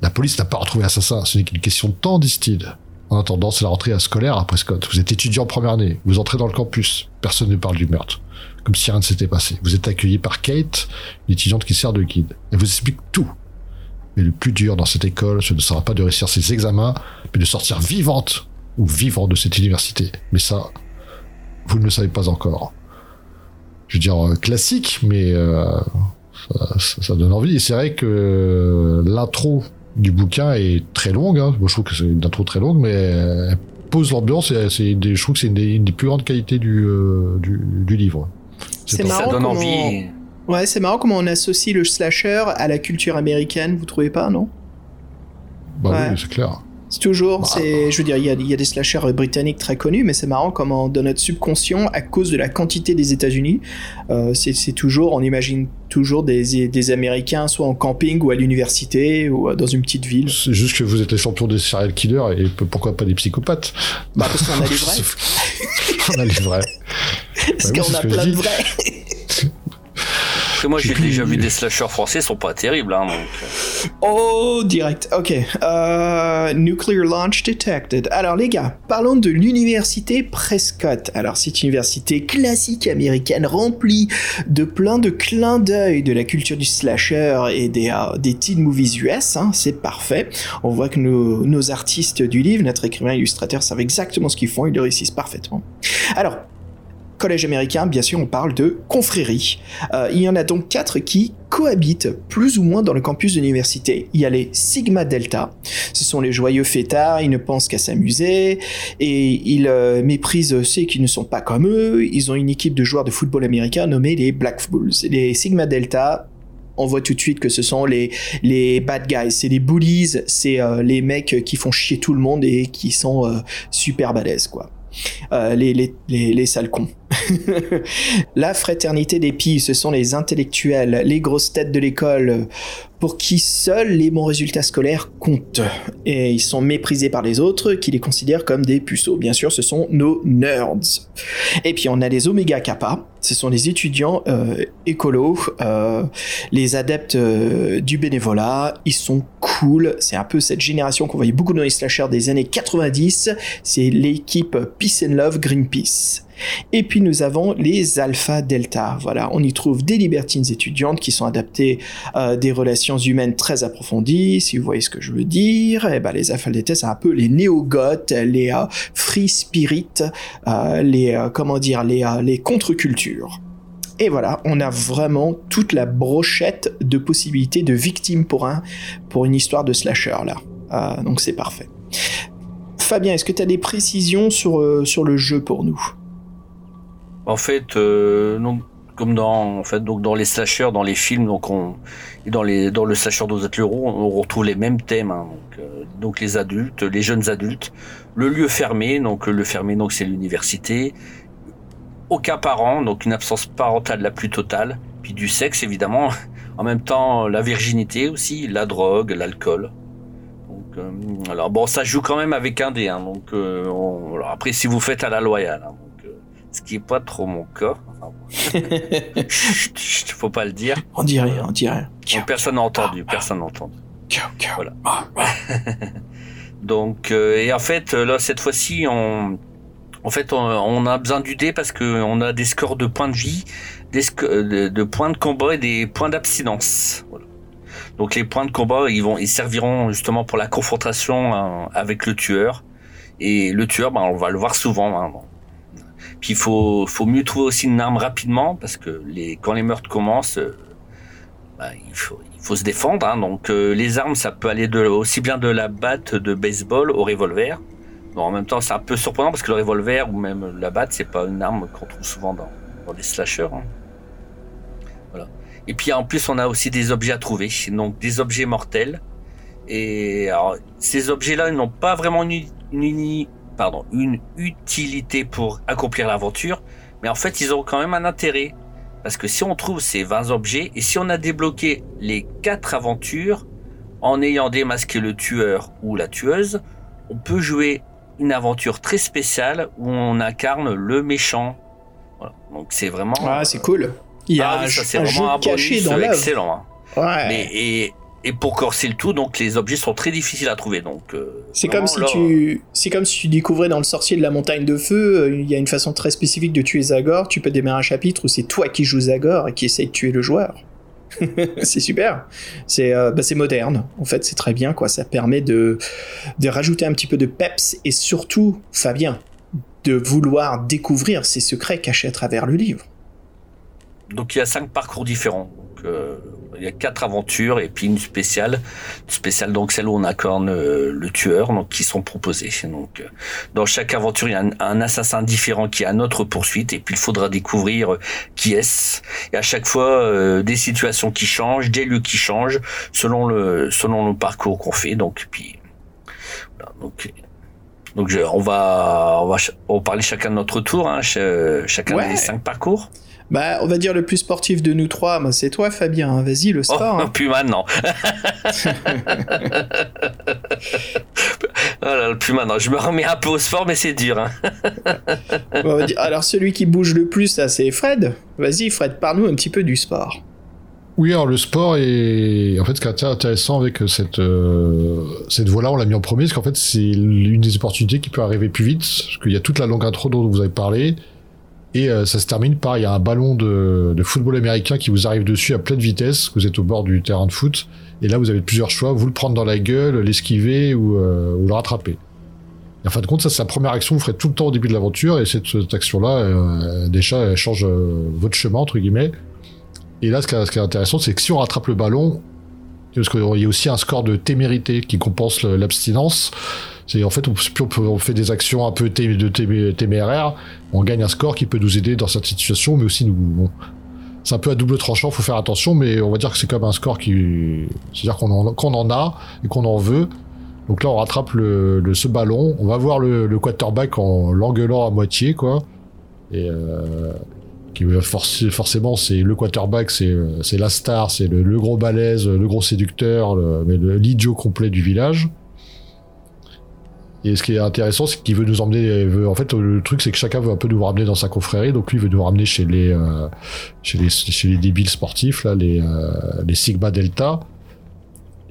[SPEAKER 3] La police n'a pas retrouvé l'assassin, ce n'est qu'une question de temps, disent-ils. En attendant, c'est la rentrée scolaire à Prescott. Vous êtes étudiant en première année, vous entrez dans le campus, personne ne parle du meurtre. Comme si rien ne s'était passé. Vous êtes accueilli par Kate, une étudiante qui sert de guide. Elle vous explique tout. Mais le plus dur dans cette école, ce ne sera pas de réussir ses examens, mais de sortir vivante ou vivant de cette université. Mais ça, vous ne le savez pas encore. Je veux dire, euh, classique, mais euh, ça, ça- ça donne envie. Et c'est vrai que l'intro du bouquin est très longue. hein. Moi, je trouve que c'est une intro très longue, mais elle pose l'ambiance et c'est une des- je trouve que c'est une des, une des plus grandes qualités du, euh, du, du livre.
[SPEAKER 1] C'est marrant
[SPEAKER 2] Ça donne
[SPEAKER 1] comment-
[SPEAKER 2] envie.
[SPEAKER 1] Ouais, c'est marrant comment on associe le slasher à la culture américaine, vous trouvez pas, non?
[SPEAKER 3] Bah
[SPEAKER 1] Ouais.
[SPEAKER 3] oui, c'est clair.
[SPEAKER 1] C'est toujours,
[SPEAKER 3] Bah.
[SPEAKER 1] c'est, je veux dire, il y a, il y a des slashers britanniques très connus, mais c'est marrant comment dans notre subconscient, à cause de la quantité des États-Unis, euh, c'est, toujours, on imagine toujours des, des Américains soit en camping ou à l'université ou euh, dans une petite ville.
[SPEAKER 3] C'est juste que vous êtes les champions des serial killers et pourquoi pas des psychopathes?
[SPEAKER 1] Bah parce qu'on a les vrais.
[SPEAKER 3] On a les vrais.
[SPEAKER 1] Parce
[SPEAKER 3] Bah
[SPEAKER 1] qu'on a plein de vrais.
[SPEAKER 2] Parce que moi,
[SPEAKER 3] J'ai
[SPEAKER 2] déjà vu des slashers français, ils sont pas terribles. Hein, donc, euh.
[SPEAKER 1] Oh, direct. Ok. Euh, nuclear launch detected. Alors les gars, parlons de l'université Prescott. Alors c'est une université classique américaine remplie de plein de clins d'œil de la culture du slasher et des, euh, des teen movies US. hein. C'est parfait. On voit que nos, nos artistes du livre, notre écrivain illustrateur, savent exactement ce qu'ils font. Ils le réussissent parfaitement. Alors. Collège américain, bien sûr, on parle de confrérie. Euh, il y en a donc quatre qui cohabitent plus ou moins dans le campus de l'université. Il y a les Sigma Delta. Ce sont les joyeux fêtards, ils ne pensent qu'à s'amuser et ils euh, méprisent ceux qui ne sont pas comme eux. Ils ont une équipe de joueurs de football américain nommée les Black Bulls. Les Sigma Delta, on voit tout de suite que ce sont les, les bad guys, c'est les bullies, c'est euh, les mecs qui font chier tout le monde et qui sont euh, super balèzes, quoi. Les, les, les, les. La fraternité des pilles, ce sont les intellectuels, les grosses têtes de l'école, pour qui seuls les bons résultats scolaires comptent. Et ils sont méprisés par les autres, qui les considèrent comme des puceaux. Bien sûr, ce sont nos nerds. Et puis on a les Omega Kappa, ce sont les étudiants euh, écolos, euh, les adeptes euh, du bénévolat, ils sont cool, c'est un peu cette génération qu'on voyait beaucoup dans les slashers des années 90, c'est l'équipe Peace and Love Greenpeace. Et puis nous avons les Alpha Delta. Voilà, on y trouve des libertines étudiantes qui sont adaptées à des relations humaines très approfondies, si vous voyez ce que je veux dire. Et ben les Alpha Delta, c'est un peu les néo-goths, les euh, free spirit, euh, les euh, comment dire, les euh, contre-cultures. Et voilà, on a vraiment toute la brochette de possibilités de victimes pour un pour une histoire de slasher là. Euh, donc c'est parfait. Fabien, est-ce que tu as des précisions sur, euh, sur le jeu pour nous?
[SPEAKER 2] En fait, euh, comme dans, en fait, donc dans les slashers, dans les films, donc on, et dans les, dans le slasher Leroux, on retrouve les mêmes thèmes. hein, donc, euh, donc les adultes, les jeunes adultes, le lieu fermé, donc le fermé, donc c'est l'université. Aucun parent, donc une absence parentale la plus totale, puis du sexe évidemment. En même temps, la virginité aussi, la drogue, l'alcool. Donc, euh, alors bon, ça joue quand même avec un dé. Hein, donc euh, on- alors après, si vous faites à la loyale. hein, ce qui est pas trop mon cas. Chut, chut, faut pas le dire.
[SPEAKER 1] On dirait, on dirait.
[SPEAKER 2] Donc, personne n'a entendu, personne n'a entendu. Voilà.
[SPEAKER 1] Ah,
[SPEAKER 2] Donc, euh, et en fait, euh, là, cette fois-ci, on, en fait, on, on a besoin du dé parce que on a des scores de points de vie, des euh, de, de points de combat et des points d'abstinence. Voilà. Donc, les points de combat, ils vont, ils serviront justement pour la confrontation hein, avec le tueur. Et le tueur, ben, on va le voir souvent. hein. Puis il faut, faut mieux trouver aussi une arme rapidement parce que les, quand les meurtres commencent, euh, bah, il, faut, il faut se défendre. Hein. Donc euh, les armes, ça peut aller de, aussi bien de la batte de baseball au revolver. Bon, en même temps, c'est un peu surprenant parce que le revolver ou même la batte, c'est pas une arme qu'on trouve souvent dans, dans les slashers. Hein. Voilà. Et puis en plus, on a aussi des objets à trouver, donc des objets mortels. Et alors, ces objets-là, ils n'ont pas vraiment une, une, pardon, une utilité pour accomplir l'aventure, mais en fait, ils ont quand même un intérêt. Parce que si on trouve ces 20 objets, et si on a débloqué les 4 aventures, en ayant démasqué le tueur ou la tueuse, on peut jouer une aventure très spéciale où on incarne le méchant. Voilà. Donc c'est vraiment...
[SPEAKER 1] Ah, c'est cool. Il y a
[SPEAKER 2] Ah
[SPEAKER 1] un,
[SPEAKER 2] oui, ça, c'est vraiment
[SPEAKER 1] jeu
[SPEAKER 2] un
[SPEAKER 1] caché
[SPEAKER 2] bonus
[SPEAKER 1] dans
[SPEAKER 2] excellent. hein.
[SPEAKER 1] Ouais.
[SPEAKER 2] Mais, et, et pour corser le tout, donc les objets sont très difficiles à trouver. Donc euh,
[SPEAKER 1] C'est comme si tu, c'est comme si tu découvrais dans le sorcier de la montagne de feu, euh, il y a une façon très spécifique de tuer Zagor. Tu peux démarrer un chapitre où c'est toi qui joues Zagor et qui essaye de tuer le joueur. c'est super. C'est, euh, bah, moderne. En fait, c'est très bien quoi. Ça permet de, de rajouter un petit peu de peps et surtout, Fabien, de vouloir découvrir ces secrets cachés à travers le livre.
[SPEAKER 2] Donc il y a cinq parcours différents. Euh, il y a quatre aventures et puis une spéciale, une spéciale donc celle où on incarne euh, le tueur, donc qui sont proposées. Donc euh, dans chaque aventure il y a un, un assassin différent qui est à notre poursuite et puis il faudra découvrir euh, qui est-ce. Et à chaque fois des situations qui changent, des lieux qui changent selon le selon le parcours qu'on fait. Donc puis voilà, donc donc je- on va on va on va parler chacun de notre tour, hein, ch- chacun
[SPEAKER 1] Ouais.
[SPEAKER 2] des cinq parcours.
[SPEAKER 1] Bah, on va dire le plus sportif de nous trois, bah, c'est toi, Fabien. hein. Vas-y, le sport.
[SPEAKER 2] Oh,
[SPEAKER 1] hein.
[SPEAKER 2] plus maintenant. voilà, le plus maintenant. Je me remets un peu au sport, mais c'est dur. Hein.
[SPEAKER 1] On va dire- Alors, celui qui bouge le plus, là, c'est Fred. Vas-y, Fred, parle-nous un petit peu du sport.
[SPEAKER 3] Oui, alors le sport est en fait ce qui est intéressant avec cette euh, cette voie-là, on l'a mis en premier, parce qu'en fait c'est l'une des opportunités qui peut arriver plus vite, parce qu'il y a toute la longue intro dont vous avez parlé, et euh, ça se termine par il y a un ballon de, de football américain qui vous arrive dessus à pleine vitesse, vous êtes au bord du terrain de foot, et là vous avez plusieurs choix, vous le prendre dans la gueule, l'esquiver ou, euh, ou le rattraper. Et en fin de compte, ça c'est la première action que vous ferez tout le temps au début de l'aventure, et cette, cette action-là, euh, déjà, elle change euh, votre chemin entre guillemets. Et là, ce qui est, ce qui est intéressant, c'est que si on rattrape le ballon, parce qu'il y a aussi un score de témérité qui compense l'abstinence. C'est en fait, on, on, fait des actions un peu téméraires, on gagne un score qui peut nous aider dans cette situation, mais aussi nous. c'est un peu à double tranchant, faut faire attention, mais on va dire que c'est comme un score qui, c'est-à-dire qu'on en, qu'on en a et qu'on en veut. Donc là, on rattrape le, ce ballon, on va voir le, quarterback en l'engueulant à moitié, quoi. Et euh, qui forcément c'est le quarterback, c'est la star, c'est le, gros balèze, le gros séducteur, l'idiot complet du village. Et ce qui est intéressant, c'est qu'il veut nous emmener. veut- en fait, le truc, c'est que chacun veut un peu nous ramener dans sa confrérie. Donc lui veut nous ramener chez les euh, chez les chez les débiles sportifs là, les euh, les Sigma Delta.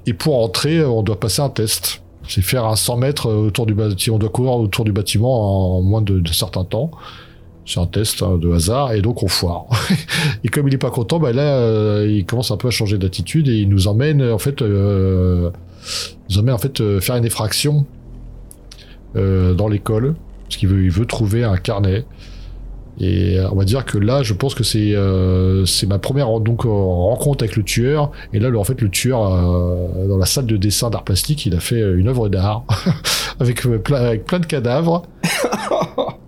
[SPEAKER 3] Et pour entrer, on doit passer un test. C'est faire un 100 mètres autour du bâtiment. On doit courir autour du bâtiment en moins de, certains temps. C'est un test hein, de hasard et donc on foire. et comme il est pas content, bah là euh, il commence un peu à changer d'attitude et il nous emmène en fait, euh, nous emmène en fait euh, faire une effraction euh, dans l'école parce qu'il veut, il veut trouver un carnet. Et euh, on va dire que là, je pense que c'est euh, c'est ma première donc euh, rencontre avec le tueur. Et là, en fait, le tueur euh, dans la salle de dessin d'art plastique, il a fait une œuvre d'art avec plein avec plein de cadavres.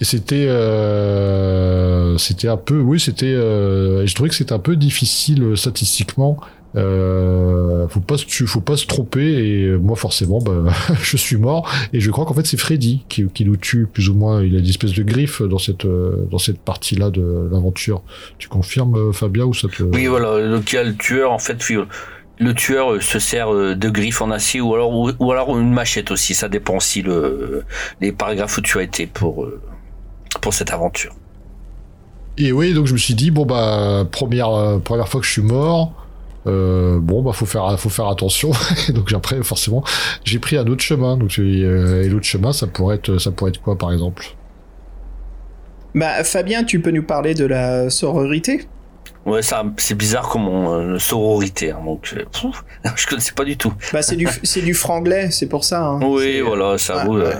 [SPEAKER 3] Et c'était, euh, c'était un peu, oui, c'était, euh, je trouvais que c'était un peu difficile statistiquement. Euh, faut pas se, faut pas se tromper et moi forcément, bah, je suis mort et je crois qu'en fait c'est Freddy qui, qui nous tue plus ou moins. Il a une espèce de griffe dans cette, euh, dans cette partie-là de l'aventure. Tu confirmes, euh, Fabien, ou ça te...
[SPEAKER 2] Oui, voilà. Donc il y a le tueur, en fait, le tueur euh, se sert de griffes en acier ou alors ou, ou alors une machette aussi. Ça dépend aussi le les paragraphes où tu as été pour pour cette aventure.
[SPEAKER 3] Et oui, donc je me suis dit bon bah première première fois que je suis mort, euh, bon bah faut faire faut faire attention. donc après forcément j'ai pris un autre chemin. Donc euh, et l'autre chemin ça pourrait être ça pourrait être quoi par exemple?
[SPEAKER 1] Bah, Fabien, tu peux nous parler de la sororité?
[SPEAKER 2] Ouais, ça c'est bizarre comme on, euh, sororité. hein, donc pff, je connaissais pas du tout.
[SPEAKER 1] Bah, c'est du, c'est du franglais, c'est pour ça. hein.
[SPEAKER 2] Oui, voilà, ça
[SPEAKER 1] ouais,
[SPEAKER 2] vaut.
[SPEAKER 1] ouais.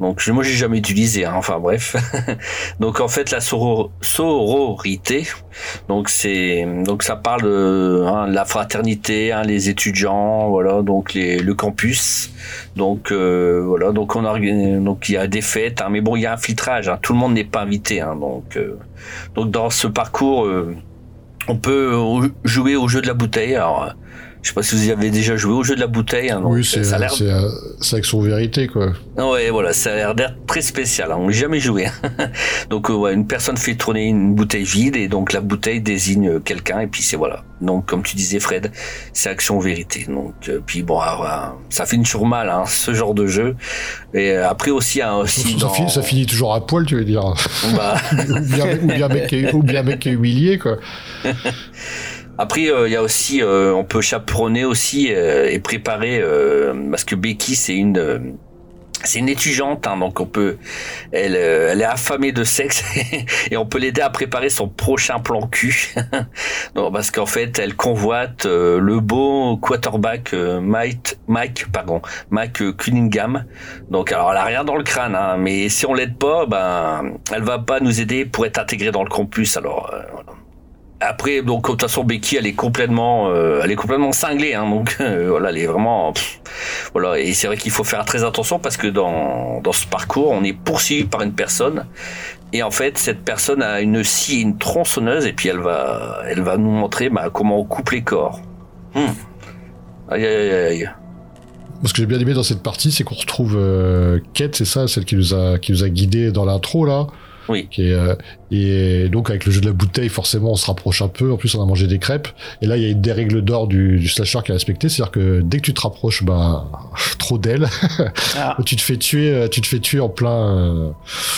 [SPEAKER 2] Donc moi j'ai jamais utilisé, hein, enfin bref. donc en fait la soror- sororité, donc c'est donc ça parle de hein, la fraternité, hein, les étudiants, voilà, donc le campus. Donc euh, voilà, donc on organise, donc il y a des fêtes, mais bon il y a un filtrage, tout le monde n'est pas invité, donc euh, donc dans ce parcours euh, on peut jouer au jeu de la bouteille. Alors je sais pas si vous y avez déjà joué au jeu de la bouteille. Hein,
[SPEAKER 3] oui, c'est
[SPEAKER 2] ça
[SPEAKER 3] euh, c'est avec son vérité, quoi.
[SPEAKER 2] Ouais, voilà, ça a l'air d'être très spécial. Hein. On n'a jamais joué. donc, euh, ouais, une personne fait tourner une bouteille vide et donc la bouteille désigne quelqu'un et puis c'est voilà. Donc, comme tu disais, Fred, c'est action vérité. Donc, euh, puis bon, alors, euh, ça finit toujours mal, hein, ce genre de jeu. Et euh, après aussi, hein, aussi
[SPEAKER 3] ça,
[SPEAKER 2] dans...
[SPEAKER 3] finit, ça finit toujours à poil, tu veux dire.
[SPEAKER 2] Bah,
[SPEAKER 3] ou, bien, ou, bien mec ou bien mec est humilié, quoi.
[SPEAKER 2] Après, euh, il y a aussi, euh, on peut chaperonner aussi euh, et préparer, euh, parce que Becky, c'est une, euh, c'est une étudiante, hein, donc on peut, elle, euh, elle est affamée de sexe et on peut l'aider à préparer son prochain plan cul, non, parce qu'en fait, elle convoite euh, le beau quarterback euh, Mike, Mike, pardon, Mike euh, Cunningham. Donc, alors, elle a rien dans le crâne, hein, mais si on l'aide pas, ben, elle va pas nous aider pour être intégrée dans le campus. Alors, euh. Après, donc de toute façon, Becky, elle est complètement, euh, elle est complètement cinglée, hein, donc euh, voilà, elle est vraiment, pff, voilà. Et c'est vrai qu'il faut faire très attention parce que dans dans ce parcours, on est poursuivi par une personne et en fait, cette personne a une scie, une tronçonneuse et puis elle va, elle va nous montrer bah, comment on coupe les corps. Hmm. Aïe aïe aïe aïe.
[SPEAKER 3] Ce que j'ai bien aimé dans cette partie, c'est qu'on retrouve euh, Kate, c'est ça, celle qui nous a, qui nous a guidés dans l'intro, là.
[SPEAKER 2] Oui.
[SPEAKER 3] Qui est, euh, et donc, avec le jeu de la bouteille, forcément, on se rapproche un peu. En plus, on a mangé des crêpes. Et là, il y a une des règles d'or du, du slasher qui est respectée. C'est-à-dire que dès que tu te rapproches, bah, trop d'elle,
[SPEAKER 1] Ah.
[SPEAKER 3] tu te fais tuer, euh, tu te fais tuer en plein, euh,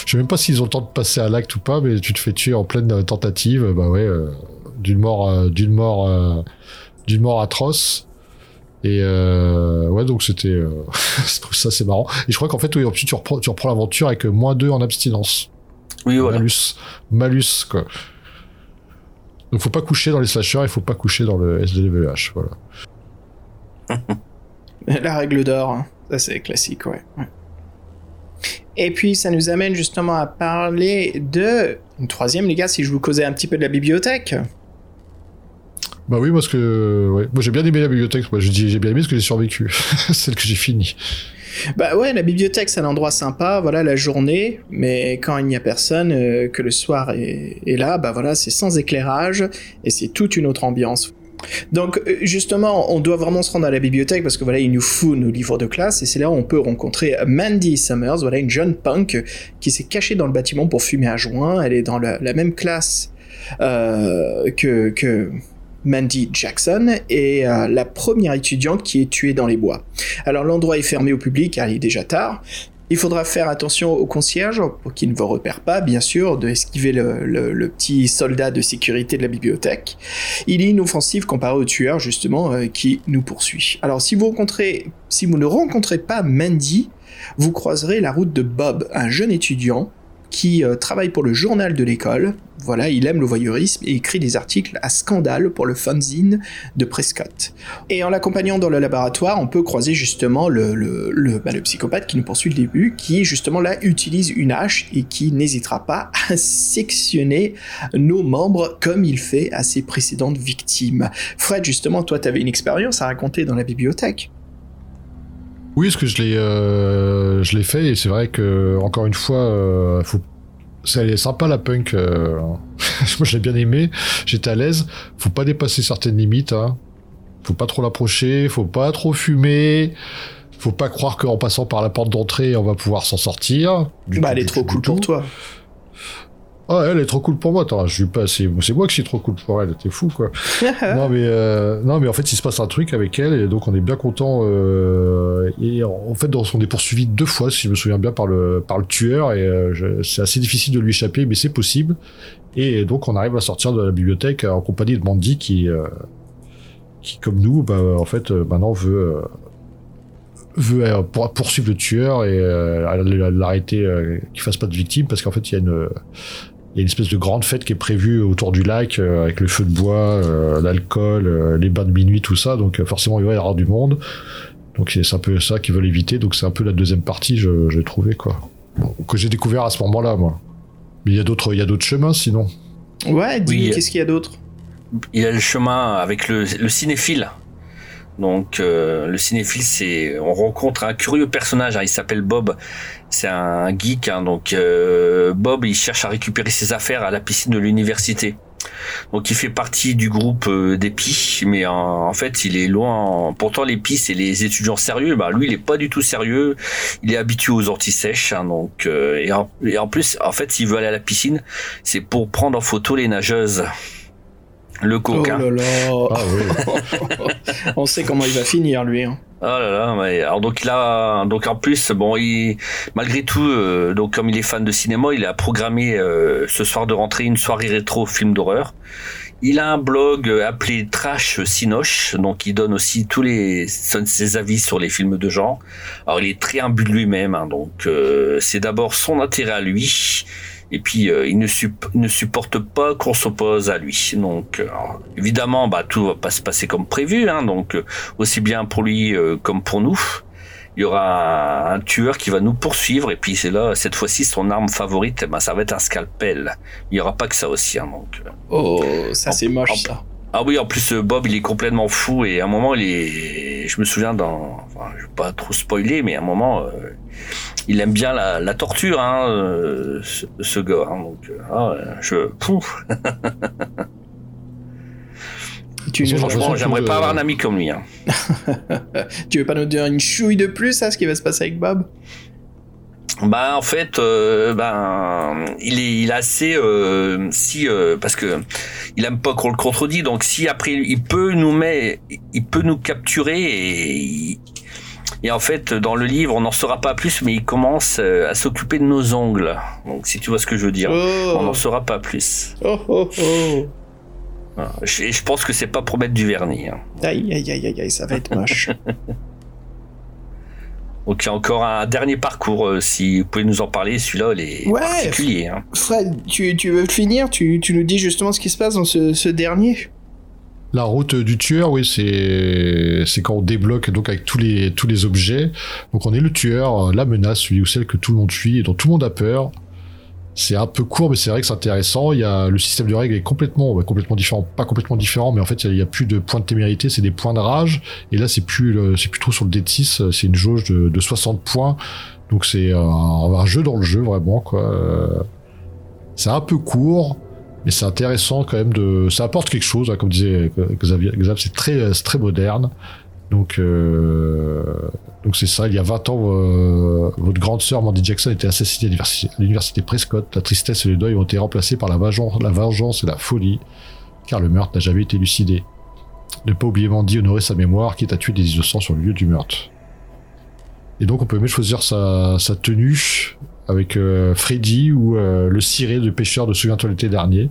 [SPEAKER 3] je sais même pas s'ils ont le temps de passer à l'acte ou pas, mais tu te fais tuer en pleine euh, tentative, bah ouais, euh, d'une mort, euh, d'une mort, euh, d'une mort atroce. Et euh, ouais, donc c'était euh, je trouve ça c'est marrant. Et je crois qu'en fait, oui, ensuite tu reprends, tu reprends l'aventure avec moins 2 en abstinence.
[SPEAKER 2] Oui voilà.
[SPEAKER 3] Malus. Malus, quoi. Donc faut pas coucher dans les slashers, il faut pas coucher dans le SDVH, voilà.
[SPEAKER 1] La règle d'or, hein. ça c'est classique, ouais. ouais. Et puis ça nous amène justement à parler de une troisième, les gars, si je vous causais un petit peu de la bibliothèque.
[SPEAKER 3] Bah oui, parce que ouais. moi j'ai bien aimé la bibliothèque. Moi je dis j'ai bien aimé parce que j'ai survécu, celle que j'ai fini.
[SPEAKER 1] Bah ouais, la bibliothèque c'est un endroit sympa, voilà, la journée, mais quand il n'y a personne, euh, que le soir est, là, bah voilà, c'est sans éclairage et c'est toute une autre ambiance. Donc euh, justement, on doit vraiment se rendre à la bibliothèque parce que voilà, il nous faut nos livres de classe et c'est là où on peut rencontrer Mandy Summers, voilà une jeune punk qui s'est cachée dans le bâtiment pour fumer un joint. Elle est dans la, la même classe euh, que, que Mandy Jackson et euh, la première étudiante qui est tuée dans les bois. Alors l'endroit est fermé au public car il est déjà tard. Il faudra faire attention au concierge pour qu'il ne vous repère pas, bien sûr, de esquiver le petit soldat de sécurité de la bibliothèque. Il est inoffensif comparé au tueur, justement, euh, qui nous poursuit. Alors si vous rencontrez, si vous ne rencontrez pas Mandy, vous croiserez la route de Bob, un jeune étudiant qui euh, travaille pour le journal de l'école. Voilà, il aime le voyeurisme et écrit des articles à scandale pour le fanzine de Prescott. Et en l'accompagnant dans le laboratoire, on peut croiser justement le, le, le, bah, le psychopathe qui nous poursuit le début, qui justement là utilise une hache et qui n'hésitera pas à sectionner nos membres comme il fait à ses précédentes victimes. Fred, justement, toi, tu avais une expérience à raconter dans la bibliothèque.
[SPEAKER 3] Oui, parce que je l'ai, euh, je l'ai fait et c'est vrai que encore une fois, euh, faut, c'est sympa la punk. euh, Moi, je l'ai bien aimé. J'étais à l'aise. Faut pas dépasser certaines limites. Hein. Faut pas trop l'approcher. Faut pas trop fumer. Faut pas croire qu'en passant par la porte d'entrée, on va pouvoir s'en sortir.
[SPEAKER 1] Bah, elle est trop cool pour toi.
[SPEAKER 3] Ah, elle est trop cool pour moi. Attends, je suis pas. C'est, c'est moi qui suis trop cool pour elle. T'es fou, quoi. non mais euh, non mais en fait il se passe un truc avec elle et donc on est bien content euh, et en fait on est poursuivi deux fois si je me souviens bien par le par le tueur et euh, je- c'est assez difficile de lui échapper mais c'est possible et donc on arrive à sortir de la bibliothèque en compagnie de Mandy qui euh, qui comme nous bah, en fait euh, maintenant veut euh, veut pour- poursuivre le tueur et euh, l'arrêter euh, qu'il fasse pas de victime parce qu'en fait il y a une il y a une espèce de grande fête qui est prévue autour du lac euh, avec le feu de bois, euh, l'alcool, euh, les bains de minuit, tout ça. Donc euh, forcément il va y avoir du monde. Donc c'est un peu ça qu'ils veulent éviter. Donc c'est un peu la deuxième partie, je- j'ai trouvé quoi. Bon, que j'ai découvert à ce moment-là, moi. Mais il y a d'autres, il y a d'autres chemins sinon.
[SPEAKER 1] Ouais, dis-nous,
[SPEAKER 2] Oui.
[SPEAKER 1] qu'est-ce qu'il y a d'autre?
[SPEAKER 2] Il y a le chemin avec le, le cinéphile. Donc euh, le cinéphile, c'est on rencontre un curieux personnage. hein, il s'appelle Bob. C'est un geek. hein, donc euh, Bob, il cherche à récupérer ses affaires à la piscine de l'université. Donc il fait partie du groupe euh, des PI, mais en, en fait il est loin. Pourtant les PI c'est les étudiants sérieux. Bah lui il est pas du tout sérieux. Il est habitué aux antisèches. Hein, donc euh, et, en, et en plus en fait s'il veut aller à la piscine, c'est pour prendre en photo les nageuses. Le
[SPEAKER 1] Oh
[SPEAKER 2] coquin.
[SPEAKER 1] là là.
[SPEAKER 3] Ah oui.
[SPEAKER 1] On sait comment il va finir, lui. hein.
[SPEAKER 2] Oh là là, mais alors donc là, donc en plus, bon, il, malgré tout, euh, donc comme il est fan de cinéma, il a programmé euh, ce soir de rentrée une soirée rétro film d'horreur. Il a un blog euh, appelé Trash Sinoche, donc il donne aussi tous les son- ses avis sur les films de genre. Alors il est très imbu de lui-même, hein, donc euh, c'est d'abord son intérêt à lui. Et puis euh, il, ne il ne supporte pas qu'on s'oppose à lui. Donc euh, alors, évidemment, bah tout va pas se passer comme prévu. Hein, donc euh, aussi bien pour lui euh, comme pour nous. Il y aura un, un tueur qui va nous poursuivre et puis c'est là cette fois-ci son arme favorite, ben, ça va être un scalpel. Il y aura pas que ça aussi. Hein, donc. euh.
[SPEAKER 1] Oh, ça c'est moche,
[SPEAKER 2] en-
[SPEAKER 1] ça.
[SPEAKER 2] Ah oui, en plus euh, Bob il est complètement fou et à un moment il est, je me souviens dans, enfin, je vais pas trop spoiler, mais à un moment euh, il aime bien la, la torture, hein, euh, ce, ce gars. Hein, donc ah, je, pouf,
[SPEAKER 1] Tu,
[SPEAKER 2] franchement, j'aimerais pas avoir un ami comme lui. Hein.
[SPEAKER 1] tu veux pas nous dire une chouille de plus à ce qui va se passer avec Bob?
[SPEAKER 2] Bah en fait, euh, ben il est, il est assez euh, si euh, parce que il aime pas qu'on le contredit. Donc si après il peut nous met, il peut nous capturer et et en fait dans le livre on n'en saura pas plus, mais il commence euh, à s'occuper de nos ongles. Donc si tu vois ce que je veux dire, on
[SPEAKER 1] Oh,
[SPEAKER 2] n'en saura pas plus.
[SPEAKER 1] oh, oh, oh.
[SPEAKER 2] Je- pense que c'est pas pour mettre du vernis. hein.
[SPEAKER 1] Aïe, aïe, aïe, aïe, ça va être moche.
[SPEAKER 2] Donc il y a encore un dernier parcours. euh, si vous pouvez nous en parler, celui-là il est
[SPEAKER 1] Ouais.
[SPEAKER 2] particulier. hein.
[SPEAKER 1] Fred, tu, tu veux finir? Tu, tu nous dis justement ce qui se passe dans ce, ce dernier
[SPEAKER 3] La route du tueur, oui, c'est c'est quand on débloque donc avec tous les tous les objets. Donc on est le tueur, euh, la menace, celui ou celle que tout le monde fuit et dont tout le monde a peur. C'est un peu court, mais c'est vrai que c'est intéressant. Il y a le système de règles est complètement complètement différent, pas complètement différent, mais en fait il y a plus de points de témérité, c'est des points de rage. Et là c'est plus c'est plus trop sur le D6, c'est une jauge de, de 60 points. Donc c'est un, un jeu dans le jeu vraiment quoi. Euh, C'est un peu court, mais c'est intéressant quand même de ça apporte quelque chose hein, comme disait Xavier Xav, c'est très c'est très moderne donc euh, donc c'est ça il y a 20 ans euh, votre grande sœur Mandy Jackson était assassinée à l'université- Prescott. La tristesse et le deuil ont été remplacés par la vengeance la vengeance et la folie car le meurtre n'a jamais été élucidé. Ne pas oublier Mandy honorer sa mémoire quitte à tuer des innocents sur le lieu du meurtre. Et donc on peut même choisir sa, sa tenue avec euh, Freddy ou euh, le ciré de pêcheur de Souviens-toi l'été dernier.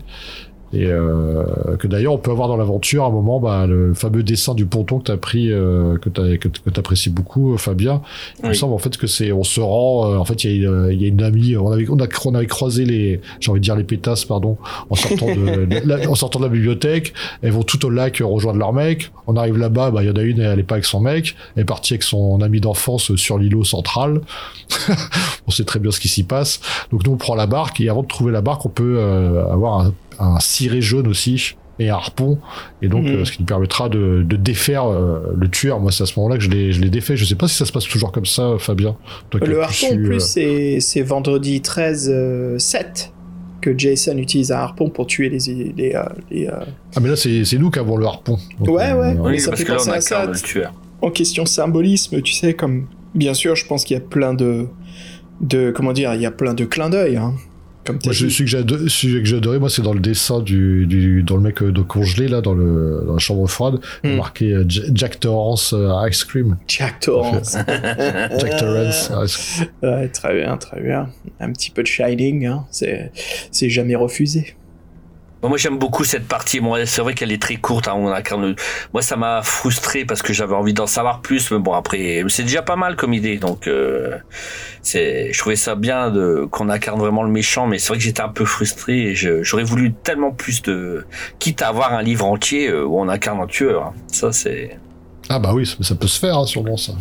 [SPEAKER 3] Et euh, que d'ailleurs on peut avoir dans l'aventure à un moment bah, le fameux dessin du ponton que t'as pris, euh, que t'as que, que t'apprécies beaucoup, euh, Fabien. Il me semble en fait que c'est, on se rend, euh, en fait il y, a y a une amie, on avait, on, a, on avait croisé les, j'ai envie de dire les pétasses, pardon, en sortant de, de la, en sortant de la bibliothèque. Elles vont tout au lac rejoindre leur mec. On arrive là-bas, bah il y en a une, elle est pas avec son mec, elle est partie avec son ami d'enfance sur l'îlot central. on sait très bien ce qui s'y passe. Donc nous on prend la barque et avant de trouver la barque, on peut euh, avoir un, un ciré jaune aussi et un harpon et donc
[SPEAKER 1] Mhm.
[SPEAKER 3] euh, ce qui nous permettra de, de défaire euh, le tueur. Moi c'est à ce moment-là que je l'ai je l'ai défait. Je sais pas si ça se passe toujours comme ça, Fabien. Toi
[SPEAKER 1] Le harpon, en plus,
[SPEAKER 3] euh,
[SPEAKER 1] c'est c'est vendredi 13 euh, 7 que Jason utilise un harpon pour tuer les. les, les,
[SPEAKER 3] Ah mais là c'est c'est nous qui avons le harpon. Donc,
[SPEAKER 1] Ouais, ouais.
[SPEAKER 3] euh,
[SPEAKER 2] Oui,
[SPEAKER 1] ça fait
[SPEAKER 2] là
[SPEAKER 1] penser
[SPEAKER 2] on
[SPEAKER 1] à ça, en question symbolisme, tu sais, comme. Bien sûr, je pense qu'il y a plein de. de comment dire Il y a plein de clins d'œil, hein. Comme
[SPEAKER 3] Moi, je, celui que j'adorais, moi, c'est dans le dessin du, du dans le mec euh, de congelé là, dans le dans la chambre froide,
[SPEAKER 1] Hmm.
[SPEAKER 3] marqué euh, Jack Torrance euh, Ice Cream.
[SPEAKER 1] Jack Torrance.
[SPEAKER 3] Jack Torrance. Ice-
[SPEAKER 1] Ouais, très bien, très bien. Un petit peu de Shining, hein. C'est c'est jamais refusé.
[SPEAKER 2] Moi, j'aime beaucoup cette partie. Bon, c'est vrai qu'elle est très courte. Hein, on incarne le- Moi, ça m'a frustré parce que j'avais envie d'en savoir plus. Mais bon, après, c'est déjà pas mal comme idée. Donc, euh, c'est, je trouvais ça bien de qu'on incarne vraiment le méchant. Mais c'est vrai que j'étais un peu frustré. Et je- j'aurais voulu tellement plus de, quitte à avoir un livre entier euh, où on incarne un tueur. hein. Ça, c'est.
[SPEAKER 3] Ah bah oui, ça, ça peut se faire, hein, sûrement ça.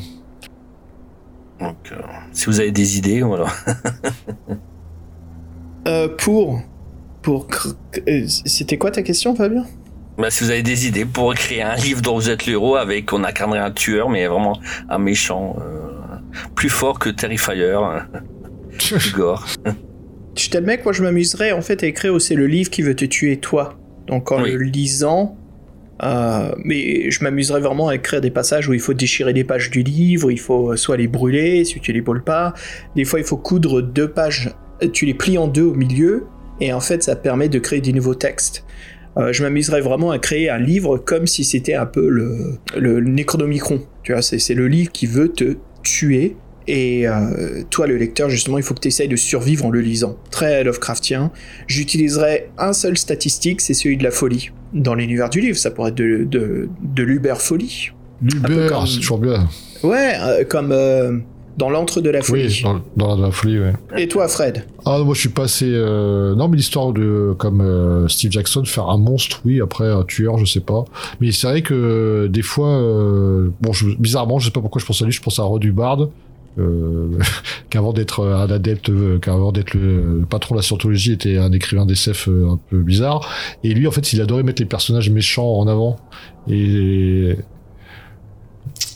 [SPEAKER 2] Donc, euh, si vous avez des idées, voilà.
[SPEAKER 1] Euh, pour. Pour. euh, C'était quoi ta question, Fabien?
[SPEAKER 2] Bah, si vous avez des idées pour créer un livre dont vous êtes le héros avec on incarnerait un tueur, mais vraiment un méchant euh, plus fort que Terrifier, euh, plus gore.
[SPEAKER 1] Je tel mec, moi je m'amuserais en fait à écrire c'est le livre qui veut te tuer toi. Donc en
[SPEAKER 2] Oui.
[SPEAKER 1] le lisant, euh, mais je m'amuserais vraiment à écrire des passages où il faut déchirer des pages du livre, il faut soit les brûler si tu les brûles pas. Des fois il faut coudre deux pages, tu les plies en deux au milieu, et en fait ça permet de créer des nouveaux textes. Euh, je m'amuserais vraiment à créer un livre comme si c'était un peu le, le Necronomicon. Tu vois, c'est c'est le livre qui veut te tuer. Et euh, toi, le lecteur, justement, il faut que tu essayes de survivre en le lisant. Très Lovecraftien. J'utiliserai un seul statistique, c'est celui de la folie. Dans l'univers du livre, ça pourrait être de, de, de l'uber-folie.
[SPEAKER 3] L'Uber,
[SPEAKER 1] comme-
[SPEAKER 3] c'est toujours bien.
[SPEAKER 1] Ouais, euh, comme euh, dans l'antre de la folie.
[SPEAKER 3] Oui, dans, dans la folie, ouais.
[SPEAKER 1] Et toi, Fred?
[SPEAKER 3] Ah, moi je suis passé. Euh... Non, mais l'histoire de comme euh, Steve Jackson faire un monstre, oui. Après un tueur, je sais pas. Mais c'est vrai que des fois, euh, bon, je- bizarrement, je sais pas pourquoi je pense à lui. Je pense à Rod Hubbard. Euh, qu'avant d'être un adepte, euh, qu'avant d'être le, le patron de la scientologie, était un écrivain d'SF un peu bizarre. Et lui, en fait, il adorait mettre les personnages méchants en avant. Et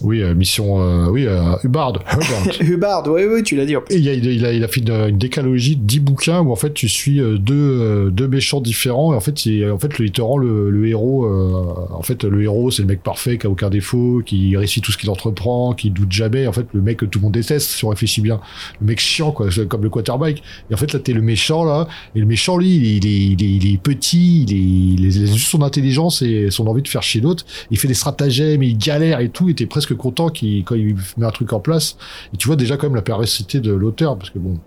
[SPEAKER 3] oui, euh, mission, euh, oui, euh, Hubbard. Hubbard.
[SPEAKER 1] Hubbard, oui, oui, tu l'as dit.
[SPEAKER 3] Et il, a, il, a, il a fait une, une décalogie de 10 bouquins où en fait tu suis deux, deux méchants différents et en fait, il, en fait le, il te rend le, le héros. euh, en fait, le héros c'est le mec parfait qui a aucun défaut, qui réussit tout ce qu'il entreprend, qui doute jamais. En fait, le mec que tout le monde déteste si on réfléchit bien. Le mec chiant quoi, comme le quarterback. Et en fait là t'es le méchant là et le méchant lui il est, il est, il est, petit, il, est, il, est- juste son intelligence et son envie de faire chier l'autre. Il fait des stratagèmes, il galère et tout. Et t'es presque content qu'il met un truc en place. Et tu vois déjà quand même la péricité de l'auteur, parce que bon,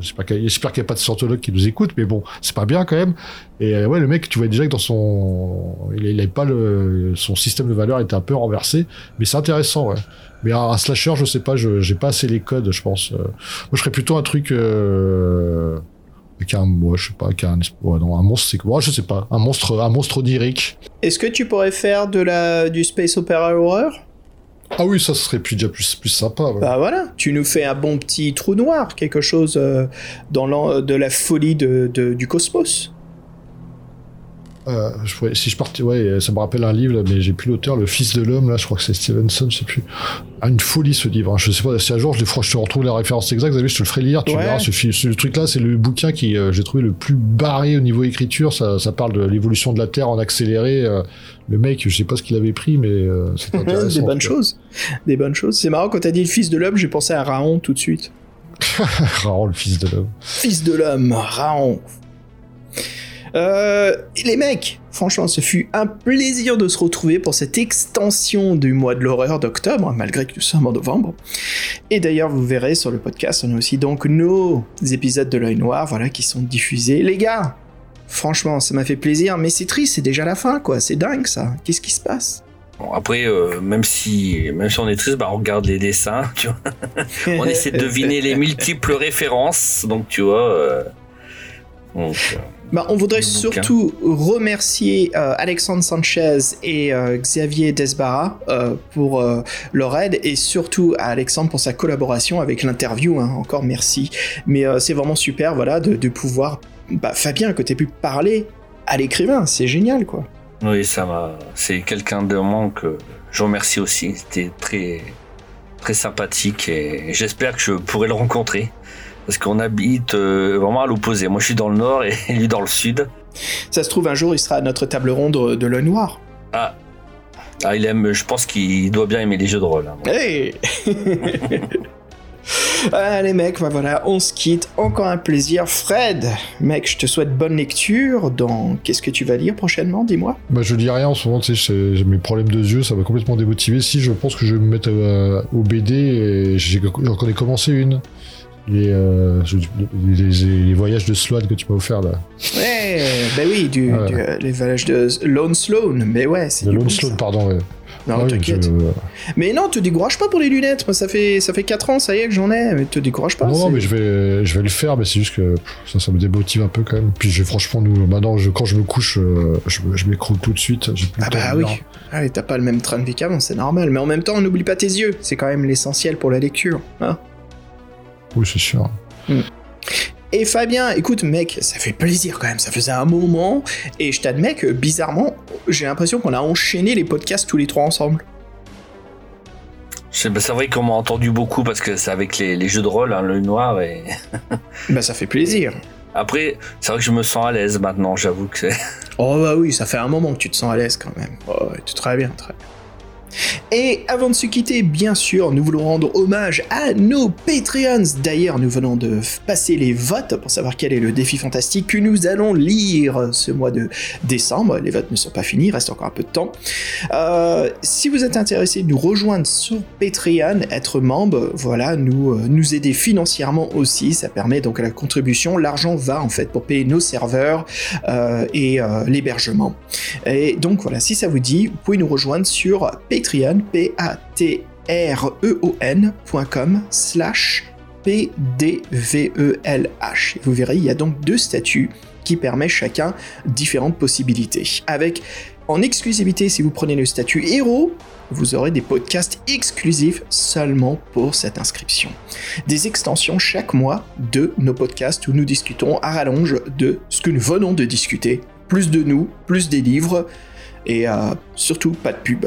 [SPEAKER 3] j'espère qu'il n'y a pas de scientologue qui nous écoute, mais bon, c'est pas bien quand même. Et euh, ouais, le mec, tu vois déjà que dans son, il il avait pas le, son système de valeur était un peu renversé, mais c'est intéressant, ouais. Mais un, slasher, je sais pas, j'ai pas assez les codes, je pense. Euh, moi, je ferais plutôt un truc. Euh, avec un, ouais, je sais pas, un, non, un monstre, c'est quoi Je sais pas, un monstre, un monstre onirique.
[SPEAKER 1] Est-ce que tu pourrais faire de la, du space opera horror?
[SPEAKER 3] Ah oui, ça serait plus, déjà plus, plus sympa. ouais.
[SPEAKER 1] Bah voilà, tu nous fais un bon petit trou noir, quelque chose euh, dans l'an- de la folie de, de- du cosmos.
[SPEAKER 3] Euh, je pourrais- si je partais, ouais, ça me rappelle un livre, là, mais j'ai plus l'auteur, Le Fils de l'homme, là, je crois que c'est Stevenson, je sais plus. Ah, une folie ce livre. hein. Je sais pas si un jour je, les je te retrouve la référence exacte, Xavier, je te le ferai lire, tu
[SPEAKER 1] Ouais.
[SPEAKER 3] verras. Ce, truc-là, c'est le bouquin qui, euh, j'ai trouvé le plus barré au niveau écriture. Ça, ça parle de l'évolution de la Terre en accéléré. euh, le mec, je sais pas ce qu'il avait pris, mais euh, c'était intéressant.
[SPEAKER 1] Des bonnes choses. Des bonnes choses. C'est marrant quand t'as dit le fils de l'homme, j'ai pensé à Raon tout de suite.
[SPEAKER 3] Raron, le Fils de l'homme.
[SPEAKER 1] Fils de l'homme, Raon. Euh, et les mecs, franchement, ce fut un plaisir de se retrouver pour cette extension du mois de l'horreur d'octobre, malgré que nous sommes en novembre. Et d'ailleurs, vous verrez sur le podcast, on a aussi donc nos épisodes de l'œil noir, voilà, qui sont diffusés. Les gars, franchement, ça m'a fait plaisir, mais c'est triste, c'est déjà la fin, quoi. C'est dingue, ça. Qu'est-ce qui se passe?
[SPEAKER 2] Bon, après, euh, même si même si on est triste, bah, on regarde les dessins, tu vois. On essaie de deviner les multiples références, donc tu vois. euh, donc, euh,
[SPEAKER 1] Bah, on voudrait surtout remercier euh, Alexandre Sanchez et euh, Xavier Desbarra euh, pour leur aide et surtout à Alexandre pour sa collaboration avec l'interview. hein. Encore merci. Mais c'est vraiment super, voilà, de, de pouvoir. Bah, Fabien, que tu pu parler à l'écrivain, c'est génial, quoi.
[SPEAKER 2] oui, ça va. C'est quelqu'un de vraiment que je remercie aussi. C'était très très sympathique et j'espère que je pourrai le rencontrer parce qu'on habite euh, vraiment à l'opposé. Moi, je suis dans le nord et lui dans le sud.
[SPEAKER 1] Ça se trouve, un jour, il sera à notre table ronde de l'œil noir.
[SPEAKER 2] Ah. Ah, il aime, je pense qu'il doit bien aimer les jeux de rôle. hein.
[SPEAKER 1] Hey Allez mec, bah voilà, on se quitte. Encore un plaisir. Fred, mec, je te souhaite bonne lecture dans... Qu'est-ce que tu vas lire prochainement, dis-moi?
[SPEAKER 3] Bah, je dis rien en ce moment, tu sais, j'ai- mes problèmes de yeux, ça m'a complètement démotivé. Si, je pense que je vais me mettre euh, au BD et j'en connais commencé une. Les, euh, les, les- voyages de Sloan que tu m'as offert là.
[SPEAKER 1] Ouais, bah oui, du,
[SPEAKER 3] Ouais.
[SPEAKER 1] du- euh, les voyages de Lone Sloan, mais ouais, c'est
[SPEAKER 3] De Lone
[SPEAKER 1] bon,
[SPEAKER 3] Sloan,
[SPEAKER 1] ça.
[SPEAKER 3] pardon. Ouais.
[SPEAKER 1] Non,
[SPEAKER 3] Ah
[SPEAKER 1] t'inquiète.
[SPEAKER 3] je-
[SPEAKER 1] Mais non, te décourage pas pour les lunettes. Moi, ça fait, ça fait 4 ans, ça y est, que j'en ai. Mais te décourage pas.
[SPEAKER 3] Non, mais je vais, je vais le faire, mais c'est juste que pff, ça, ça me démotive un peu quand même. Puis j'ai franchement, nous, maintenant, je, quand je me couche, euh, je, m'écroule tout de suite. plus
[SPEAKER 1] Ah bah oui. Ah, t'as pas le même train de vie qu'avant, c'est normal. Mais en même temps, n'oublie pas tes yeux. C'est quand même l'essentiel pour la lecture. hein.
[SPEAKER 3] Oui, c'est sûr.
[SPEAKER 1] Et Fabien, écoute mec, ça fait plaisir quand même, ça faisait un moment, et je t'admets que bizarrement, j'ai l'impression qu'on a enchaîné les podcasts tous les trois ensemble.
[SPEAKER 2] C'est bah, vrai qu'on m'a entendu beaucoup parce que c'est avec les, les jeux de rôle, hein, le noir. Et
[SPEAKER 1] Bah ça fait plaisir.
[SPEAKER 2] après, c'est vrai que je me sens à l'aise maintenant. J'avoue que c'est.
[SPEAKER 1] Oh bah oui, ça fait un moment que tu te sens à l'aise quand même. Oh, très bien, très bien. Et avant de se quitter, bien sûr, nous voulons rendre hommage à nos Patreons. D'ailleurs, nous venons de passer les votes pour savoir quel est le défi fantastique que nous allons lire ce mois de décembre. Les votes ne sont pas finis, il reste encore un peu de temps. Euh, si vous êtes intéressé de nous rejoindre sur Patreon, être membre, voilà, nous, euh, nous aider financièrement aussi, ça permet donc la contribution. L'argent va en fait pour payer nos serveurs euh, et l'hébergement. Et donc voilà, si ça vous dit, vous pouvez nous rejoindre sur Patreon, p-a-t-r-e-o-n.com slash p-d-v-e-l-h. Vous verrez, il y a donc deux statuts qui permettent chacun différentes possibilités. Avec en exclusivité, si vous prenez le statut héros, vous aurez des podcasts exclusifs seulement pour cette inscription. Des extensions chaque mois de nos podcasts où nous discutons à rallonge de ce que nous venons de discuter. Plus de nous, plus des livres et euh, surtout pas de pub.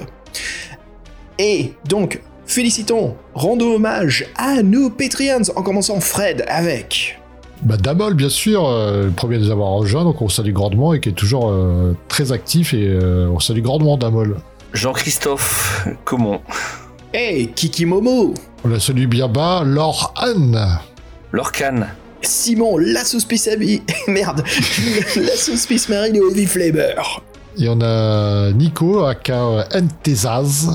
[SPEAKER 1] Et donc, félicitons, rendons hommage à nos Patreons, en commençant Fred avec.
[SPEAKER 3] Bah, Damol, bien sûr, euh, le premier de nous avoir rejoint, donc on salue grandement et qui est toujours euh, très actif et euh, on salue grandement Damol.
[SPEAKER 2] Jean-Christophe Comon,
[SPEAKER 1] Hey, Kiki Momo,
[SPEAKER 3] On la salue bien bas, Laure Anne.
[SPEAKER 2] Lorcan,
[SPEAKER 1] Simon, la sauce Merde, la sauce Marine et Heavy Flavor.
[SPEAKER 3] Et on a Nico, aka Ntezaz.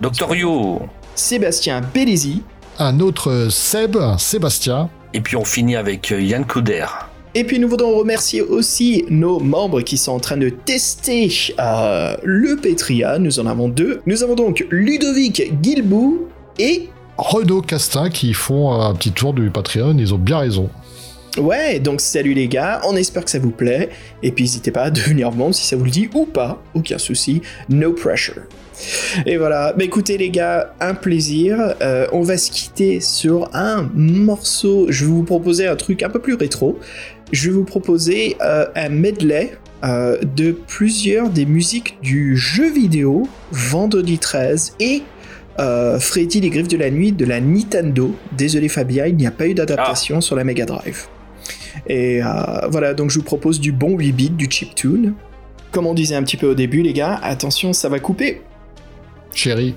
[SPEAKER 2] Doctorio.
[SPEAKER 1] Sébastien Bellesi,
[SPEAKER 3] Un autre euh, Seb, Sébastien.
[SPEAKER 2] Et puis on finit avec euh, Yann Couder.
[SPEAKER 1] Et puis nous voudrons remercier aussi nos membres qui sont en train de tester euh, le Patreon. Nous en avons deux. Nous avons donc Ludovic Guilbou et
[SPEAKER 3] Renaud Castin qui font un petit tour du Patreon, ils ont bien raison.
[SPEAKER 1] Ouais, donc salut les gars, on espère que ça vous plaît, et puis n'hésitez pas à devenir membre si ça vous le dit ou pas, aucun souci, no pressure. Et voilà, bah écoutez les gars, un plaisir, Euh, on va se quitter sur un morceau, je vais vous proposer un truc un peu plus rétro, je vais vous proposer euh, un medley euh, de plusieurs des musiques du jeu vidéo Vendredi 13 et euh, Freddy les griffes de la nuit de la Nintendo. Désolé Fabien, il n'y a pas eu d'adaptation sur la Mega Drive. Et euh, voilà, donc je vous propose du bon 8 bits, du chiptune. Comme on disait un petit peu au début, les gars, attention, ça va couper.
[SPEAKER 3] Chérie.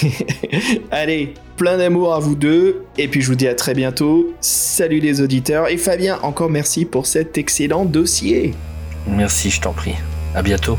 [SPEAKER 1] Allez, plein d'amour à vous deux, et puis je vous dis à très bientôt. Salut les auditeurs, et Fabien, encore merci pour cet excellent dossier.
[SPEAKER 2] Merci, je t'en prie. À bientôt.